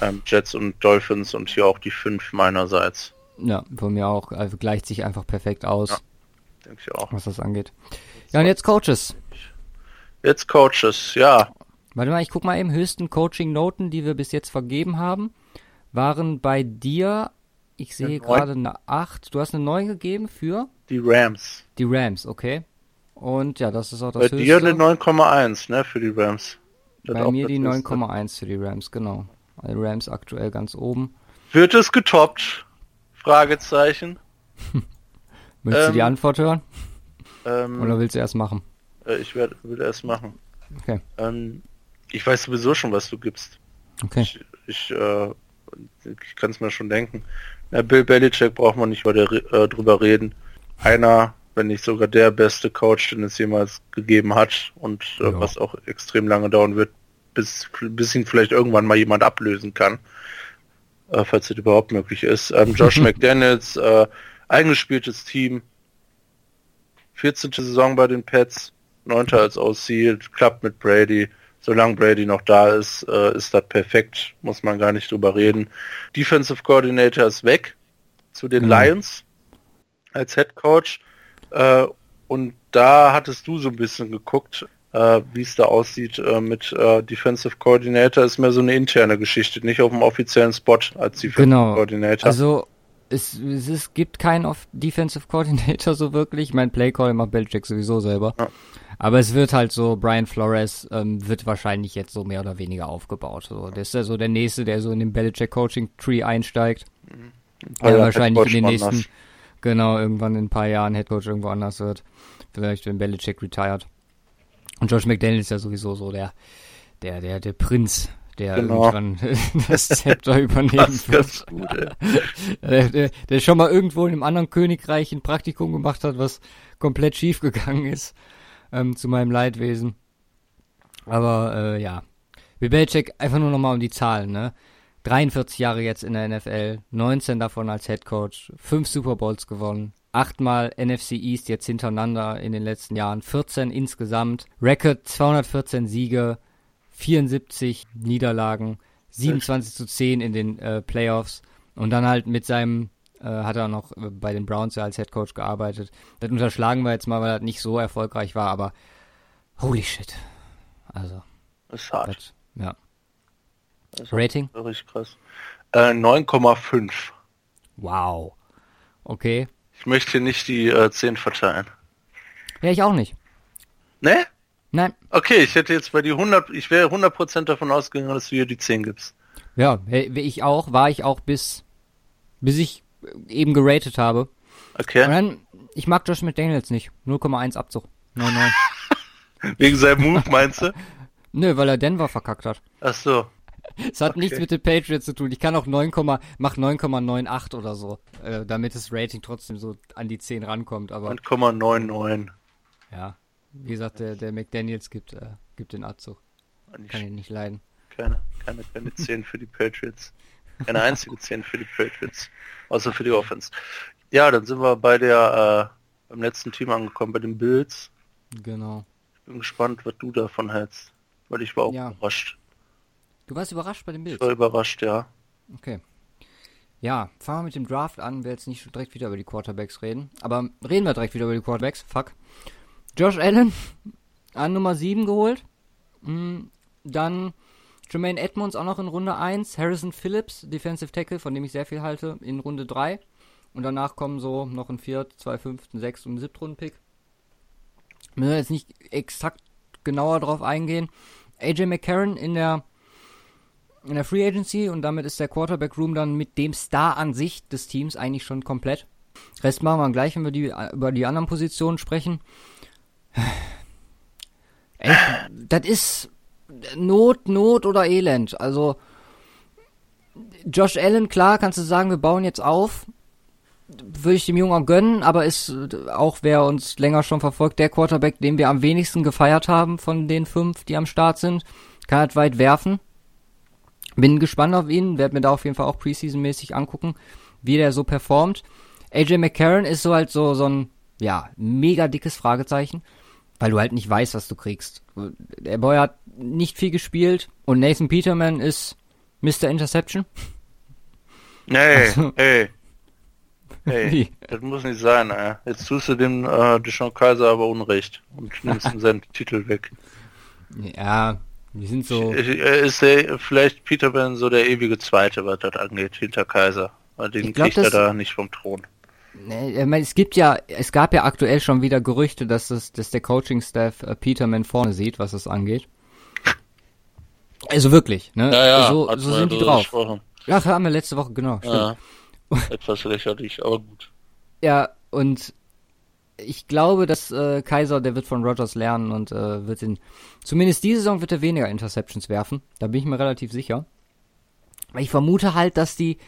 ähm, Jets und Dolphins und hier auch die fünf meinerseits. Ja, von mir auch. Also gleicht sich einfach perfekt aus, Ja. Denke ich auch. was das angeht. Ja, und jetzt Coaches. Jetzt Coaches, ja. Warte mal, ich guck mal eben. Höchsten Coaching-Noten, die wir bis jetzt vergeben haben, waren bei dir, ich sehe gerade eine 8. Du hast eine 9 gegeben für Die Rams. die Rams, okay. Und ja, das ist auch Bei das dir höchste. eine 9,1, ne, für die Rams. Das Bei mir die höchste. 9,1 für die Rams, genau. Die Rams aktuell ganz oben. Wird es getoppt? Fragezeichen. [laughs] Möchtest du Ähm, die Antwort hören? Ähm, Oder willst du erst machen? äh, ich werde will erst machen. Okay. Ähm, ich weiß sowieso schon, was du gibst. Okay. Ich, ich, äh, ich kann es mir schon denken. Na, Bill Belichick braucht man nicht weiter äh, drüber reden. Einer, wenn nicht sogar der beste Coach, den es jemals gegeben hat und äh, Ja. was auch extrem lange dauern wird, bis, bis ihn vielleicht irgendwann mal jemand ablösen kann. Äh, falls das überhaupt möglich ist. Ähm, [laughs] Josh McDaniels, äh, eingespieltes Team. 14. Saison bei den Pets, 9. als OC, klappt mit Brady. Solange Brady noch da ist, äh, ist das perfekt, muss man gar nicht drüber reden. Defensive Coordinator ist weg zu den Genau. Lions als Head Coach. Äh, und da hattest du so ein bisschen geguckt, äh, wie es da aussieht äh, mit äh, Defensive Coordinator. Ist mehr so eine interne Geschichte, nicht auf dem offiziellen Spot als Defensive Genau. Coordinator. Also, es, es, es gibt keinen Off Defensive Coordinator [laughs] so wirklich. Mein Playcall macht Belichick sowieso selber. Ja. Aber es wird halt so, Brian Flores ähm, wird wahrscheinlich jetzt so mehr oder weniger aufgebaut. So, der ist ja so der Nächste, der so in den Belichick Coaching Tree einsteigt. Ja, Jahre wahrscheinlich in den nächsten, woanders. Genau, irgendwann in ein paar Jahren Headcoach irgendwo anders wird. Vielleicht, wenn Belichick retired. Und Josh McDaniel ist ja sowieso so der, der, der, der Prinz, der Genau. irgendwann [laughs] das Zepter [laughs] übernehmen wird. gut. [laughs] Der, der, der schon mal irgendwo in einem anderen Königreich ein Praktikum gemacht hat, was komplett schief gegangen ist, ähm, zu meinem Leidwesen. Aber äh, ja, Bill Belichick einfach nur nochmal um die Zahlen, ne? 43 Jahre jetzt in der NFL, 19 davon als Head Coach, 5 Super Bowls gewonnen, 8 Mal NFC East jetzt hintereinander in den letzten Jahren, 14 insgesamt, Record 214 Siege, 74 Niederlagen, 27 zu 10 in den äh, Playoffs und dann halt mit seinem äh, hat er noch äh, bei den Browns ja als Head Coach gearbeitet. Das unterschlagen wir jetzt mal, weil das nicht so erfolgreich war, aber holy shit. Also, Das ist hart. das, ja. Ist Rating? richtig krass. Äh, 9,5. Wow. Okay. Ich möchte nicht die äh, 10 verteilen. Ja, ich auch nicht. Ne? Nein. Okay, ich hätte jetzt bei die 100, ich wäre 100% davon ausgegangen, dass du hier die 10 gibst. Ja, hey, ich auch, war ich auch bis, bis ich eben geratet habe. Und Okay? dann, ich mag Josh McDaniels nicht. 0,1 Abzug. 9,9. [laughs] Wegen seinem Move, meinst du? [laughs] Nö, weil er Denver verkackt hat. Ach so. Es hat Okay. nichts mit den Patriots zu tun. Ich kann auch 9, mach 9,98 oder so, äh, damit das Rating trotzdem so an die 10 rankommt. Aber 9,99. ja, wie gesagt, der, der McDaniels gibt, äh, gibt den Abzug. Kann ihn nicht leiden. Keine, keine, keine 10 für die Patriots. Keine einzige 10 für die Patriots. Außer für die Offense. Ja, dann sind wir bei der, äh, beim letzten Team angekommen, bei den Bills. Genau. Ich bin gespannt, was du davon hältst. Weil ich war auch Ja. überrascht. Du warst überrascht bei dem Ich Bild. war überrascht, ja. Okay. Ja, fangen wir mit dem Draft an. Wir jetzt nicht direkt wieder über die Quarterbacks reden. Aber reden wir direkt wieder über die Quarterbacks. Fuck. Josh Allen [laughs] an Nummer 7 geholt. Mm, Dann Jermaine Edmonds auch noch in Runde 1. Harrison Phillips, Defensive Tackle, von dem ich sehr viel halte, in Runde 3. Und danach kommen so noch ein Viert, zwei Fünften, Sechst und ein Siebtrunden-Pick. Müssen wir jetzt nicht exakt genauer drauf eingehen. AJ McCarron in der in der Free Agency und damit ist der Quarterback Room dann mit dem Star an sich des Teams eigentlich schon komplett. Rest machen wir gleich, wenn wir die, über die anderen Positionen sprechen. [sighs] Ey, das ist Not, Not oder Elend. Also, Josh Allen, klar, kannst du sagen, wir bauen jetzt auf. Würde ich dem Jungen auch gönnen, aber ist auch, wer uns länger schon verfolgt, der Quarterback, den wir am wenigsten gefeiert haben von den fünf, die am Start sind. Kann halt weit werfen. Bin gespannt auf ihn, werde mir da auf jeden Fall auch Preseason-mäßig angucken, wie der so performt. AJ McCarron ist so halt so, so ein, ja, mega dickes Fragezeichen, weil du halt nicht weißt, was du kriegst. Der Boy hat nicht viel gespielt und Nathan Peterman ist Mr. Interception. Nee, [laughs] also, ey. Hey, [laughs] das muss nicht sein, ey. Jetzt tust du dem äh, Deshaun Kaiser aber Unrecht und nimmst ihm [laughs] seinen Titel weg. Ja, die sind so. Ist der, vielleicht Peterman so der ewige Zweite, was das angeht, hinter Kaiser. Weil den glaub, kriegt er da nicht vom Thron. Nee, ich meine, es gibt ja, es gab ja aktuell schon wieder Gerüchte, dass das, dass der Coaching-Staff äh, Peterman vorne sieht, was es angeht. Also wirklich, ne? Ja, ja, so, so sind die drauf. Gesprochen. Ja, haben wir letzte Woche, genau. Ja, etwas lächerlich, aber gut. Ja, und ich glaube, dass äh, Kaiser, der wird von Rogers lernen und äh, wird in, zumindest diese Saison wird er weniger Interceptions werfen. Da bin ich mir relativ sicher. Ich vermute halt, dass die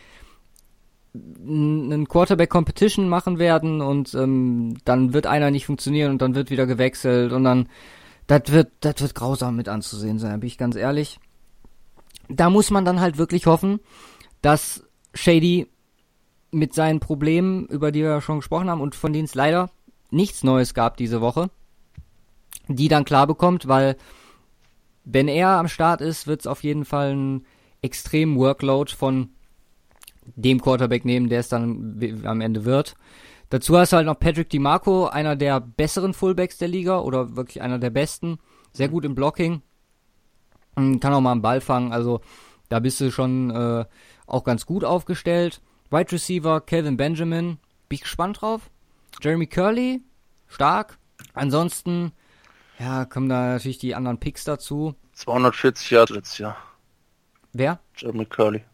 einen Quarterback Competition machen werden und ähm, dann wird einer nicht funktionieren und dann wird wieder gewechselt und dann das wird das wird grausam mit anzusehen sein, bin ich ganz ehrlich. Da muss man dann halt wirklich hoffen, dass Shady mit seinen Problemen, über die wir schon gesprochen haben und von denen es leider nichts Neues gab diese Woche, die dann klar bekommt, weil wenn er am Start ist, wird es auf jeden Fall ein extremen Workload von dem Quarterback nehmen, der es dann am Ende wird. Dazu hast du halt noch Patrick DiMarco, einer der besseren Fullbacks der Liga oder wirklich einer der besten. Sehr gut im Blocking. Kann auch mal einen Ball fangen. Also da bist du schon äh, auch ganz gut aufgestellt. Wide Receiver Calvin Benjamin. Bin ich gespannt drauf. Jeremy Curley. Stark. Ansonsten, ja, kommen da natürlich die anderen Picks dazu. 240 Jahre letztes Jahr. Wer? Jeremy Curley.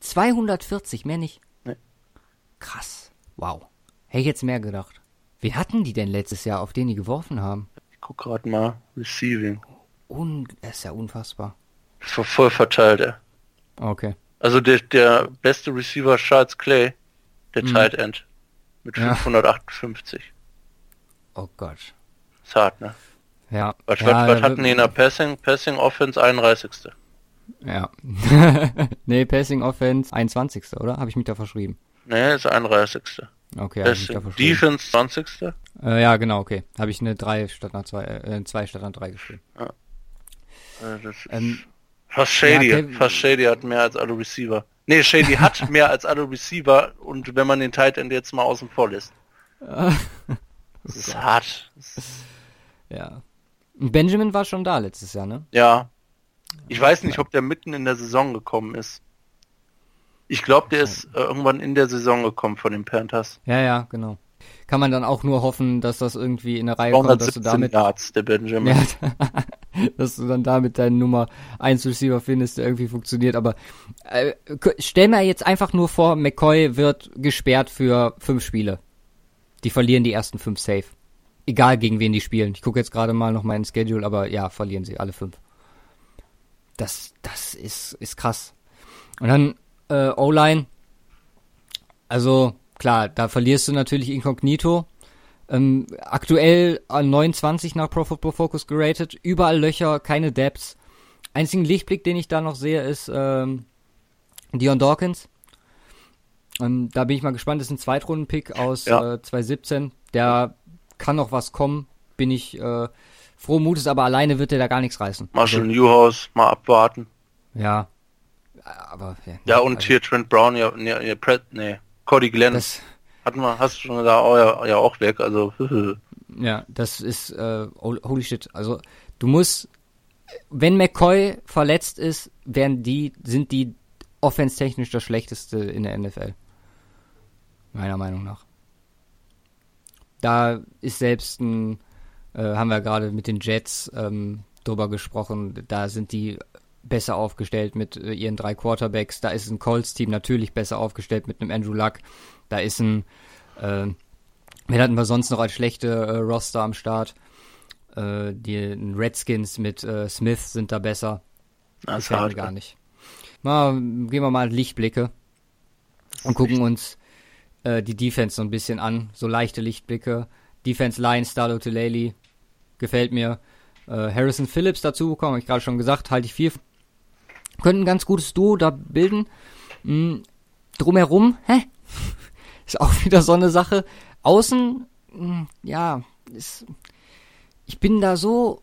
240, mehr nicht. Nee. Krass. Wow. Hätte ich jetzt mehr gedacht. Wie hatten die denn letztes Jahr, auf den die geworfen haben? Ich guck gerade mal. Receiving. Un das ist ja unfassbar. Das war voll verteilt, ey. Okay. Also der, der beste Receiver Charles Clay, der mhm. Tight End. Mit ja. 558. Oh Gott. Ist hart, ne? Ja. Was, ja, was, was hatten die in der Passing, Passing Offense 31. Ja. [laughs] nee, Passing Offense 21. oder? Habe ich mich da verschrieben? Nee, ist 31. Okay, Passing Defense 20. Äh, ja, genau, okay. Habe ich eine 3 statt einer 2, äh, 2 statt einer 3 geschrieben. Ja. Äh, das ist ähm, fast Shady. Ja, Fast Shady hat mehr als alle Receiver. Nee, Shady hat [laughs] mehr als alle Receiver und wenn man den Tight End jetzt mal außen vor lässt. [laughs] das ist hart. Das ist ja. Benjamin war schon da letztes Jahr, ne? Ja, ich weiß nicht, ob der mitten in der Saison gekommen ist. Ich glaube, der ist äh, irgendwann in der Saison gekommen von den Panthers. Ja, ja, genau. Kann man dann auch nur hoffen, dass das irgendwie in der Reihe kommt, dass du damit Yards, der Benjamin. Ja, [laughs] [laughs] dass du dann damit deinen Nummer 1 Receiver findest, der irgendwie funktioniert. Aber äh, stell mir jetzt einfach nur vor, McCoy wird gesperrt für fünf Spiele. Die verlieren die ersten fünf safe. Egal gegen wen die spielen. Ich gucke jetzt gerade mal noch meinen Schedule, aber ja, verlieren sie alle fünf das, das ist, ist krass. Und dann äh, O-Line, also klar, da verlierst du natürlich Incognito. Ähm, aktuell an 29 nach Pro Football Focus geratet, überall Löcher, keine Depths. Einzigen Lichtblick, den ich da noch sehe, ist ähm, Dion Dawkins. Ähm, da bin ich mal gespannt, das ist ein Zweitrunden-Pick aus ja. äh, 2017. Der kann noch was kommen, bin ich äh, froh Mutes, aber alleine wird er da gar nichts reißen. Marshall also, Newhouse, mal abwarten. Ja. Aber, ja, ja und also, hier Trent Brown, ja, nee, nee, Cody Glenn. Das, hatten wir, hast du schon da ja, ja auch weg, also. [laughs] ja, das ist, äh, holy shit. Also, du musst, wenn McCoy verletzt ist, werden die, sind die offenstechnisch das schlechteste in der NFL. Meiner Meinung nach. Da ist selbst ein äh, haben wir gerade mit den Jets ähm, drüber gesprochen. Da sind die besser aufgestellt mit äh, ihren drei Quarterbacks. Da ist ein Colts-Team natürlich besser aufgestellt mit einem Andrew Luck. Da ist ein, äh, wen hatten wir sonst noch als schlechte äh, Roster am Start? Äh, die Redskins mit äh, Smith sind da besser. Das mir gar nicht. Mal, gehen wir mal Lichtblicke und gucken uns äh, die Defense so ein bisschen an. So leichte Lichtblicke. Defense Line, Starlo Tulele, gefällt mir. Äh, Harrison Phillips dazu bekommen, habe ich gerade schon gesagt, halte ich viel. Könnten ein ganz gutes Duo da bilden. Hm, drumherum, hä? [laughs] ist auch wieder so eine Sache. Außen, hm, ja, ist, ich bin da so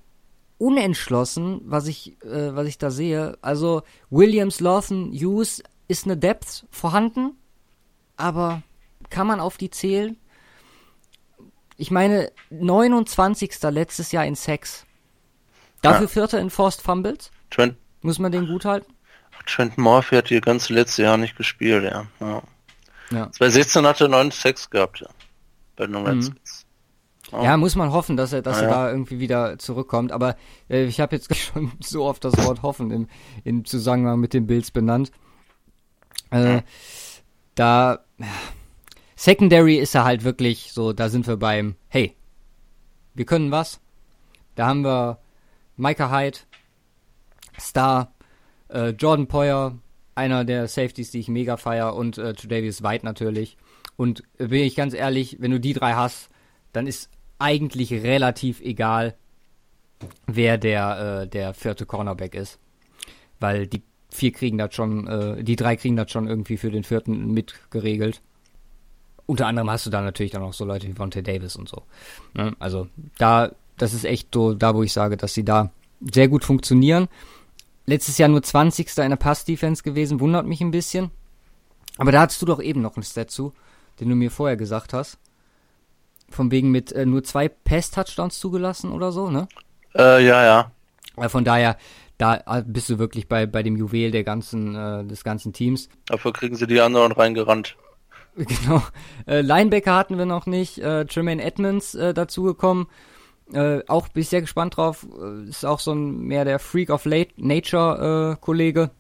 unentschlossen, was ich, äh, was ich da sehe. Also Williams, Lawson, Hughes ist eine Depth vorhanden, aber kann man auf die zählen? Ich meine, 29. letztes Jahr in Sex. Dafür ja. Vierter in Forced Fumbles. Trent. Muss man den gut halten? Trent Murphy hat die ganze letzte Jahr nicht gespielt, ja. ja. ja. 2016 hat er 9 Sex gehabt, ja. Bei den. Mhm. Ja, muss man hoffen, dass er, dass ah, er da irgendwie wieder zurückkommt. Aber äh, ich habe jetzt [laughs] schon so oft das Wort hoffen im, im Zusammenhang mit den Bills benannt. Äh, da, ja, Secondary ist er halt wirklich so, da sind wir beim, hey, wir können was. Da haben wir Micah Hyde, Star, äh, Jordan Poyer, einer der Safeties, die ich mega feier und äh, Tredavious White natürlich. Und äh, bin ich ganz ehrlich, wenn du die drei hast, dann ist eigentlich relativ egal, wer der, äh, der vierte Cornerback ist. Weil die vier kriegen das schon, äh, die drei kriegen das schon irgendwie für den vierten mitgeregelt unter anderem hast du da natürlich dann auch so Leute wie Vontae Davis und so. Ne? Also da, das ist echt so da, wo ich sage, dass sie da sehr gut funktionieren. Letztes Jahr nur 20. in der Pass-Defense gewesen, wundert mich ein bisschen. Aber da hattest du doch eben noch einen Stat zu, den du mir vorher gesagt hast. Von wegen mit äh, nur zwei Pass-Touchdowns zugelassen oder so, ne? Äh, ja, ja. Äh, von daher, da äh, bist du wirklich bei, bei dem Juwel der ganzen, äh, des ganzen Teams. Dafür kriegen sie die anderen reingerannt. [laughs] Genau. Äh, Linebacker hatten wir noch nicht. Äh, Tremaine Edmonds äh, dazugekommen. Äh, auch bin ich sehr gespannt drauf. Äh, ist auch so ein mehr der Freak of Late Nature äh, Kollege.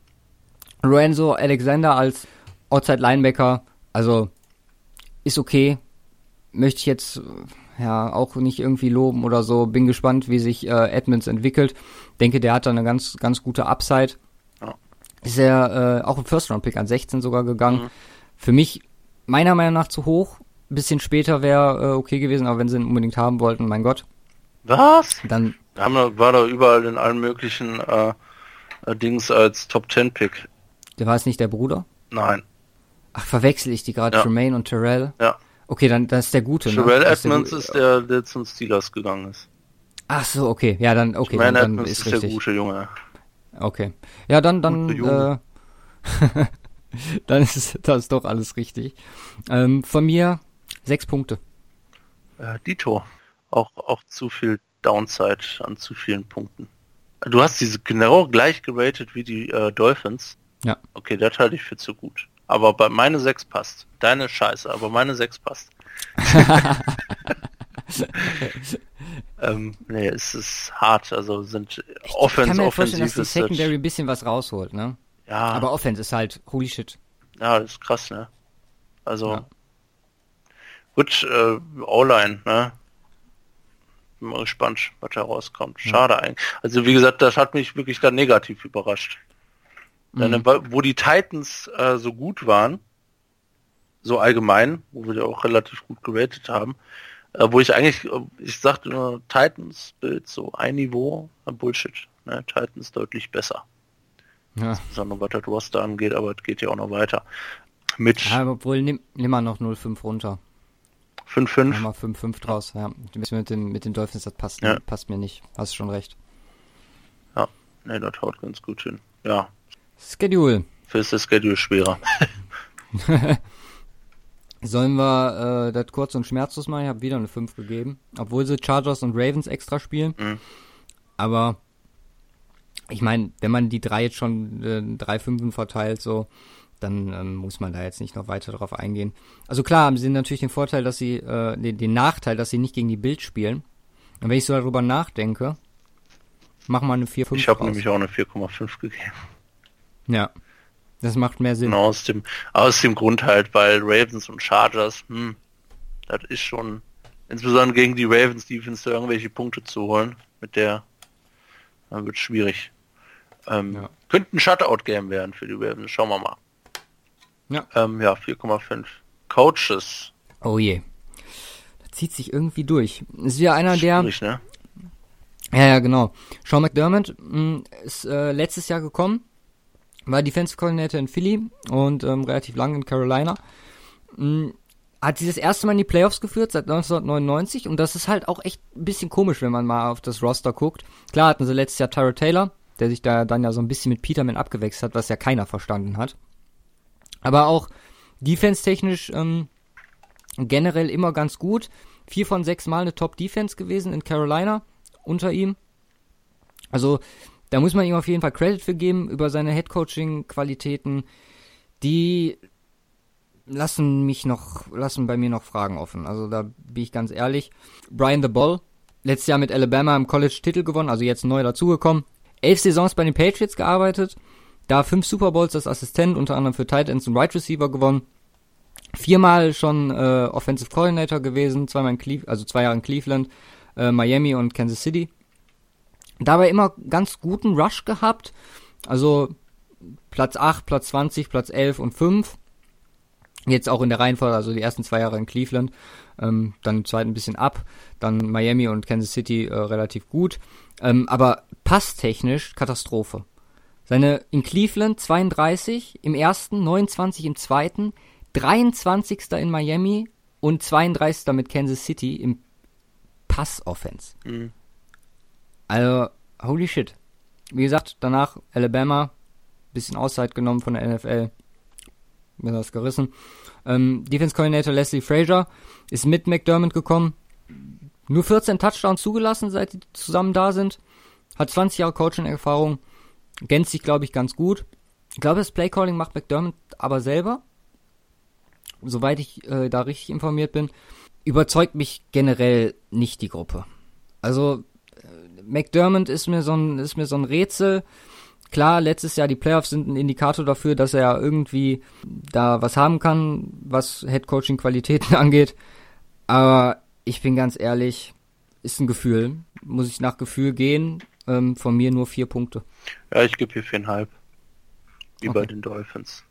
Lorenzo Alexander als Outside Linebacker. Also ist okay. Möchte ich jetzt äh, ja auch nicht irgendwie loben oder so. Bin gespannt, wie sich äh, Edmonds entwickelt. Denke, der hat da eine ganz ganz gute Upside. Ist er äh, auch ein First Round Pick an 16 sogar gegangen. Mhm. Für mich meiner Meinung nach zu hoch. Ein bisschen später wäre äh, okay gewesen, aber wenn sie ihn unbedingt haben wollten, mein Gott. Was? Dann haben wir, war da überall in allen möglichen äh, äh, Dings als Top 10 Pick. Der war es nicht der Bruder? Nein. Ach, verwechsel ich die gerade, ja. Tremaine und Terrell? Ja. Okay, dann das ist der gute. Ne? Terrell ne? Edmonds ist der, der zum Steelers gegangen ist. Ach so, okay, ja dann okay. Tremaine dann, Edmonds ist, ist der gute Junge. Okay, ja dann dann. Äh, [laughs] dann ist [laughs] das doch alles richtig. Ähm, von mir sechs Punkte. Äh, Dito. Auch, auch zu viel Downside an zu vielen Punkten. Du hast diese genau gleich geratet wie die äh, Dolphins. Ja. Okay, das halte ich für zu gut. Aber bei meine sechs passt. Deine Scheiße, aber meine sechs passt. [laughs] ähm, nee, es ist hart. Also sind Offense, ich kann mir vorstellen, dass die Secondary ein bisschen was rausholt, ne? Ja. Aber Offense ist halt holy shit. Ja, das ist krass, ne? Also. Ja. Gut, äh, O-Line, ne? Bin mal gespannt, was da rauskommt. Schade eigentlich. Also wie gesagt, das hat mich wirklich dann negativ überrascht. Mhm. Dann, wo die Titans äh, so gut waren, so allgemein, wo wir ja auch relativ gut geratet haben, äh, wo ich eigentlich, äh, ich sagte nur Titans Bild so ein Niveau, Bullshit. Ne? Titans deutlich besser. Ja. Insbesondere was das Roster angeht, aber es geht ja auch noch weiter. Mit ja, obwohl, nimm, nimm mal noch 0,5 runter. 5-5? Mal 5-5 draus, ja. Mit den, mit den Dolphins, das passt, ja. passt mir nicht. Hast schon recht. Ja, ne, das haut ganz gut hin. Ja. Schedule. Für ist das Schedule schwerer. [laughs] Sollen wir äh, das kurz und schmerzlos machen? Ich habe wieder eine 5 gegeben. Obwohl sie Chargers und Ravens extra spielen. Mhm. Aber ich meine, wenn man die drei jetzt schon äh, drei Fünfen verteilt, so, dann ähm, muss man da jetzt nicht noch weiter drauf eingehen. Also klar, haben sie natürlich den Vorteil, dass sie, äh, den, den Nachteil, dass sie nicht gegen die Bild spielen. Und wenn ich so darüber nachdenke, machen wir eine 4,5. Ich habe nämlich auch eine 4,5 gegeben. Ja. Das macht mehr Sinn. Genau, aus dem, aus dem Grund halt, weil Ravens und Chargers, hm, das ist schon, insbesondere gegen die Ravens Defense irgendwelche Punkte zu holen, mit der dann wird schwierig. Ähm, Ja. Könnte ein Shutout-Game werden für die Ravens. Schauen wir mal. Ja. Ähm, ja, 4,5. Coaches. Oh je. Das zieht sich irgendwie durch. Ist wieder einer, der. Schwierig, ne? Ja, ja, genau. Sean McDermott mh, ist äh, letztes Jahr gekommen, war Defensive Coordinator in Philly und ähm, relativ lang in Carolina. Mh, hat sie das erste Mal in die Playoffs geführt seit 1999 und das ist halt auch echt ein bisschen komisch, wenn man mal auf das Roster guckt. Klar hatten sie letztes Jahr Tyra Taylor, der sich da dann ja so ein bisschen mit Peterman abgewechselt hat, was ja keiner verstanden hat. Aber auch defense-technisch ähm, generell immer ganz gut. Vier von sechs Mal eine Top-Defense gewesen in Carolina unter ihm. Also da muss man ihm auf jeden Fall Credit für geben über seine Head-Coaching-Qualitäten. Die lassen mich noch, lassen bei mir noch Fragen offen. Also da bin ich ganz ehrlich. Brian the Ball, letztes Jahr mit Alabama im College Titel gewonnen, also jetzt neu dazugekommen. Elf Saisons bei den Patriots gearbeitet, da fünf Super Bowls als Assistent, unter anderem für Tight Ends und Wide Receiver gewonnen. Viermal schon äh, Offensive Coordinator gewesen, zweimal in Cleve also zwei Jahre in Cleveland, äh, Miami und Kansas City. Dabei immer ganz guten Rush gehabt, also Platz 8, Platz 20, Platz 11 und 5. Jetzt auch in der Reihenfolge, also die ersten zwei Jahre in Cleveland, ähm, dann im zweiten ein bisschen ab, dann Miami und Kansas City äh, relativ gut. Ähm, aber passtechnisch Katastrophe. Seine in Cleveland 32 im ersten, 29 im zweiten, 23. in Miami und 32. mit Kansas City im Pass-Offense. Mhm. Also, holy shit. Wie gesagt, danach Alabama, bisschen Auszeit genommen von der NFL. Mir das gerissen. Ähm, Defense Coordinator Leslie Frazier ist mit McDermott gekommen. Nur 14 Touchdowns zugelassen, seit die zusammen da sind. Hat 20 Jahre Coaching-Erfahrung. Gänzt sich, glaube ich, ganz gut. Ich glaube, das Playcalling macht McDermott aber selber. Soweit ich äh, da richtig informiert bin. Überzeugt mich generell nicht die Gruppe. Also, äh, McDermott ist mir so ein, ist mir so ein Rätsel. Klar, letztes Jahr die Playoffs sind ein Indikator dafür, dass er irgendwie da was haben kann, was Head-Coaching-Qualitäten [laughs] angeht. Aber ich bin ganz ehrlich, ist ein Gefühl. Muss ich nach Gefühl gehen. Ähm, von mir nur vier Punkte. Ja, ich gebe hier viereinhalb. Wie bei Okay. den Dolphins.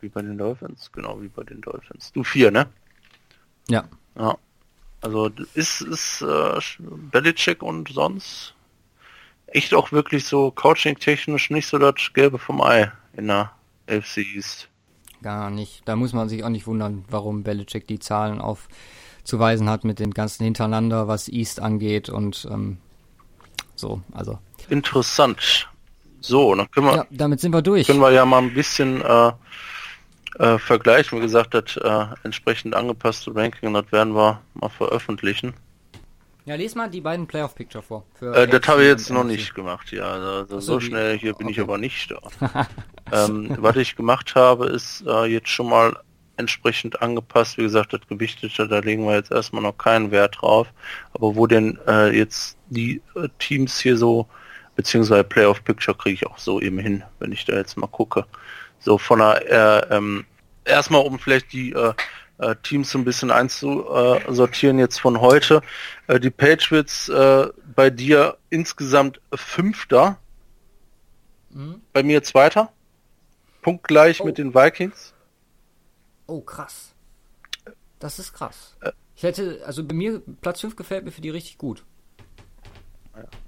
Wie bei den Dolphins, genau wie bei den Dolphins. Du vier, ne? Ja. Ja. Also ist ist äh, Belichick und sonst echt auch wirklich so coaching-technisch nicht so das Gelbe vom Ei in der AFC East. Gar nicht. Da muss man sich auch nicht wundern, warum Belichick die Zahlen aufzuweisen hat mit den ganzen hintereinander, was East angeht und ähm, so. Also Interessant. So, dann können wir, ja, damit sind wir durch. können wir ja mal ein bisschen äh, äh, vergleichen. Wie gesagt, das äh, entsprechend angepasste Ranking, das werden wir mal veröffentlichen. Ja, les mal die beiden Playoff-Picture vor. Äh, das habe ich jetzt noch nicht gemacht, ja. Also, so, so schnell hier bin ich aber nicht da. [laughs] ähm, was ich gemacht habe, ist äh, jetzt schon mal entsprechend angepasst. Wie gesagt, das Gewichtete, da legen wir jetzt erstmal noch keinen Wert drauf. Aber wo denn äh, jetzt die äh, Teams hier so, beziehungsweise Playoff Picture kriege ich auch so eben hin, wenn ich da jetzt mal gucke. So von der, äh, ähm, erstmal um vielleicht die äh, äh, Teams so ein bisschen einzusortieren jetzt von heute. Äh, die Patriots bei dir insgesamt Fünfter, Mhm. bei mir Zweiter. Punktgleich Oh. mit den Vikings. Oh, krass. Das ist krass. Ich hätte, also bei mir, Platz 5 gefällt mir für die richtig gut.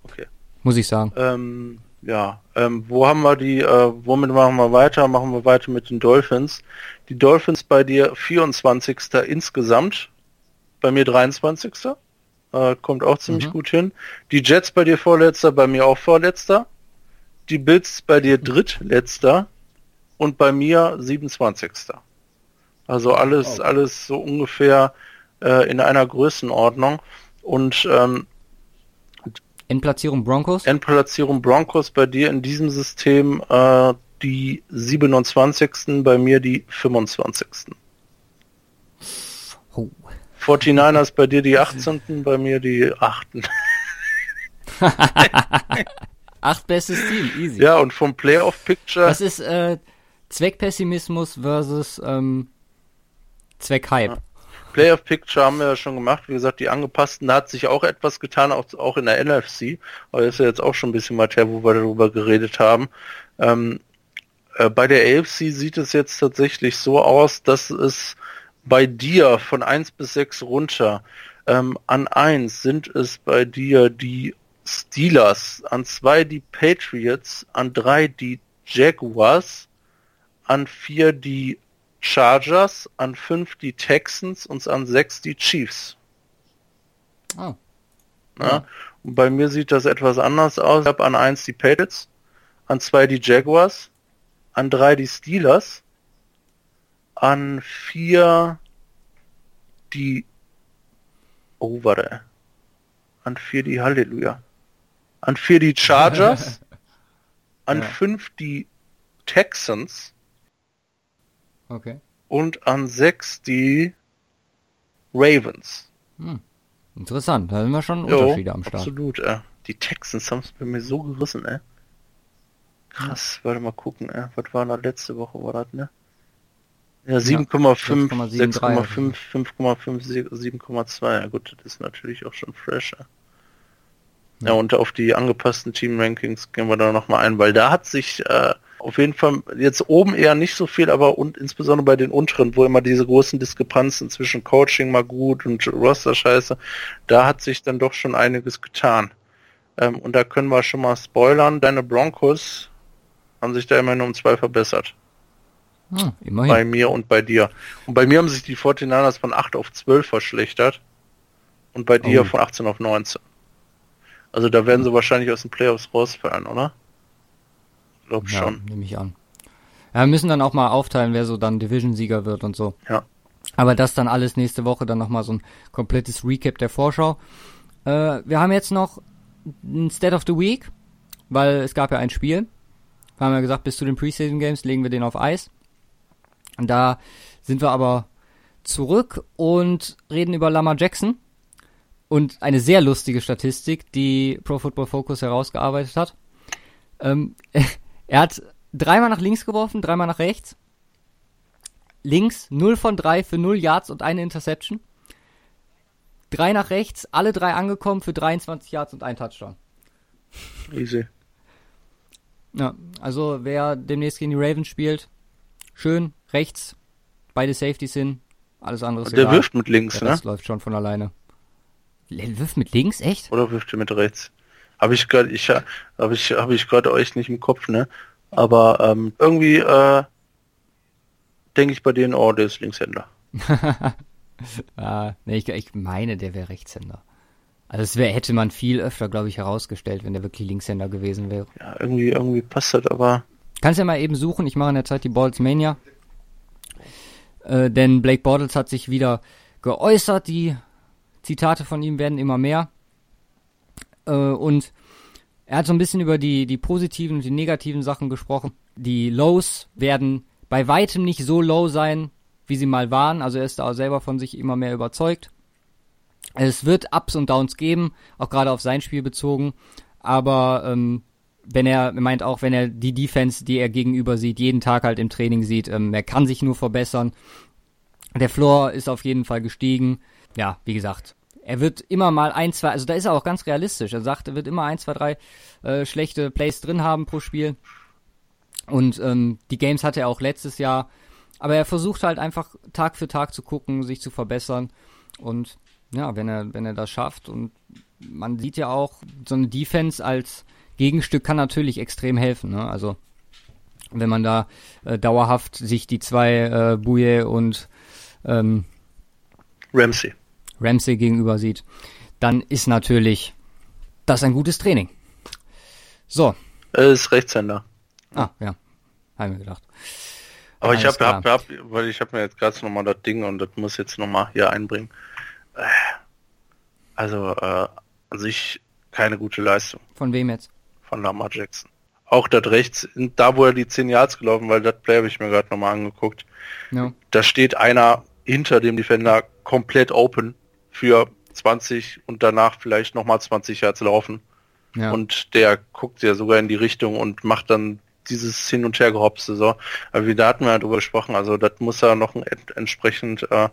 Okay. Muss ich sagen. Ähm, ja, ähm, wo haben wir die, äh, womit machen wir weiter? Machen wir weiter mit den Dolphins. Die Dolphins bei dir 24. insgesamt, bei mir 23. Äh, kommt auch ziemlich Mhm. gut hin. Die Jets bei dir vorletzter, bei mir auch vorletzter. Die Bills bei dir drittletzter und bei mir 27. Also alles, Oh. alles so ungefähr äh, in einer Größenordnung. Und ähm, Endplatzierung Broncos. Endplatzierung Broncos bei dir in diesem System äh, die 27. bei mir die 25. Oh. 49ers bei dir die 18. bei mir die 8. [laughs] Acht bestes Team, easy. Ja, und vom Playoff Picture Das ist äh, Zweckpessimismus versus ähm, Zweckhype. Playoff Picture haben wir ja schon gemacht. Wie gesagt, die angepassten, da hat sich auch etwas getan, auch, auch in der NFC. Aber das ist ja jetzt auch schon ein bisschen mal her, wo wir darüber geredet haben. Ähm, äh, bei der AFC sieht es jetzt tatsächlich so aus, dass es bei dir von 1 bis 6 runter ähm, an 1 sind es bei dir die Steelers, an 2 die Patriots, an 3 die Jaguars, an 4 die Chargers, an 5 die Texans und an 6 die Chiefs. Oh. Ja. Und bei mir sieht das etwas anders aus. Ich habe an 1 die Patriots, an 2 die Jaguars, an 3 die Steelers, an 4 die Oh, warte. An 4 die Halleluja. An 4 die Chargers, [laughs] an 5 ja. die Texans, Okay. Und an 6 die Ravens. Hm. Interessant, da sind wir schon Unterschiede jo, am Start. Absolut, äh. Die Texans haben es bei mir so gerissen, ey. Krass, warte mal gucken, ey. Was war da letzte Woche, war das, ne? Ja, 7,5, 6,5, 5,5, 7,2. Ja gut, das ist natürlich auch schon fresher. Ja, und auf die angepassten Team-Rankings gehen wir da nochmal ein, weil da hat sich äh, auf jeden Fall jetzt oben eher nicht so viel, aber und insbesondere bei den unteren, wo immer diese großen Diskrepanzen zwischen Coaching mal gut und Roster scheiße, da hat sich dann doch schon einiges getan. Ähm, und da können wir schon mal spoilern, deine Broncos haben sich da immerhin um zwei verbessert. Hm, immerhin. Bei mir und bei dir. Und bei mir haben sich die 49ers von 8 auf 12 verschlechtert und bei dir oh. von 18 auf 19. Also da werden sie wahrscheinlich aus den Playoffs rausfallen, oder? Glaub ja, schon. Nehme ich an. Ja, wir müssen dann auch mal aufteilen, wer so dann Division-Sieger wird und so. Ja. Aber das dann alles nächste Woche, dann nochmal so ein komplettes Recap der Vorschau. Äh, wir haben jetzt noch ein State of the Week, weil es gab ja ein Spiel. Wir haben ja gesagt, bis zu den Preseason Games legen wir den auf Eis. Und da sind wir aber zurück und reden über Lama Jackson und eine sehr lustige Statistik, die Pro Football Focus herausgearbeitet hat. Ähm, [laughs] er hat dreimal nach links geworfen, dreimal nach rechts. Links 0 von 3 für 0 Yards und eine Interception. Drei nach rechts, alle drei angekommen für 23 Yards und ein Touchdown. Easy. Ja, also wer demnächst gegen die Ravens spielt, schön rechts, beide Safeties hin, alles andere ist Der egal. wirft mit links, ja, ne? Das läuft schon von alleine. Wirft mit links, echt? Oder wirft er mit rechts? Habe ich gerade, ich habe ich habe ich gerade euch nicht im Kopf, ne? Aber ähm, irgendwie äh, denke ich bei denen, oh, der ist Linkshänder. [laughs] ah, nee, ich, ich meine, der wäre Rechtshänder. Also es wär, hätte man viel öfter, glaube ich, herausgestellt, wenn der wirklich Linkshänder gewesen wäre. Ja, irgendwie, irgendwie passt das aber. Kannst ja mal eben suchen, ich mache in der Zeit die Balls Mania. Äh, denn Blake Bortles hat sich wieder geäußert, die Zitate von ihm werden immer mehr. Äh, und er hat so ein bisschen über die, die positiven und die negativen Sachen gesprochen. Die Lows werden bei weitem nicht so low sein, wie sie mal waren. Also er ist da selber von sich immer mehr überzeugt. Es wird Ups und Downs geben, auch gerade auf sein Spiel bezogen. Aber ähm, wenn er meint auch, wenn er die Defense, die er gegenüber sieht, jeden Tag halt im Training sieht, ähm, er kann sich nur verbessern. Der Floor ist auf jeden Fall gestiegen. Ja, wie gesagt, er wird immer mal ein, zwei, also da ist er auch ganz realistisch. Er sagt, er wird immer ein, zwei, drei äh, schlechte Plays drin haben pro Spiel. Und ähm, die Games hatte er auch letztes Jahr. Aber er versucht halt einfach Tag für Tag zu gucken, sich zu verbessern. Und ja, wenn er, wenn er das schafft und man sieht ja auch, so eine Defense als Gegenstück kann natürlich extrem helfen. Ne? Also wenn man da äh, dauerhaft sich die zwei äh, Bouye und ähm, Ramsey Ramsey gegenüber sieht, dann ist natürlich das ein gutes Training. So. Er ist Rechtshänder. Ah, ja. Haben wir gedacht. Aber Alles ich habe, hab, hab, weil ich habe mir jetzt gerade nochmal das Ding und das muss jetzt nochmal hier einbringen. Äh, also, äh, an sich keine gute Leistung. Von wem jetzt? Von Lamar Jackson. Auch das rechts, da wo er die 10 Yards gelaufen, weil das Play habe ich mir gerade nochmal angeguckt. No. Da steht einer hinter dem Defender komplett open für 20 und danach vielleicht nochmal 20 Yards laufen. Ja. Und der guckt ja sogar in die Richtung und macht dann dieses Hin- und Hergehopste so. Aber wie da hatten wir ja drüber gesprochen, also das muss er noch entsprechend äh,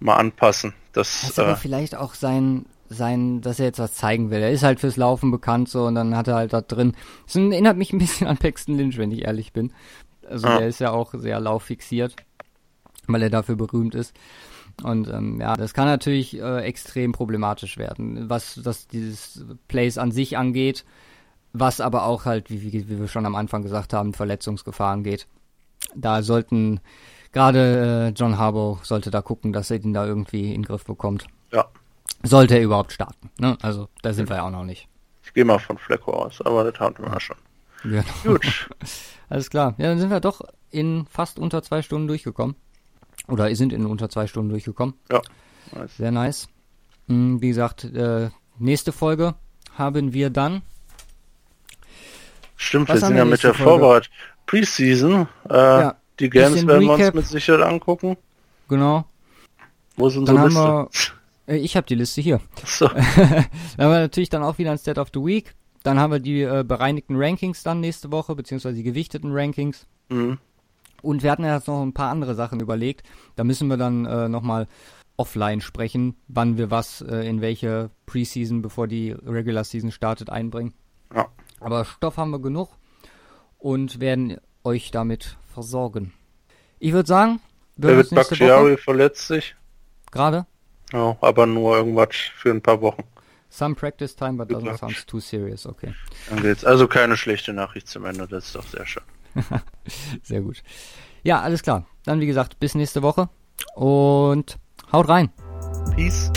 mal anpassen. Das, das ist aber äh, vielleicht auch sein, sein, dass er jetzt was zeigen will. Er ist halt fürs Laufen bekannt so und dann hat er halt da drin. Das erinnert mich ein bisschen an Paxton Lynch, wenn ich ehrlich bin. Also ja. der ist ja auch sehr lauffixiert, weil er dafür berühmt ist. Und ähm, ja, das kann natürlich äh, extrem problematisch werden, was das dieses Plays an sich angeht, was aber auch halt, wie, wie, wie wir schon am Anfang gesagt haben, Verletzungsgefahren geht. Da sollten gerade äh, John Harbaugh sollte da gucken, dass er ihn da irgendwie in den Griff bekommt. Ja. Sollte er überhaupt starten. Ne? Also da sind wir ja auch noch nicht. Ich gehe mal von Flecko aus, aber das haben wir ja schon. Genau. Gut. [laughs] Alles klar. Ja, dann sind wir doch in fast unter zwei Stunden durchgekommen. Oder sind in unter zwei Stunden durchgekommen. Ja. Nice. Sehr nice. Hm, wie gesagt, äh, nächste Folge haben wir dann. Stimmt, Was wir sind ja mit der Vorbereitung. Preseason. Äh, ja, die Games werden wir uns mit Sicherheit angucken. Genau. Wo sind so Liste? Wir, äh, ich habe die Liste hier. So. [laughs] dann haben wir natürlich dann auch wieder ein State of the Week. Dann haben wir die äh, bereinigten Rankings dann nächste Woche, beziehungsweise die gewichteten Rankings. Mhm. Und wir hatten ja jetzt noch ein paar andere Sachen überlegt. Da müssen wir dann äh, nochmal offline sprechen, wann wir was äh, in welche Preseason, bevor die Regular Season startet, einbringen. Ja. Aber Stoff haben wir genug und werden euch damit versorgen. Ich würde sagen, David Bakhtiari verletzt sich. Gerade? Ja, aber nur irgendwas für ein paar Wochen. Some practice time, but doesn't sound too serious, okay. Dann geht's. Also keine schlechte Nachricht zum Ende, das ist doch sehr schön. [laughs] sehr gut. Ja, alles klar. Dann wie gesagt, bis nächste Woche und haut rein. Peace.